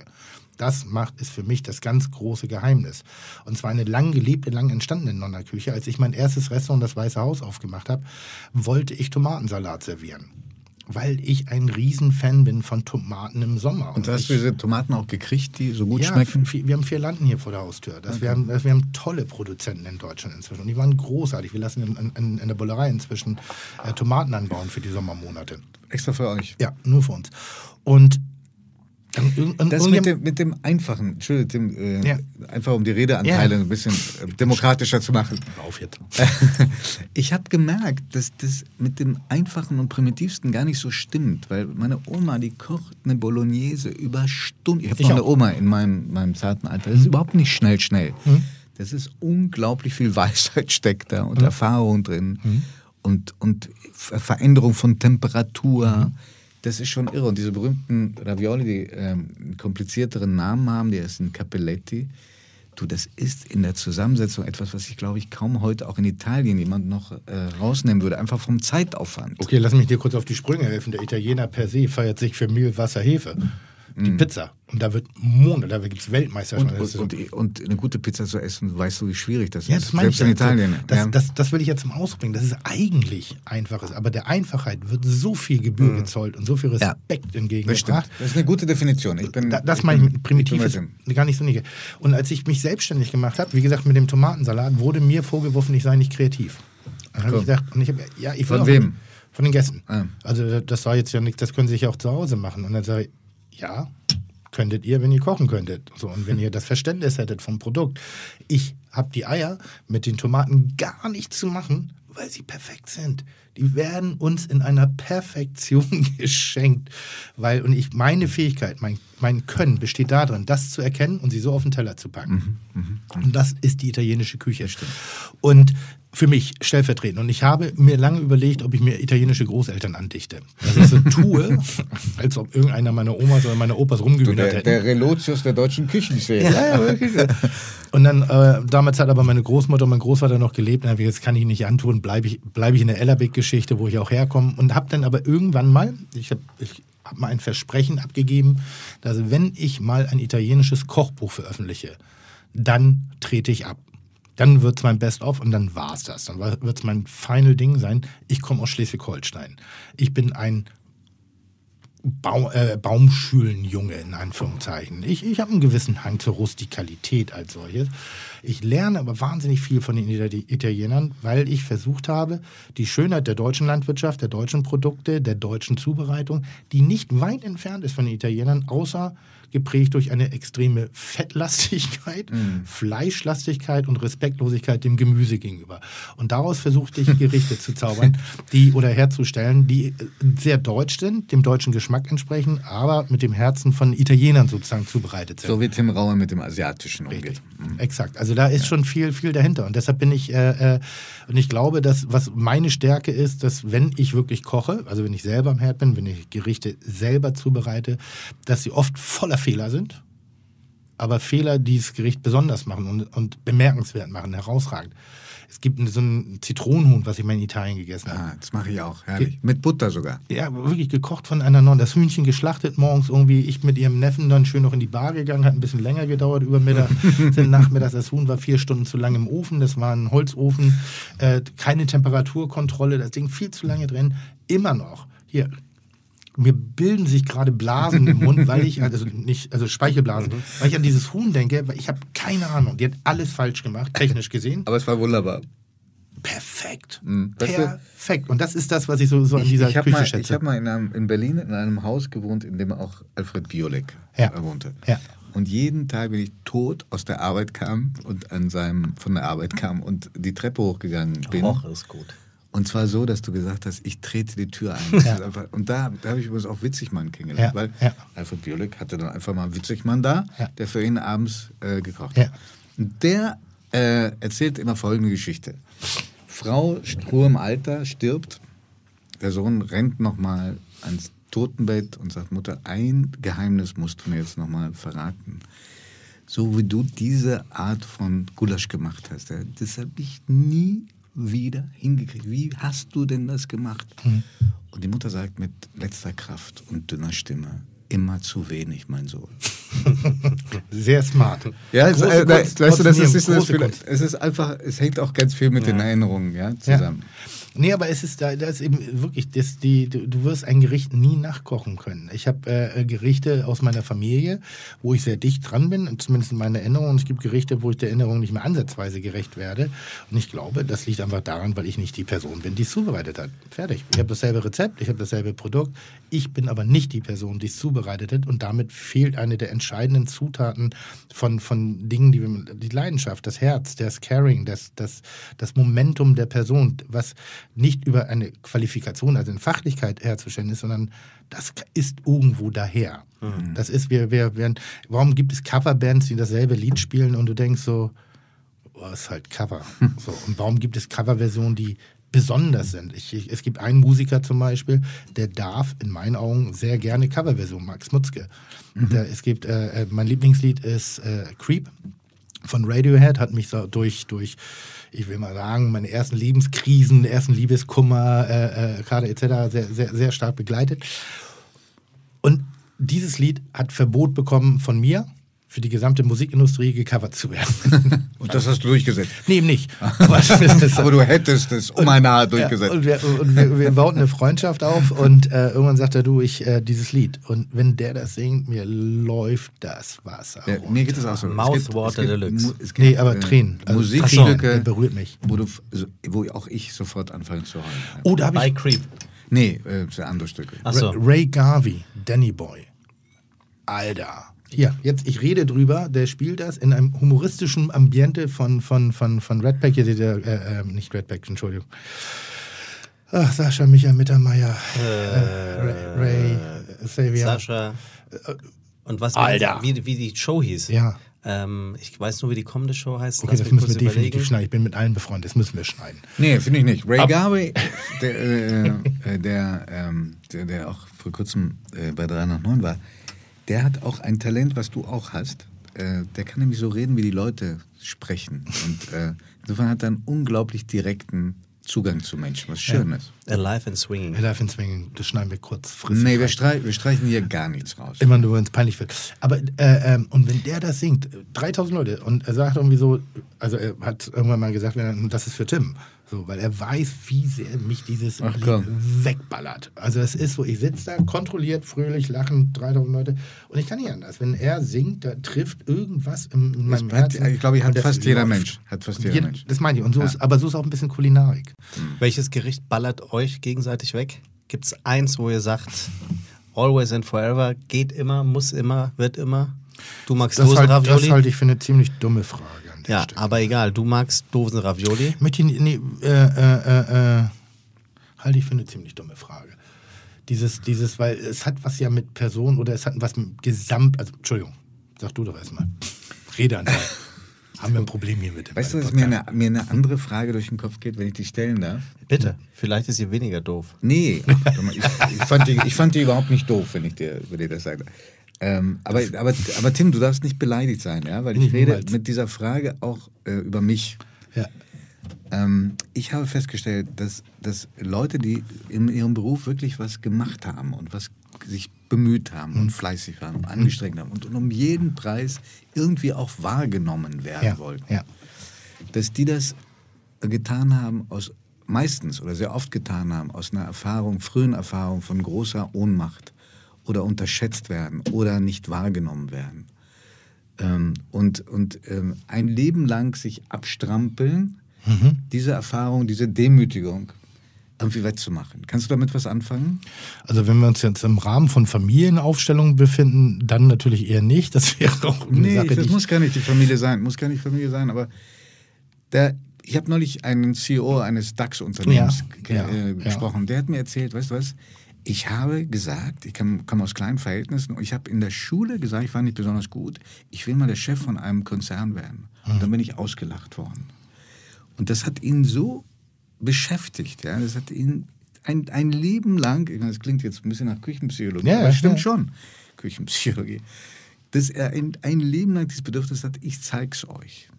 Das macht es für mich das ganz große Geheimnis. Und zwar eine lang gelebte, lang entstandene Nonnerküche. Als ich mein erstes Restaurant, das Weiße Haus, aufgemacht habe, wollte ich Tomatensalat servieren. Weil ich ein Riesenfan bin von Tomaten im Sommer. Und hast ich, du diese Tomaten auch gekriegt, die so gut ja, schmecken? wir haben vier Landen hier vor der Haustür. Das, wir, haben, das, wir haben tolle Produzenten in Deutschland inzwischen. Und die waren großartig. Wir lassen in, in, in der Bullerei inzwischen äh, Tomaten anbauen für die Sommermonate. Extra für euch. Ja, nur für uns. Und und Das mit dem, mit dem Einfachen, Entschuldigung, Tim, äh, Ja. einfach um die Redeanteile Ja. ein bisschen äh, demokratischer zu machen. Auf jetzt. Ich habe gemerkt, dass das mit dem Einfachen und Primitivsten gar nicht so stimmt, weil meine Oma, die kocht eine Bolognese über Stunden. Ich habe noch eine auch. Mhm. Oma in meinem, meinem zarten Alter. Das ist überhaupt nicht schnell, schnell. Das ist unglaublich viel Weisheit steckt da Mhm. und Erfahrung drin und, und Ver- Veränderung von Temperatur. Mhm. Das ist schon irre. Und diese berühmten Ravioli, die ähm, komplizierteren Namen haben, die heißen Capelletti. Du, das ist in der Zusammensetzung etwas, was ich glaube ich kaum heute auch in Italien jemand noch äh, rausnehmen würde, einfach vom Zeitaufwand. Okay, lass mich dir kurz auf die Sprünge helfen. Der Italiener per se feiert sich für Mehl, Wasser, Hefe. Die Pizza. Und da wird Monate, da gibt es Und, Weltmeisterschaften. Das und, ist so- und, und eine gute Pizza zu essen, weißt du, wie schwierig das ja, ist. das Selbst ich. in ja. Italien. Das, ja. das, das will ich jetzt zum Ausdruck bringen. Das ist eigentlich einfaches. Aber der Einfachheit wird so viel Gebühr gezollt und so viel Ja. Respekt das stimmt. entgegengebracht. Das ist eine gute Definition. Ich bin, Da, das ich meine ich mit primitiv ich ist gar nicht so niedrig. Und als ich mich selbstständig gemacht habe, wie gesagt mit dem Tomatensalat, wurde mir vorgeworfen, ich sei nicht kreativ. Dann habe ich gedacht, und ich hab, ja, ich Von wem? Von den Gästen. Ah. Also das war jetzt ja nichts, das können Sie sich auch zu Hause machen. Und dann sage ich, ja, könntet ihr, wenn ihr kochen könntet. So, und wenn ihr das Verständnis hättet vom Produkt. Ich habe die Eier mit den Tomaten gar nicht zu machen, weil sie perfekt sind. Die werden uns in einer Perfektion geschenkt. Weil, und ich, meine Fähigkeit, mein, mein Können besteht darin, das zu erkennen und sie so auf den Teller zu packen. Und das ist die italienische Küche. Und für mich stellvertretend. Und ich habe mir lange überlegt, ob ich mir italienische Großeltern andichte. Ich so tue, als ob irgendeiner meiner Omas oder meiner Opas der, hätte. der Relotius der deutschen Küchenszene. Ja, ja, wirklich. Und dann, äh, damals hat aber meine Großmutter und mein Großvater noch gelebt. Und dann hab ich, jetzt kann ich nicht antun, bleibe ich, bleib ich in der Ellerbeck-Geschichte, wo ich auch herkomme. Und habe dann aber irgendwann mal, ich, hab, ich habe mal ein Versprechen abgegeben, dass wenn ich mal ein italienisches Kochbuch veröffentliche, dann trete ich ab. Dann wird es mein Best-of und dann war es das. Dann wird es mein Final Ding sein. Ich komme aus Schleswig-Holstein. Ich bin ein Baum, äh, Baumschulenjunge in Anführungszeichen. Ich, ich habe einen gewissen Hang zur Rustikalität als solches. Ich lerne aber wahnsinnig viel von den Ita- Italienern, weil ich versucht habe, die Schönheit der deutschen Landwirtschaft, der deutschen Produkte, der deutschen Zubereitung, die nicht weit entfernt ist von den Italienern, außer geprägt durch eine extreme Fettlastigkeit, Fleischlastigkeit und Respektlosigkeit dem Gemüse gegenüber. Und daraus versuchte ich Gerichte zu zaubern, die oder herzustellen, die äh, sehr deutsch sind, dem deutschen Geschmack entsprechen, aber mit dem Herzen von Italienern sozusagen zubereitet sind. So wie Tim Rauer mit dem Asiatischen umgeht. Richtig. Exakt. Also da ist schon viel, viel dahinter. Und deshalb bin ich, äh, äh, und ich glaube, dass was meine Stärke ist, dass wenn ich wirklich koche, also wenn ich selber am Herd bin, wenn ich Gerichte selber zubereite, dass sie oft voller Fehler sind. Aber Fehler, die das Gericht besonders machen und, und bemerkenswert machen, herausragend. Es gibt so ein Zitronenhuhn, was ich mal in Italien gegessen habe. Ah, das mache ich auch. Herrlich. Mit Butter sogar. Ja, wirklich gekocht von einer Nonne. Das Hühnchen geschlachtet morgens irgendwie. Ich mit ihrem Neffen dann schön noch in die Bar gegangen. Hat ein bisschen länger gedauert über Mittag. Sind nachmittags. Das Huhn war vier Stunden zu lang im Ofen. Das war ein Holzofen. Äh, keine Temperaturkontrolle. Das Ding viel zu lange drin. Immer noch. Hier. Mir bilden sich gerade Blasen im Mund, weil ich, also nicht, also Speichelblasen, weil ich an dieses Huhn denke, weil ich habe keine Ahnung. Die hat alles falsch gemacht, technisch gesehen. Aber es war wunderbar. Perfekt. Mhm. Perfekt. Und das ist das, was ich so, so an Ich, dieser ich habe Küche mal, schätze. ich hab mal in, einem, in Berlin in einem Haus gewohnt, in dem auch Alfred Biolek Ja. wohnte. Ja. Und jeden Tag, wenn ich tot aus der Arbeit kam und an seinem, von der Arbeit kam und die Treppe hochgegangen bin. Och, ist gut. Und zwar so, dass du gesagt hast, ich trete die Tür ein. Ist einfach, und da, da habe ich übrigens auch Witzigmann kennengelernt, Ja, weil ja. Alfred Biolek hatte dann einfach mal einen Witzigmann da, Ja. der für ihn abends äh, gekocht Ja. hat. Und der äh, erzählt immer folgende Geschichte. Frau hohem Alter stirbt, der Sohn rennt nochmal ans Totenbett und sagt, Mutter, ein Geheimnis musst du mir jetzt nochmal verraten. So wie du diese Art von Gulasch gemacht hast, ja, das habe ich nie wieder hingekriegt. Wie hast du denn das gemacht? Und die Mutter sagt mit letzter Kraft und dünner Stimme, immer zu wenig, mein Sohn. Sehr smart. Ja, es, äh, weißt du, das ist, das es ist einfach, es hängt auch ganz viel mit den Erinnerungen ja, zusammen. Nee, aber es ist da, da ist eben wirklich, das, die, du, du wirst ein Gericht nie nachkochen können. Ich habe äh, Gerichte aus meiner Familie, wo ich sehr dicht dran bin, zumindest in meiner Erinnerung. Und es gibt Gerichte, wo ich der Erinnerung nicht mehr ansatzweise gerecht werde. Und ich glaube, das liegt einfach daran, weil ich nicht die Person bin, die es zubereitet hat. Fertig. Ich habe dasselbe Rezept, ich habe dasselbe Produkt. Ich bin aber nicht die Person, die es zubereitet hat. Und damit fehlt eine der entscheidenden Zutaten von, von Dingen, die wir, die Leidenschaft, das Herz, das Caring, das, das, das Momentum der Person, was nicht über eine Qualifikation, also eine Fachlichkeit herzustellen ist, sondern das ist irgendwo daher. Das ist, wir, wir, wir, warum gibt es Coverbands, die dasselbe Lied spielen und du denkst so, oh, ist halt Cover. So, und warum gibt es Coverversionen, die besonders sind? Ich, ich, es gibt einen Musiker zum Beispiel, der darf in meinen Augen sehr gerne Coverversionen, Max Mutzke. Der, es gibt, äh, äh, mein Lieblingslied ist äh, Creep von Radiohead, hat mich so durch, durch, ich will mal sagen, meine ersten Lebenskrisen, ersten Liebeskummer, äh, äh, gerade etc. Sehr, sehr, sehr stark begleitet. Und dieses Lied hat Verbot bekommen von mir, für die gesamte Musikindustrie gecovert zu werden. Und das hast du durchgesetzt. nee, eben nicht. Aber, Aber du hättest es um ein Haar durchgesetzt. Ja, und wir, und wir, wir bauten eine Freundschaft auf und äh, irgendwann sagt er, du, ich, äh, dieses Lied. Und wenn der das singt, mir läuft das Wasser. Ja, runter. mir geht es auch so. Mouthwater Deluxe. Es gibt, Nee, aber Tränen. Also Musikstücke, berührt mich. wo, du, also, wo auch ich sofort anfange zu heulen. Oh, da habe ich Creep. Nee, äh, andere Stücke. Ach so. Ra- Ray Garvey, Danny Boy. Alter. Hier, jetzt, ich rede drüber, der spielt das in einem humoristischen Ambiente von, von, von, von Redback, hier, der, äh, äh, nicht Redback, Entschuldigung. Ach, Sascha Michael Mittermeier, äh, Ray, Ray Xavier. Sascha. Und was Alter. wie, wie die Show hieß. Ja. Ähm, ich weiß nur, wie die kommende Show heißt. Okay, Lass das müssen wir definitiv überlegen. schneiden. Ich bin mit allen befreundet, das müssen wir schneiden. Nee, finde ich nicht. Ray Garvey, der, äh, äh, der, ähm, der, der auch vor kurzem äh, bei 3 nach 9 war, der hat auch ein Talent, was du auch hast. Äh, der kann nämlich so reden, wie die Leute sprechen. Und äh, insofern hat er einen unglaublich direkten Zugang zu Menschen, was Schönes. Alive and Swinging. Alive and Swinging, das schneiden wir kurz frissig Nee, wir, streich, wir streichen hier gar nichts raus. Immer nur, wenn es peinlich wird. Aber, äh, ähm, und wenn der das singt, 3000 Leute, und er sagt irgendwie so, also er hat irgendwann mal gesagt, das ist für Tim. So, weil er weiß, wie sehr mich dieses Ach, wegballert. Also es ist so, ich sitze da, kontrolliert, fröhlich, lachend, 3000 Leute, und ich kann nicht anders. Wenn er singt, da trifft irgendwas in, in meinem hat- Herzen. ich glaube, hat fast jeder läuft. Mensch. Hat fast jeder Jeder- Mensch. Das meine ich. Und so ist, aber so ist auch ein bisschen Kulinarik. Welches Gericht ballert euch gegenseitig weg? Gibt es eins, wo ihr sagt, always and forever, geht immer, muss immer, wird immer? Du magst Das, halt, das halte ich für eine ziemlich dumme Frage. An ja, Stelle. aber egal, du magst Dosenravioli. Möchte ich, nee, äh, äh, äh, äh, halte ich für eine ziemlich dumme Frage. Dieses, dieses, weil es hat was ja mit Person oder es hat was mit Gesamt, also Entschuldigung, sag du doch erstmal. Redeanteil. Haben wir ein Problem hier mit dem Weißt du, dass mir eine, mir eine andere Frage durch den Kopf geht, wenn ich die stellen darf? Bitte, vielleicht ist sie weniger doof. Nee, ach, ich, ich, fand die, ich fand die überhaupt nicht doof, wenn ich dir, wenn ich das sage. Ähm, aber, aber, aber Tim, du darfst nicht beleidigt sein, ja? weil ich Nicht rede niemals. mit dieser Frage auch äh, über mich. Ja. Ähm, ich habe festgestellt, dass, dass Leute, die in ihrem Beruf wirklich was gemacht haben und was sich bemüht haben Hm. und fleißig waren und angestrengt haben und, um jeden Preis irgendwie auch wahrgenommen werden Ja. wollten, ja. dass die das getan haben aus meistens oder sehr oft getan haben aus einer Erfahrung, frühen Erfahrung von großer Ohnmacht oder unterschätzt werden oder nicht wahrgenommen werden. Ähm, und und ähm, ein Leben lang sich abstrampeln, diese Erfahrung, diese Demütigung irgendwie wettzumachen. Kannst du damit was anfangen? Also wenn wir uns jetzt im Rahmen von Familienaufstellungen befinden, dann natürlich eher nicht. Das wäre auch eine Nee, Sache, das muss gar nicht die Familie sein, muss gar nicht Familie sein, aber der, ich habe neulich einen CEO eines DAX-Unternehmens Ja, ja, äh, ja. gesprochen. Der hat mir erzählt, weißt du was? Ich habe gesagt, ich komme komm aus kleinen Verhältnissen und ich habe in der Schule gesagt, ich war nicht besonders gut, ich will mal der Chef von einem Konzern werden. Und dann bin ich ausgelacht worden. Und das hat ihn so beschäftigt, ja, das hat ihn ein, ein Leben lang, das klingt jetzt ein bisschen nach Küchenpsychologie, Ja, aber es stimmt ja. schon, Küchenpsychologie, dass er ein, ein Leben lang dieses Bedürfnis hat, ich zeig's euch.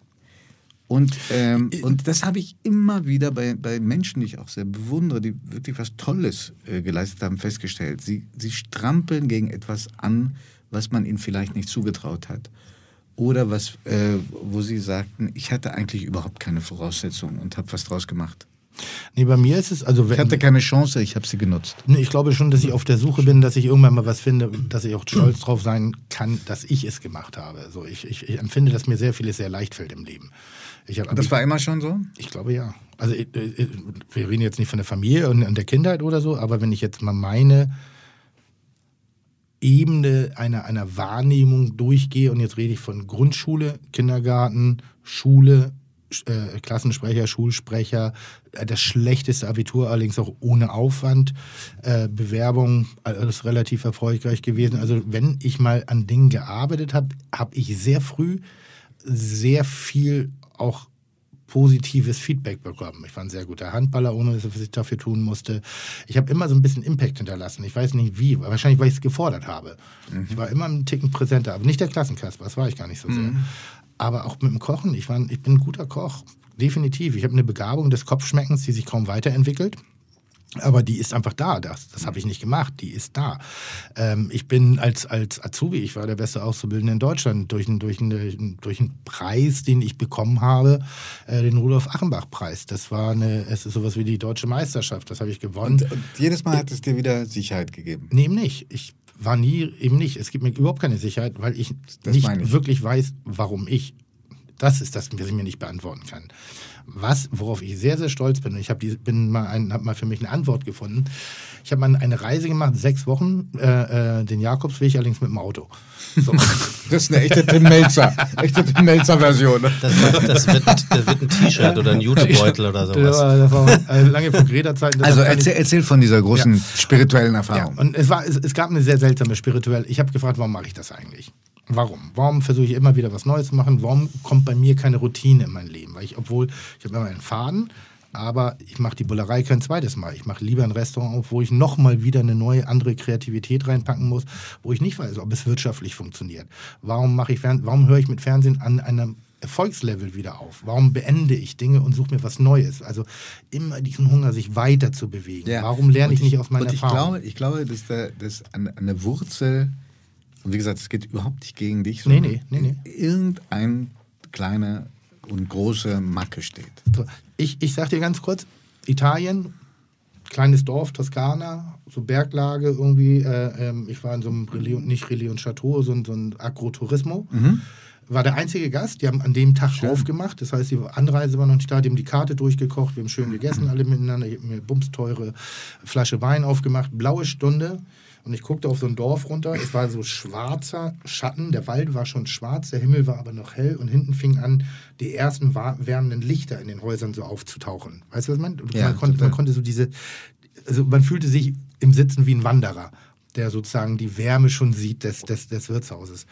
Und, ähm, und das habe ich immer wieder bei, bei Menschen, die ich auch sehr bewundere, die wirklich was Tolles äh, geleistet haben, festgestellt. Sie, sie strampeln gegen etwas an, was man ihnen vielleicht nicht zugetraut hat. Oder was, äh, wo sie sagten, ich hatte eigentlich überhaupt keine Voraussetzungen und habe was draus gemacht. Nee, bei mir ist es, also Ich hatte keine Chance, ich habe sie genutzt. Nee, ich glaube schon, dass ich auf der Suche bin, dass ich irgendwann mal was finde, dass ich auch stolz drauf sein kann, dass ich es gemacht habe. So, ich, ich, ich empfinde, dass mir sehr vieles sehr leicht fällt im Leben. Hab, Das war immer schon so? ich glaube ja. Also ich, ich, wir reden jetzt nicht von der Familie und, und der Kindheit oder so, aber wenn ich jetzt mal meine Ebene einer, einer Wahrnehmung durchgehe und jetzt rede ich von Grundschule, Kindergarten, Schule, äh, Klassensprecher, Schulsprecher, äh, das schlechteste Abitur, allerdings auch ohne Aufwand, äh, Bewerbung, alles relativ erfolgreich gewesen. Also wenn ich mal an Dingen gearbeitet habe, habe ich sehr früh sehr viel auch positives Feedback bekommen. Ich war ein sehr guter Handballer, ohne dass ich dafür tun musste. Ich habe immer so ein bisschen Impact hinterlassen. Ich weiß nicht wie, wahrscheinlich weil ich es gefordert habe. Ich war immer einen Ticken präsenter, aber nicht der Klassenkasper, das war ich gar nicht so sehr. Aber auch mit dem Kochen, ich, war, ich bin ein guter Koch, definitiv. Ich habe eine Begabung des Kopfschmeckens, die sich kaum weiterentwickelt. Aber die ist einfach da. Das, das habe ich nicht gemacht. Die ist da. Ähm, ich bin als, als Azubi, ich war der beste Auszubildende in Deutschland durch einen, durch durch einen Preis, den ich bekommen habe, äh, den Rudolf-Achenbach-Preis. Das war eine, es ist sowas wie die deutsche Meisterschaft. Das habe ich gewonnen. Und, und jedes Mal hat es dir wieder Sicherheit gegeben. Nee, eben nicht. Ich war nie, eben nicht. Es gibt mir überhaupt keine Sicherheit, weil ich Das nicht ich. wirklich weiß, warum ich. Das ist das, was ich mir nicht beantworten kann. Was, worauf ich sehr, sehr stolz bin, und ich habe die- bin mal, ein, hab mal für mich eine Antwort gefunden. Ich habe mal eine Reise gemacht, sechs Wochen, äh, äh, den Jakobsweg, allerdings mit dem Auto. So. Das ist eine echte Tim Melzer, echte Tim Melzer-Version. Das, wird- das, wird, das wird ein T-Shirt oder ein Jutebeutel oder Das sowas. war, das war lange vor Greta-Zeiten. Also erzähl, erzähl von dieser großen spirituellen Ja, Erfahrung. und es, war, es, es gab eine sehr seltsame spirituelle. Ich habe gefragt, warum mache ich das eigentlich? Warum? Warum versuche ich immer wieder was Neues zu machen? Warum kommt bei mir keine Routine in mein Leben? Weil ich, obwohl, ich habe immer einen Faden, aber ich mache die Bullerei kein zweites Mal. Ich mache lieber ein Restaurant auf, wo ich nochmal wieder eine neue, andere Kreativität reinpacken muss, wo ich nicht weiß, ob es wirtschaftlich funktioniert. Warum mache ich warum höre ich mit Fernsehen an einer Erfolgslevel wieder auf? Warum beende ich Dinge und suche mir was Neues? Also immer diesen Hunger, sich weiter zu bewegen. Ja. Warum lerne Und ich nicht aus meinen und ich glaube, ich glaube, dass da dass an, an der Wurzel, und wie gesagt, es geht überhaupt nicht gegen dich, Nee, sondern nee, nee, irgendein kleiner und große Macke steht. Ich, ich sag dir ganz kurz, Italien, kleines Dorf, Toskana, so Berglage irgendwie. Äh, ähm, ich war in so einem Relais und nicht Relais und Chateau, so, so ein Agrotourismo. War der einzige Gast, die haben an dem Tag aufgemacht. Das heißt, die Anreise war noch nicht da, die haben die Karte durchgekocht, wir haben schön gegessen, alle miteinander. Ich habe mir bumsteure Flasche Wein aufgemacht, blaue Stunde. Und ich guckte auf so ein Dorf runter. Es war so schwarzer Schatten. Der Wald war schon schwarz, der Himmel war aber noch hell. Und hinten fingen an, die ersten wärmenden Lichter in den Häusern so aufzutauchen. Weißt du, was ich meine? Ja, man, konnte, man konnte so diese, also man fühlte sich im Sitzen wie ein Wanderer, der sozusagen die Wärme schon sieht des, des, des Wirtshauses.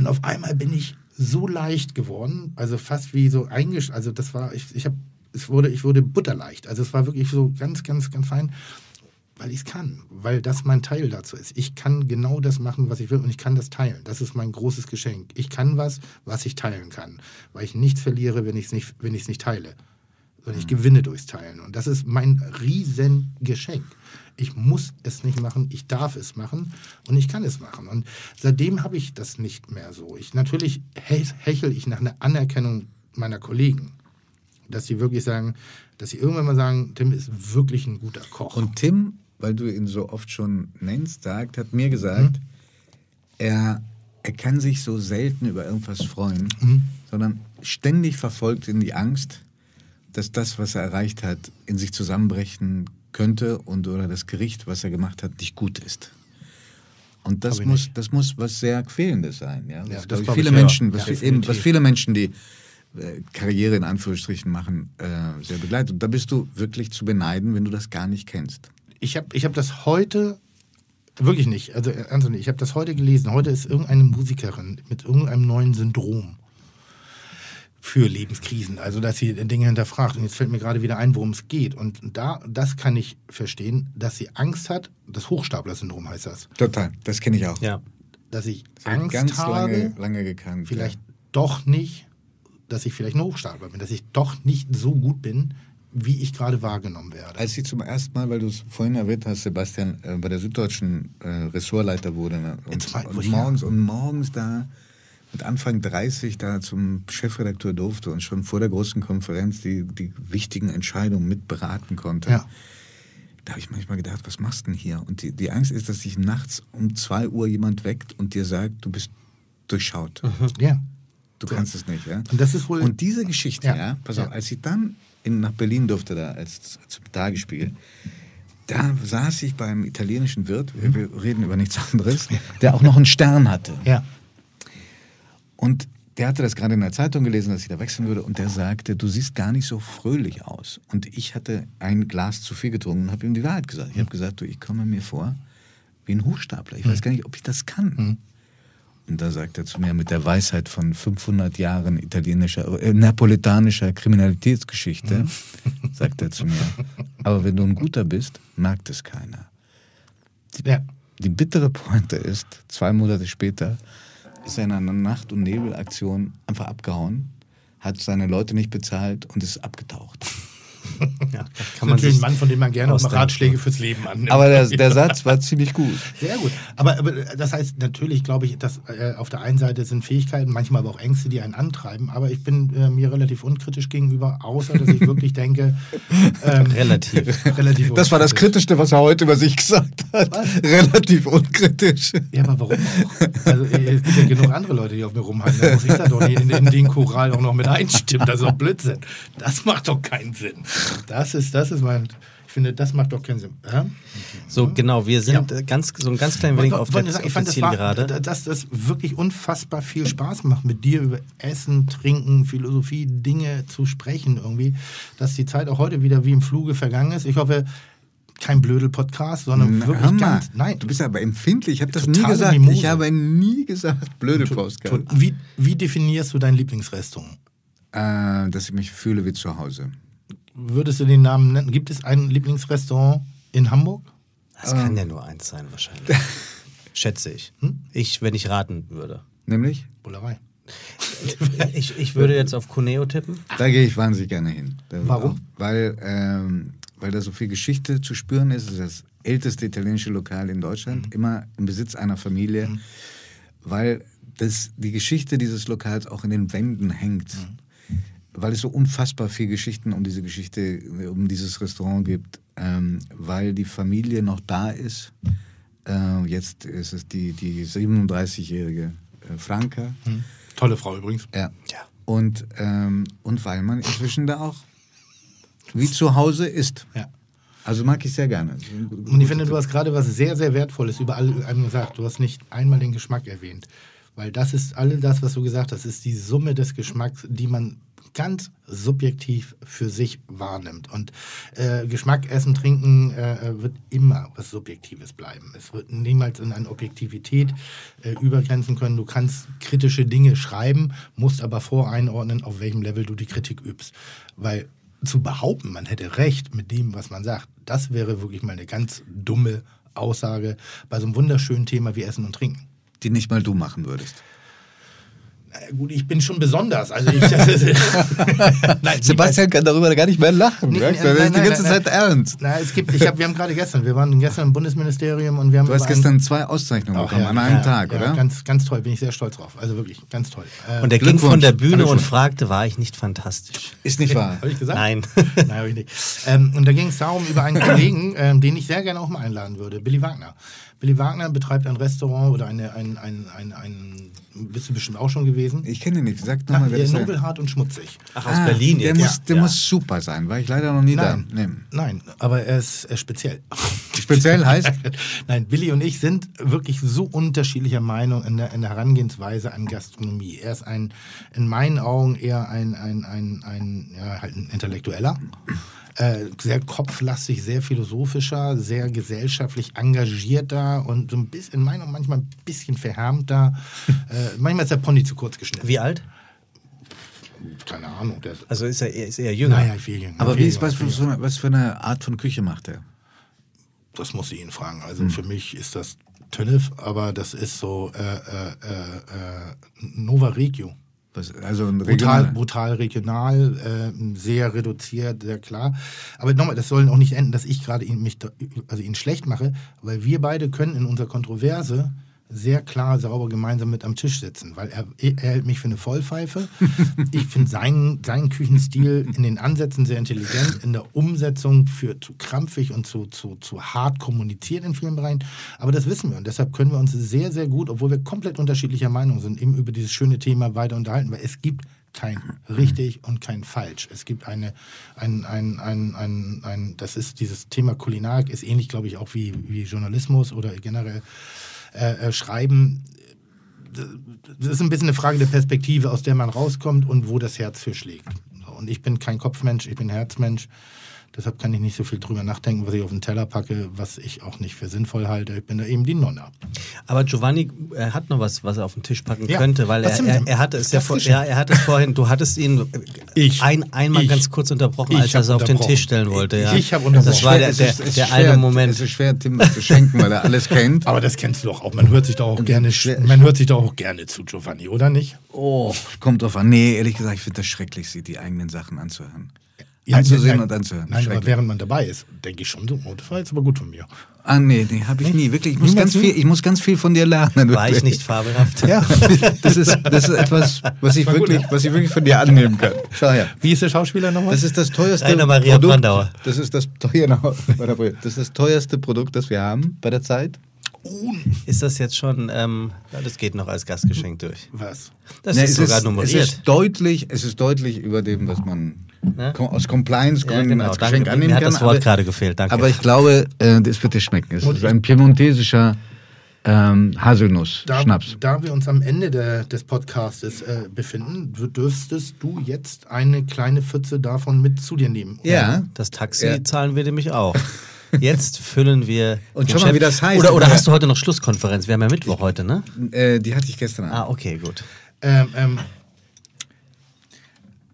Und auf einmal bin ich so leicht geworden, also fast wie so eingesch... Also das war, ich, ich habe, es wurde, ich wurde butterleicht. Also es war wirklich so ganz, ganz, ganz fein, weil ich es kann, weil das mein Teil dazu ist. Ich kann genau das machen, was ich will und ich kann das teilen. Das ist mein großes Geschenk. Ich kann was, was ich teilen kann, weil ich nichts verliere, wenn ich es nicht, wenn ich es nicht teile sondern ich gewinne durchs Teilen. Und das ist mein Riesengeschenk. Ich muss es nicht machen, ich darf es machen und ich kann es machen. Und seitdem habe ich das nicht mehr so. Ich, natürlich he hechel ich nach einer Anerkennung meiner Kollegen, dass sie wirklich sagen, dass sie irgendwann mal sagen, Tim ist wirklich ein guter Koch. Und Tim, weil du ihn so oft schon nennst, sagt, hat mir gesagt, Mhm. er, er kann sich so selten über irgendwas freuen, Mhm. sondern ständig verfolgt ihn die Angst, dass das, was er erreicht hat, in sich zusammenbrechen könnte und oder das Gericht, was er gemacht hat, nicht gut ist. Und das muss, nicht. das muss was sehr Quälendes sein. Ja? Ja, Was, das glaub viele. Menschen, was, Ja, eben, was viele Menschen, die äh, Karriere in Anführungsstrichen machen, äh, sehr begleitet. Und da bist du wirklich zu beneiden, wenn du das gar nicht kennst. ich habe ich hab das heute wirklich nicht, also äh, Anthony, ich habe das heute gelesen. Heute ist irgendeine Musikerin mit irgendeinem neuen Syndrom für Lebenskrisen, also dass sie Dinge hinterfragt. Und jetzt fällt mir gerade wieder ein, worum es geht. Und da, das kann ich verstehen, dass sie Angst hat. Das Hochstapler-Syndrom heißt das. Total, das kenne ich auch. Ja. Dass ich Das Angst ganz habe, lange, lange gekannt. vielleicht doch nicht, dass ich vielleicht ein Hochstapler bin, dass ich doch nicht so gut bin, wie ich gerade wahrgenommen werde. Als sie zum ersten Mal, weil du es vorhin erwähnt hast, Sebastian, äh, bei der Süddeutschen äh, Ressortleiter wurde ne? Und, mal, und, morgens, und morgens da mit Anfang 30 da zum Chefredakteur durfte und schon vor der großen Konferenz die, die wichtigen Entscheidungen mitberaten konnte. Ja. Da habe ich manchmal gedacht, was machst du denn hier? Und die, die Angst ist, dass dich nachts um 2 Uhr jemand weckt und dir sagt, du bist durchschaut. ja. Du kannst es nicht, ja? Und das ist wohl. Und diese Geschichte, ja, Ja, pass ja. auf, als sie dann in, nach Berlin durfte, da als zum Tagesspiegel, da saß ich beim italienischen Wirt, wir, wir reden über nichts anderes, der auch noch einen Stern hatte. ja. Und der hatte das gerade in der Zeitung gelesen, dass ich da wechseln würde, und der sagte, du siehst gar nicht so fröhlich aus. Und ich hatte ein Glas zu viel getrunken und habe ihm die Wahrheit gesagt. Ich habe gesagt, du, ich komme mir vor wie ein Hochstapler. Ich weiß gar nicht, ob ich das kann. Und da sagt er zu mir mit der Weisheit von 500 Jahren italienischer, äh, napoletanischer Kriminalitätsgeschichte, sagt er zu mir, aber wenn du ein Guter bist, merkt es keiner. ja. Die bittere Pointe ist, zwei Monate später ist er in einer Nacht- und Nebelaktion einfach abgehauen, hat seine Leute nicht bezahlt und ist abgetaucht. Ja, kann man natürlich ein Mann, von dem man gerne auch mal. Ratschläge fürs Leben annimmt. Aber der, der Satz war ziemlich gut. Sehr gut. Aber, aber das heißt, natürlich glaube ich, dass äh, auf der einen Seite sind Fähigkeiten, manchmal aber auch Ängste, die einen antreiben. Aber ich bin äh, mir relativ unkritisch gegenüber, außer dass ich wirklich denke, ähm, relativ. relativ Das war das. Kritischste, was er heute über sich gesagt hat. Relativ unkritisch. Ja, aber warum auch? Also äh, es gibt ja genug andere Leute, die auf mir rumhalten. Da muss ich da doch nicht in, in den Choral auch noch mit einstimmen. Das ist doch Blödsinn. Das macht doch keinen Sinn. Das ist, das ist mein. Ich finde, das macht doch keinen Sinn. Ja? So, genau, wir sind Ja. ganz, so ein ganz klein wenig auf, der, sagen, ich fand, der das, Ziel war, gerade. dass das wirklich unfassbar viel Spaß macht, mit dir über Essen, Trinken, Philosophie, Dinge zu sprechen irgendwie. Dass die Zeit auch heute wieder wie im Fluge vergangen ist. Ich hoffe, kein Blödel-Podcast, sondern Na, wirklich ganz. Nein, du bist aber empfindlich. Ich habe das nie gesagt. Mimose. Ich habe nie gesagt, blöde Postcard. Wie, wie definierst du dein Lieblingsrestaurant? Äh, dass ich mich fühle wie zu Hause. Würdest du den Namen nennen? Gibt es ein Lieblingsrestaurant in Hamburg? Das kann ja nur eins sein, wahrscheinlich. Schätze ich. Ich, wenn ich raten würde. Nämlich? Bullerei. Ich, ich würde jetzt auf Cuneo tippen. Da gehe ich wahnsinnig gerne hin. Da, Warum? Weil, ähm, weil da so viel Geschichte zu spüren ist. Es ist das älteste italienische Lokal in Deutschland, Mhm. immer im Besitz einer Familie, weil das, die Geschichte dieses Lokals auch in den Wänden hängt. Mhm. Weil es so unfassbar viel Geschichten um diese Geschichte, um dieses Restaurant gibt, ähm, weil die Familie noch da ist. Äh, jetzt ist es die, die 37-jährige äh, Franka. Tolle Frau übrigens. Ja. Und, ähm, und weil man inzwischen da auch wie zu Hause ist. Ja. Also mag ich sehr gerne. Und ich finde, du hast gerade was sehr, sehr Wertvolles über allem gesagt. Du hast nicht einmal den Geschmack erwähnt. Weil das ist all das, was du gesagt hast, ist die Summe des Geschmacks, die man ganz subjektiv für sich wahrnimmt. Und äh, Geschmack, Essen, Trinken äh, wird immer was Subjektives bleiben. Es wird niemals in eine Objektivität äh, übergrenzen können. Du kannst kritische Dinge schreiben, musst aber voreinordnen, auf welchem Level du die Kritik übst. Weil zu behaupten, man hätte recht mit dem, was man sagt, das wäre wirklich mal eine ganz dumme Aussage bei so einem wunderschönen Thema wie Essen und Trinken. Die nicht mal du machen würdest. Gut, ich bin schon besonders. Also ich, das ist, nein, Sebastian kann darüber gar nicht mehr lachen. Nee, der nein, ist die nein, ganze nein, Zeit ernst. Na, es gibt, ich hab, wir haben gerade gestern, wir waren gestern im Bundesministerium und wir haben Du hast gestern zwei Auszeichnungen bekommen ja, an einem ja, Tag, ja, oder? Ganz, ganz toll, bin ich sehr stolz drauf. Also wirklich, ganz toll. Äh, Und er ging von der Bühne und fragte, war ich nicht fantastisch? Ist nicht wahr. Habe ich gesagt? Nein. Nein, habe ich nicht. Ähm, und da ging es darum, über einen Kollegen, ähm, den ich sehr gerne auch mal einladen würde, Billy Wagner. Billy Wagner betreibt ein Restaurant oder eine, ein, ein, ein, ein, bist du bestimmt auch schon gewesen? Ich kenne ihn nicht. Sag nochmal, wer ist der? Nobelhart und schmutzig. Ach, aus Berlin der jetzt. Muss, der Ja. muss super sein. War ich leider noch nie Nein, da. Nee. nein, aber er ist, er ist speziell. Speziell heißt? Nein, Billy und ich sind wirklich so unterschiedlicher Meinung in der, in der Herangehensweise an Gastronomie. Er ist ein, in meinen Augen eher ein, ein, ein, ein, ja, halt ein Intellektueller. Äh, sehr kopflastig, sehr philosophischer, sehr gesellschaftlich engagierter und so ein bisschen, in meiner Meinung manchmal ein bisschen verhärmter. äh, manchmal ist der Pony zu kurz geschnitten. Wie alt? Keine Ahnung. Also ist er, er ist eher jünger. naja, viel jünger. Aber viel wie ist, jünger, was, eine- was für eine Art von Küche macht er? Das muss ich ihn fragen. Also für mich ist das Tönniff, aber das ist so äh, äh, äh, äh, Nova Regio. Also ein Brutal, regionaler- brutal regional, äh, sehr reduziert, sehr klar. Aber nochmal, das soll auch nicht enden, dass ich gerade ihn, mich, also ihn schlecht mache, weil wir beide können in unserer Kontroverse sehr klar, sauber gemeinsam mit am Tisch sitzen, weil er, er hält mich für eine Vollpfeife. ich finde seinen, seinen Küchenstil in den Ansätzen sehr intelligent, in der Umsetzung für zu krampfig und zu, zu, zu hart kommuniziert in vielen Bereichen. Aber das wissen wir und deshalb können wir uns sehr, sehr gut, obwohl wir komplett unterschiedlicher Meinung sind, eben über dieses schöne Thema weiter unterhalten, weil es gibt kein richtig und kein falsch. Es gibt eine, ein, ein, ein, ein, ein das ist dieses Thema Kulinarik, ist ähnlich, glaube ich, auch wie, wie Journalismus oder generell äh, äh, Schreiben. Das ist ein bisschen eine Frage der Perspektive, aus der man rauskommt und wo das Herz für schlägt. Und ich bin kein Kopfmensch, ich bin Herzmensch. Deshalb kann ich nicht so viel drüber nachdenken, was ich auf den Teller packe, was ich auch nicht für sinnvoll halte. Ich bin da eben die Nonna. Aber Giovanni er hat noch was, was er auf den Tisch packen Ja, könnte, weil er, er, er hatte es ja, vor, ja, er hatte es vorhin, du hattest ihn Ich. ein, einmal Ich. ganz kurz unterbrochen, Ich als er es auf den. Tisch stellen wollte. Ja. Ich hab unterbrochen. Das war der, der, der eine Moment. Es ist schwer, Tim zu schenken, weil er alles kennt. Aber das kennst du doch auch. Man hört sich doch auch gerne, man hört sich doch auch gerne zu, Giovanni, oder nicht? Oh, kommt drauf an. Nee, ehrlich gesagt, ich finde das schrecklich, sich die eigenen Sachen anzuhören. Ja, Anzusehen nein, und anzuhören. Nein, aber während man dabei ist, denke ich schon so, oh, das war jetzt aber gut von mir. Ah, nee, nee, habe ich nie. Wirklich, ich muss, ganz viel, ich muss ganz viel von dir lernen. War ich wirklich. nicht fabelhaft? Ja. Das ist, das ist etwas, was ich, War gut, wirklich, was ich wirklich von dir annehmen kann. Schau her. Wie ist der Schauspieler nochmal? Das ist das teuerste Rainer Maria Produkt. Brandauer. Das ist das, genau, das ist das teuerste Produkt, das wir haben bei der Zeit. Ist das jetzt schon, ähm, das geht noch als Gastgeschenk durch. Was? Das Nee, ist es sogar es nummeriert. ist deutlich, es ist deutlich über dem, was man Ne? aus Compliance-Gründen Ja, genau. als Danke. Geschenk annehmen Mir hat kann. das Wort aber, gerade gefehlt. Danke. aber ich glaube, äh, das wird dir schmecken. Es ist ein piemontesischer ähm, Da, Haselnuss-Schnaps. da wir uns am Ende der, des Podcastes äh, befinden, dürftest du jetzt eine kleine Pfütze davon mit zu dir nehmen. Ja. Das Taxi Ja. zahlen wir nämlich auch. Jetzt füllen wir. Und schau mal, Chef- wie das heißt. Oder, oder Ja. hast du heute noch Schlusskonferenz? Wir haben ja Mittwoch heute, ne? Äh, die hatte ich gestern Abend. Ah, okay, gut. Ähm, ähm,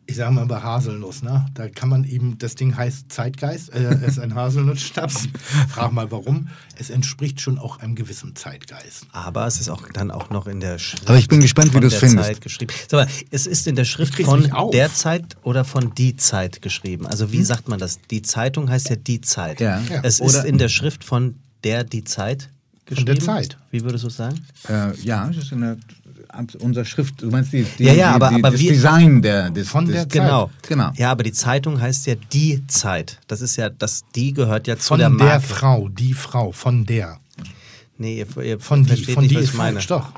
ich sage mal bei Haselnuss, ne? Da kann man eben, das Ding heißt Zeitgeist, äh, es ist ein Haselnussschnaps. Frag mal warum. Es entspricht schon auch einem gewissen Zeitgeist. Aber es ist auch dann auch noch in der Schrift. Aber ich bin gespannt, wie von du es der findest. Zeit geschrieben. Sag mal, es ist in der Schrift von der Zeit oder von die Zeit geschrieben. Also wie sagt man das? Die Zeitung heißt ja die Zeit. Ja. Ja. Es ist Oder- in der Schrift von der die Zeit geschrieben. der Zeit. Wie würdest du es sagen? Äh, ja, das ist in der, unser Schrift, du meinst die, die, Ja, ja, die, aber- die, aber das wir- Design der, des, Von des, der Zeit. Genau. Genau. Ja, aber die Zeitung heißt ja die Zeit. Das ist ja, das die gehört ja zu Von der der, Marke. Frau, die Frau, von der. Nee, ihr, ihr Von die, von nicht, die was ist ich meine. falsch, doch.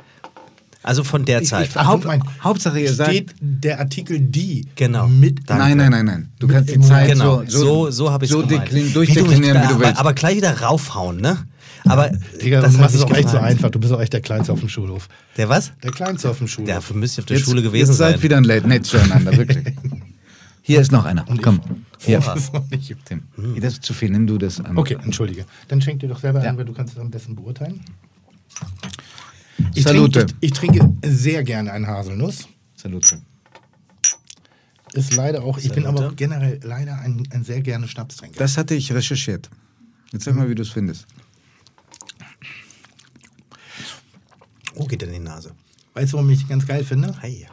Also von der Zeit. Ich, Haupt- mal, Hauptsache, ihr sagt- steht der Artikel die Genau. mit Danke. Nein, nein, nein, nein. Du kannst die Genau. Zeit Genau, so, so, so, habe ich es so gemeint. durchdeklinieren, wie du aber, willst. Aber gleich wieder raufhauen, ne? Aber Digga, das du machst es ich auch echt so einfach. Du bist auch echt der Kleinste auf dem Schulhof. Der was? Der Kleinste auf dem Schulhof. Dafür müsste ich auf der jetzt, Schule gewesen jetzt seid sein. wieder ein Late Netz zueinander, wirklich. Hier ist noch einer. Komm. Hier. Das ist noch nicht- Tim. Das ist zu viel. Nimm du das an. Okay, entschuldige. Dann schenk dir doch selber Ja. ein, weil du kannst es am besten beurteilen. Ich Salute. Trinke, ich, ich trinke sehr gerne einen Haselnuss. Salute. Ist leider auch, ich bin aber auch generell leider ein, ein sehr gerne Schnapstrinker. Das hatte ich recherchiert. Jetzt sag mal, wie du es findest. Oh, geht in die Nase. weißt du, warum ich ihn ganz geil finde? Hey.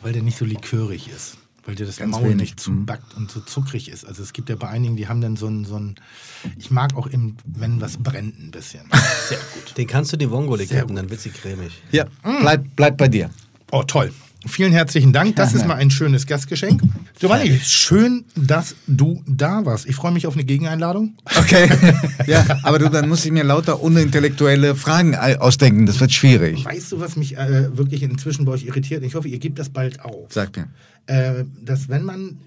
Weil der nicht so likörig ist. Weil der das Ganz Maul wenig. nicht zu Mhm. backt und so zuckrig ist. Also es gibt ja bei einigen, die haben dann so ein, so ein ich mag auch, im, wenn was brennt ein bisschen. Sehr gut. Den kannst du die Vongole Sehr kippen, dann wird sie cremig. Ja, bleib, bleib bei dir. Oh, toll. Vielen herzlichen Dank. Das ist mal ein schönes Gastgeschenk. Giovanni, schön, dass du da warst. Ich freue mich auf eine Gegeneinladung. Okay. ja, aber du, dann muss ich mir lauter unintellektuelle Fragen ausdenken. Das wird schwierig. Weißt du, was mich äh, wirklich inzwischen bei euch irritiert? Ich hoffe, ihr gebt das bald auf. Sag mir. Äh, dass wenn man,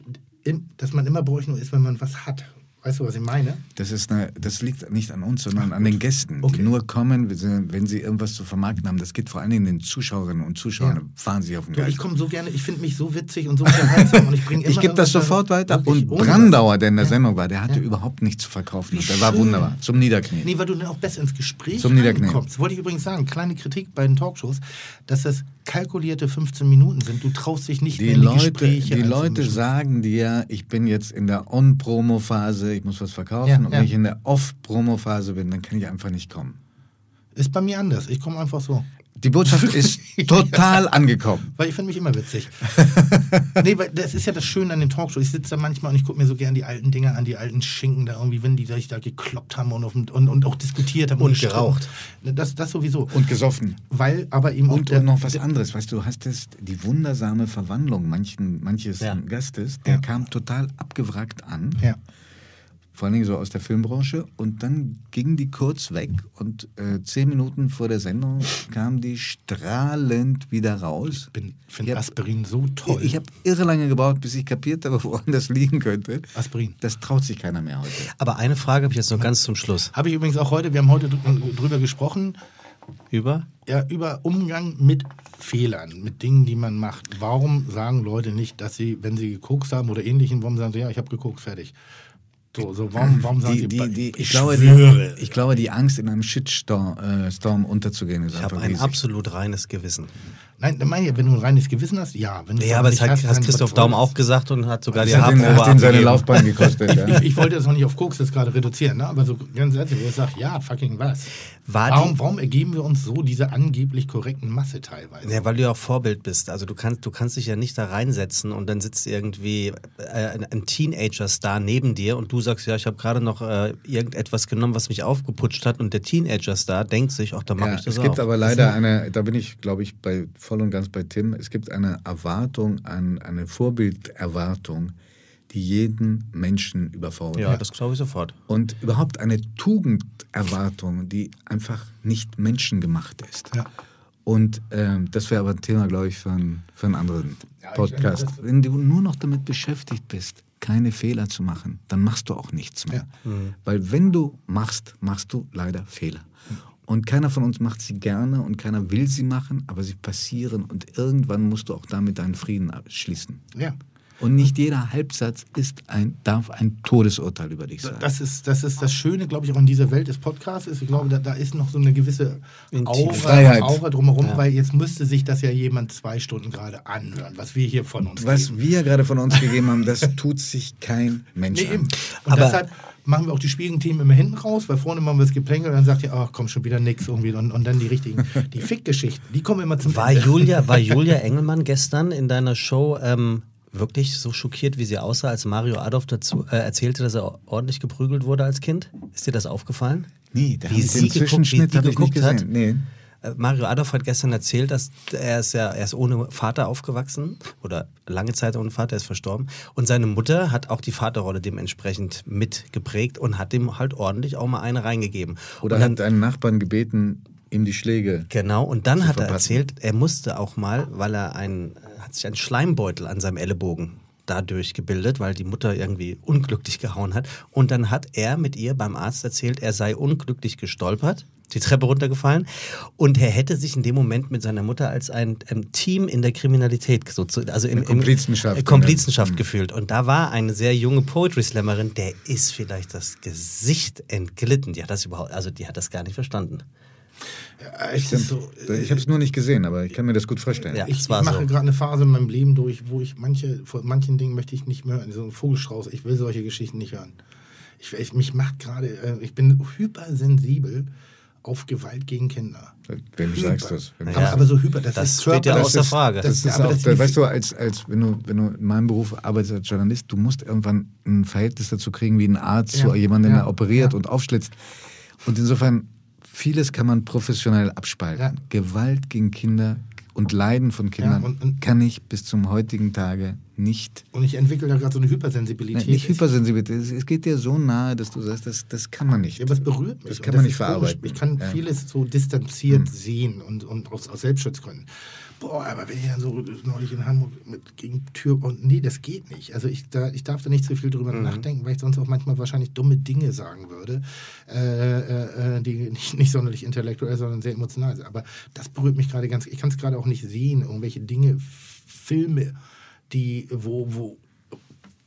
dass man immer bei euch nur ist, wenn man was hat. Weißt du, was ich meine? Das, ist eine, das liegt nicht an uns, sondern an den Gästen, Okay. die nur kommen, wenn sie, sie irgendwas zu vermarkten haben. Das geht vor allen Dingen den Zuschauerinnen und Zuschauern, Ja. fahren sich auf den Du, ich Geist. komme so gerne, ich finde mich so witzig und so unterhaltsam und ich bringe Ich gebe das sofort weiter. Und Brandauer, der in der Sendung war, der hatte überhaupt nichts zu verkaufen. Der war wunderbar. Zum Niederknien. Nee, weil du dann auch besser ins Gespräch Zum Niederknien. kommst. Wollte ich übrigens sagen, kleine Kritik bei den Talkshows, dass das kalkulierte 15 Minuten sind. Du traust dich nicht Die mehr in die Leute, Gespräche die Leute sagen dir, ich bin jetzt in der On-Promo-Phase, ich muss was verkaufen. Ja, und wenn ja. ich in der Off-Promo-Phase bin, dann kann ich einfach nicht kommen. Ist bei mir anders. Ich komme einfach so. Die Botschaft ist total angekommen. Weil ich finde mich immer witzig. nee, weil das ist ja das Schöne an den Talkshows. Ich sitze da manchmal und ich gucke mir so gern die alten Dinger an, die alten Schinken da irgendwie, wenn die sich da gekloppt haben und, auf, und, und auch diskutiert haben. Und gestritten. geraucht. Das, das sowieso. Und gesoffen. weil aber eben Und, der, und noch was anderes, weißt du, du hast es, die wundersame Verwandlung manchen, manches Ja. Gastes, der Ja. kam total abgewrackt an, Ja. Vor allen Dingen so aus der Filmbranche, und dann ging die kurz weg und äh, zehn Minuten vor der Sendung kam die strahlend wieder raus. Ich finde. Aspirin so toll. Ich habe irre lange gebraucht, bis ich kapiert habe, woran das liegen könnte. Aspirin. Das traut sich keiner mehr heute. Aber eine Frage habe ich jetzt noch ganz zum Schluss. Habe ich übrigens auch heute, wir haben heute drü- drüber gesprochen, Über? ja, über Umgang mit Fehlern, mit Dingen, die man macht. Warum sagen Leute nicht, dass sie, wenn sie gekokst haben oder ähnlichen, warum sagen sie, ja, ich habe gekokst, fertig. So, so warum, warum sagen Die, die, die, ich, ich glaube, schwöre. die, ich glaube, die Angst, in einem Shitstorm äh, Storm unterzugehen, ist Ich habe einfach ein riesig. absolut reines Gewissen. Nein, meine ich, wenn du ein reines Gewissen hast, ja. Wenn du Ja, aber das hat, hast, Christoph Daum auch gesagt und hat sogar die Das hat ihn, Haarprobe hat ihn seine. Laufbahn gekostet. ja. Ich, ich wollte das noch nicht auf Koks jetzt gerade reduzieren, ne? aber so ganz ehrlich, wo ich sage, ja, fucking was. War warum, die- warum ergeben wir uns so diese angeblich korrekten Masse teilweise? Ja, weil du ja auch Vorbild bist. Also du kannst, du kannst dich ja nicht da reinsetzen und dann sitzt irgendwie äh, ein, Teenager-Star neben dir und du sagst, ja, ich habe gerade noch äh, irgendetwas genommen, was mich aufgeputscht hat und der Teenager-Star denkt sich, ach, dann mache Ja, ich das es gibt auch. aber leider eine, da bin ich, glaube ich, bei, voll und ganz bei Tim, es gibt eine Erwartung, an, eine Vorbilderwartung, die jeden Menschen überfordert. ja, das glaube ich sofort. Und überhaupt eine Tugenderwartung, die einfach nicht menschengemacht ist. Ja. Und ähm, das wäre aber ein Thema, glaube ich, für, einen- für einen anderen Ja, Podcast. das- Wenn du nur noch damit beschäftigt bist, keine Fehler zu machen, dann machst du auch nichts mehr. Weil wenn du machst, machst du leider Fehler. Und keiner von uns macht sie gerne und keiner will sie machen, aber sie passieren und irgendwann musst du auch damit deinen Frieden schließen. Ja. Und nicht jeder Halbsatz ist ein, darf ein Todesurteil über dich sein. Das ist, das ist das Schöne, glaube ich, auch in dieser Welt des Podcasts. Ist. Ich glaube, da, da ist noch so eine gewisse Aura, Freiheit. Aura drumherum, weil jetzt müsste sich das ja jemand zwei Stunden gerade anhören, was wir hier von uns Was geben. wir gerade von uns gegeben haben, das tut sich kein Mensch Nee, an. eben. Und Aber- deshalb machen wir auch die schwierigen Themen immer hinten raus, weil vorne machen wir das Geplänkel und dann sagt ihr, ach komm, schon wieder nix irgendwie. Und, und dann die richtigen, die Fickgeschichten, die kommen immer zum War Ende. Julia, war Julia Engelmann gestern in deiner Show ähm, wirklich so schockiert, wie sie aussah, als Mario Adolf dazu äh, erzählte, dass er ordentlich geprügelt wurde als Kind? Ist dir das aufgefallen? Nee, da Wie sie geguckt- wie die habe ich nicht geguckt hat? Nee. Äh, Mario Adolf hat gestern erzählt, dass er ist ja er ist ohne Vater aufgewachsen oder lange Zeit ohne Vater, er ist verstorben. Und seine Mutter hat auch die Vaterrolle dementsprechend mitgeprägt und hat ihm halt ordentlich auch mal eine reingegeben. Oder dann, hat einen Nachbarn gebeten, ihm die Schläge. Genau, und dann hat er verpassen. erzählt, er musste auch mal, weil er ein, hat sich einen Schleimbeutel an seinem Ellenbogen dadurch gebildet, weil die Mutter irgendwie unglücklich gehauen hat. Und dann hat er mit ihr beim Arzt erzählt, er sei unglücklich gestolpert, die Treppe runtergefallen und er hätte sich in dem Moment mit seiner Mutter als ein ähm, Team in der Kriminalität, so zu, also im, Komplizenschaft. im, äh, Komplizenschaft gefühlt. Und da war eine sehr junge Poetry Slammerin, der ist vielleicht das Gesicht entglitten. Die hat das überhaupt, also die hat das gar nicht verstanden. Ja, ist so, Ich habe es nur nicht gesehen, aber ich kann mir das gut vorstellen. Ja. Ich, ich mache so. gerade eine Phase in meinem Leben durch, wo ich manche, von manchen Dingen möchte ich nicht mehr hören. So ein Vogelstrauß, ich will solche Geschichten nicht hören. Ich, ich, mich macht gerade, äh, ich bin hypersensibel auf Gewalt gegen Kinder. Wenn du sagst das. Du Ja. Aber, aber so hyper, das, Das ist steht ja Körper- außer Frage. Das ja, ist aber auch, das da, ist- weißt du, als, als wenn du, wenn du in meinem Beruf arbeitest als Journalist, du musst irgendwann ein Verhältnis dazu kriegen, wie ein Arzt Ja, zu jemandem, ja, der operiert ja. und aufschlitzt. Und insofern, vieles kann man professionell abspalten. Ja. Gewalt gegen Kinder und Leiden von Kindern und- und- kann ich bis zum heutigen Tage nicht. Und ich entwickle da gerade so eine Nein, Hypersensibilität. nicht Hypersensibilität. Es, es geht dir so nahe, dass du sagst, das, das kann man nicht. Ja, aber es berührt mich. Das kann man nicht ist komisch. verarbeiten. Ich kann Ja. Hm. vieles so distanziert sehen und, und aus, aus Selbstschutzgründen. Boah, aber wenn ich dann so neulich in Hamburg mit gegen Tür und nee, das geht nicht. Also ich, da, ich darf da nicht so viel drüber Mhm. nachdenken, weil ich sonst auch manchmal wahrscheinlich dumme Dinge sagen würde, äh, äh, äh, die nicht, nicht sonderlich intellektuell, sondern sehr emotional sind. Aber das berührt mich gerade ganz. Ich kann es gerade auch nicht sehen, irgendwelche Dinge, Filme, die, wo, wo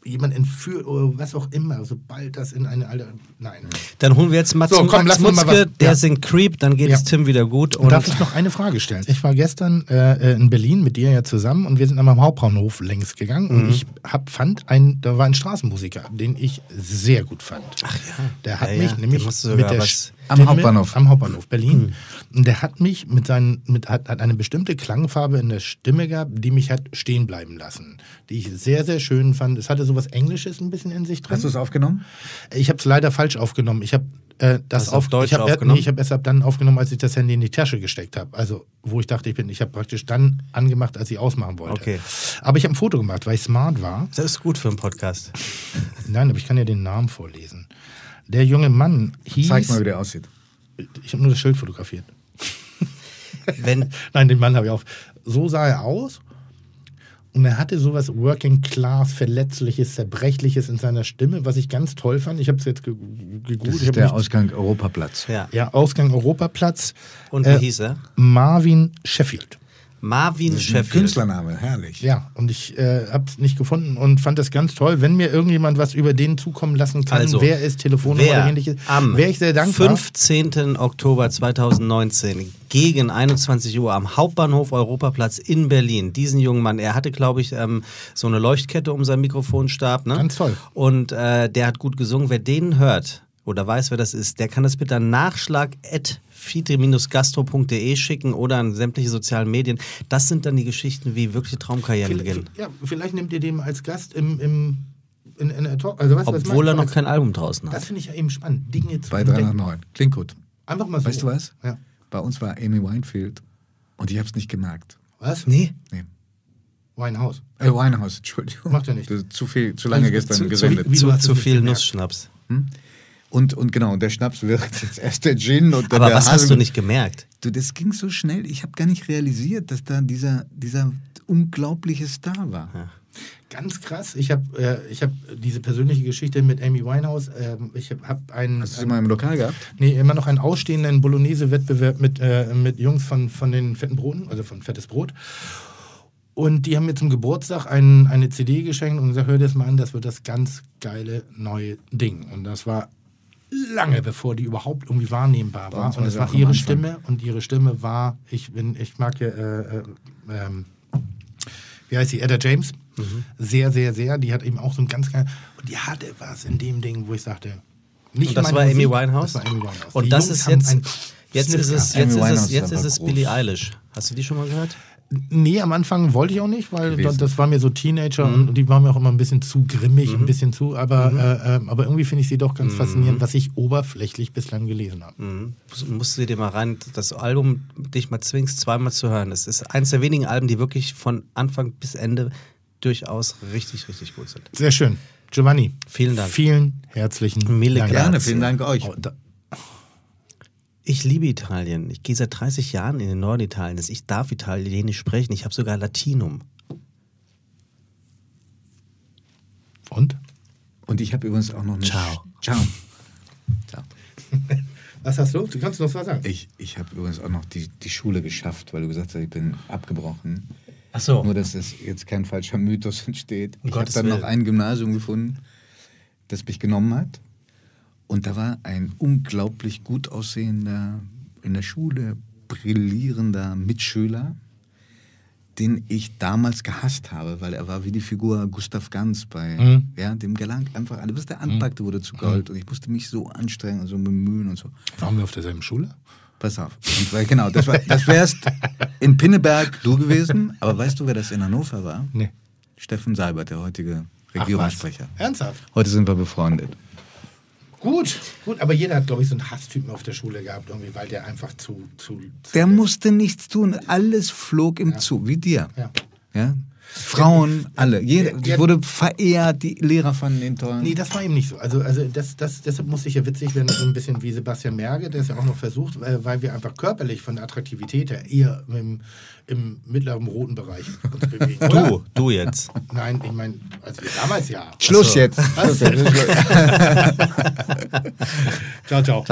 jemand entführt oder was auch immer, sobald das in eine alte. Nein. Dann holen wir jetzt Mats, So, komm, mal Mutzke, was- der ja. singt Creep, dann geht Ja. es Tim wieder gut. Und Darf ich noch eine Frage stellen? Ich war gestern äh, in Berlin mit dir ja zusammen und wir sind einmal am Hauptbahnhof längs gegangen Mhm. und ich hab, fand, ein, da war ein Straßenmusiker, den ich sehr gut fand. Ach ja. Der hat Ja, mich nämlich mit der was- Am Hauptbahnhof. Am Hauptbahnhof Berlin. Und der hat mich mit seinen, mit, hat, hat eine bestimmte Klangfarbe in der Stimme gehabt, die mich hat stehen bleiben lassen. Die ich sehr, sehr schön fand. Es hatte sowas Englisches ein bisschen in sich drin. Hast du es aufgenommen? Ich habe es leider falsch aufgenommen. Ich habe äh, das auf auf, Deutsch ich hab, aufgenommen? Nee, ich habe erst ab dann aufgenommen, als ich das Handy in die Tasche gesteckt habe. Also wo ich dachte, ich bin, ich habe praktisch dann angemacht, als ich ausmachen wollte. Okay. Aber ich habe ein Foto gemacht, weil ich smart war. das ist gut für einen Podcast. Nein, aber ich kann ja den Namen vorlesen. Der junge Mann hieß. Zeig mal, wie der aussieht. Ich habe nur das Schild fotografiert. Wenn, Nein, den Mann habe ich auf. So sah er aus. Und er hatte sowas Working Class, Verletzliches, Zerbrechliches in seiner Stimme, was ich ganz toll fand. Ich habe es jetzt ge- gegoogelt. Das Ich ist der Ausgang Europaplatz. ja. Ja, Ausgang Europaplatz. Und wie Äh, hieß er? Marvin Sheffield. Marvin Ein Sheffield. Künstlername, herrlich. Ja, und ich äh, habe es nicht gefunden und fand das ganz toll. Wenn mir irgendjemand was über den zukommen lassen kann, Also, wer ist Telefonnummer oder ähnliches, am wäre ich sehr dankbar. 15. Oktober 2019 gegen 21 Uhr am Hauptbahnhof Europaplatz in Berlin diesen jungen Mann, er hatte, glaube ich, ähm, so eine Leuchtkette um seinen Mikrofonstab. Ne? Ganz toll. Und äh, der hat gut gesungen. Wer den hört oder weiß, wer das ist, der kann das bitte an nachschlag gastro.de schicken oder an sämtliche sozialen Medien. Das sind dann die Geschichten, wie wirkliche Traumkarrieren beginnen. Ja, vielleicht nehmt ihr den als Gast im, im, in, in der Talk. Also, weißt, Obwohl er noch kein Album draußen Das hat. finde ich ja eben spannend. Dinge zu 2, 3 nach entdecken. 9. Klingt gut. Einfach mal so. Weißt du was? Ja. Bei uns war Amy Winefield und ich habe es nicht gemerkt. Was? Nee. Nee. Weinhaus. Äh, Winehouse, Entschuldigung. Macht ja nichts. Das ist Zu viel, zu lange Also, gestern zu- zu- gesendet. wie- Zu, du hast zu nicht viel. Nussschnaps. Und, und genau, der Schnaps wird jetzt erst der Gin und dann Aber der was hast du nicht gemerkt? Du, das ging so schnell. Ich habe gar nicht realisiert, dass da dieser, dieser unglaubliche Star war. Ganz krass. Ich habe äh, ich hab diese persönliche Geschichte mit Amy Winehouse. Ähm, ich habe hab einen. Hast du sie mal im Lokal gehabt? Nee, immer noch einen ausstehenden Bolognese-Wettbewerb mit, äh, mit Jungs von, von den Fetten Broten, also von Fettes Brot. Und die haben mir zum Geburtstag ein, eine CD geschenkt und gesagt, hör dir das mal an, das wird das ganz geile neue Ding. Und das war lange bevor die überhaupt irgendwie wahrnehmbar war. Und es war ihre Anfang. Stimme und ihre Stimme war, ich bin, ich mag ja, äh, äh, ähm, wie heißt sie, Edda James. Mhm. Sehr, sehr, sehr. Die hat eben auch so ein ganz geil, und die hatte was in dem Ding, wo ich sagte, nicht Und das war Amy Musik, Winehouse? Das war Amy Winehouse. Und Die das Jungs ist jetzt, jetzt ist es, jetzt Amy ist es, jetzt ist es. Billie Eilish. Hast du die schon mal gehört? Nee, am Anfang wollte ich auch nicht, weil Gewesen. das, war mir so Teenager Mhm. und die waren mir auch immer ein bisschen zu grimmig, ein bisschen zu, aber, äh, äh, aber irgendwie finde ich sie doch ganz Mhm. faszinierend, was ich oberflächlich bislang gelesen habe. Muss- Musst du dir mal rein, das Album dich mal zwingst, zweimal zu hören. Es ist eines der wenigen Alben, die wirklich von Anfang bis Ende durchaus richtig, richtig gut sind. Sehr schön. Giovanni. Vielen Dank. Vielen herzlichen Mille Dank. Gerne, vielen Dank euch. Oh, da, Ich liebe Italien. Ich gehe seit 30 Jahren in den Norden Italiens. Ich darf Italienisch sprechen. Ich habe sogar Latinum. und? Und ich habe übrigens auch noch eine. Ciao. Ciao. Ciao. Was hast du? Du kannst noch was sagen. Ich, ich habe übrigens auch noch die, die Schule geschafft, weil du gesagt hast, ich bin abgebrochen. Ach so. Nur, dass es jetzt kein falscher Mythos entsteht. Um ich habe dann noch Willen. ein Gymnasium gefunden, das mich genommen hat. Und da war ein unglaublich gut aussehender, in der Schule brillierender Mitschüler, den ich damals gehasst habe, weil er war wie die Figur Gustav Ganz bei, Mhm. ja, dem gelang einfach alles, was der anpackte, wurde zu Gold. Und ich musste mich so anstrengen und so bemühen und so. Waren wir auf derselben Schule? Pass auf. Und weil, genau, das, war, das wärst in Pinneberg du gewesen, aber weißt du, wer das in Hannover war? Nee. Steffen Seibert, der heutige Regierungssprecher. Ernsthaft? Heute sind wir befreundet. Gut, gut, aber jeder hat, glaube ich, so einen Hasstypen auf der Schule gehabt, irgendwie, weil der einfach zu. zu, zu Der musste nichts tun, alles flog ihm zu, wie dir. Ja. Ja? Frauen, alle. Jeder der- der- wurde verehrt, die Lehrer fanden ihn toll. Nee, das war eben nicht so. Also, also das, das, deshalb musste ich ja witzig werden, so ein bisschen wie Sebastian Merge, der es ja auch noch versucht, weil, weil wir einfach körperlich von der Attraktivität her eher im, im mittleren roten Bereich uns bewegen. Du, oder? du jetzt. Nein, ich meine, also damals ja. Schluss jetzt. Ciao, ciao.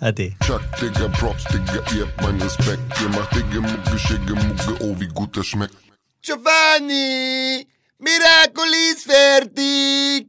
Ade. Chuck, Digga, Props, Digga, ihr habt meinen Respekt. Ihr macht Digga, Mucke, Schicke, Mucke, oh, wie gut das schmeckt. Giovanni! Miracoli fertig!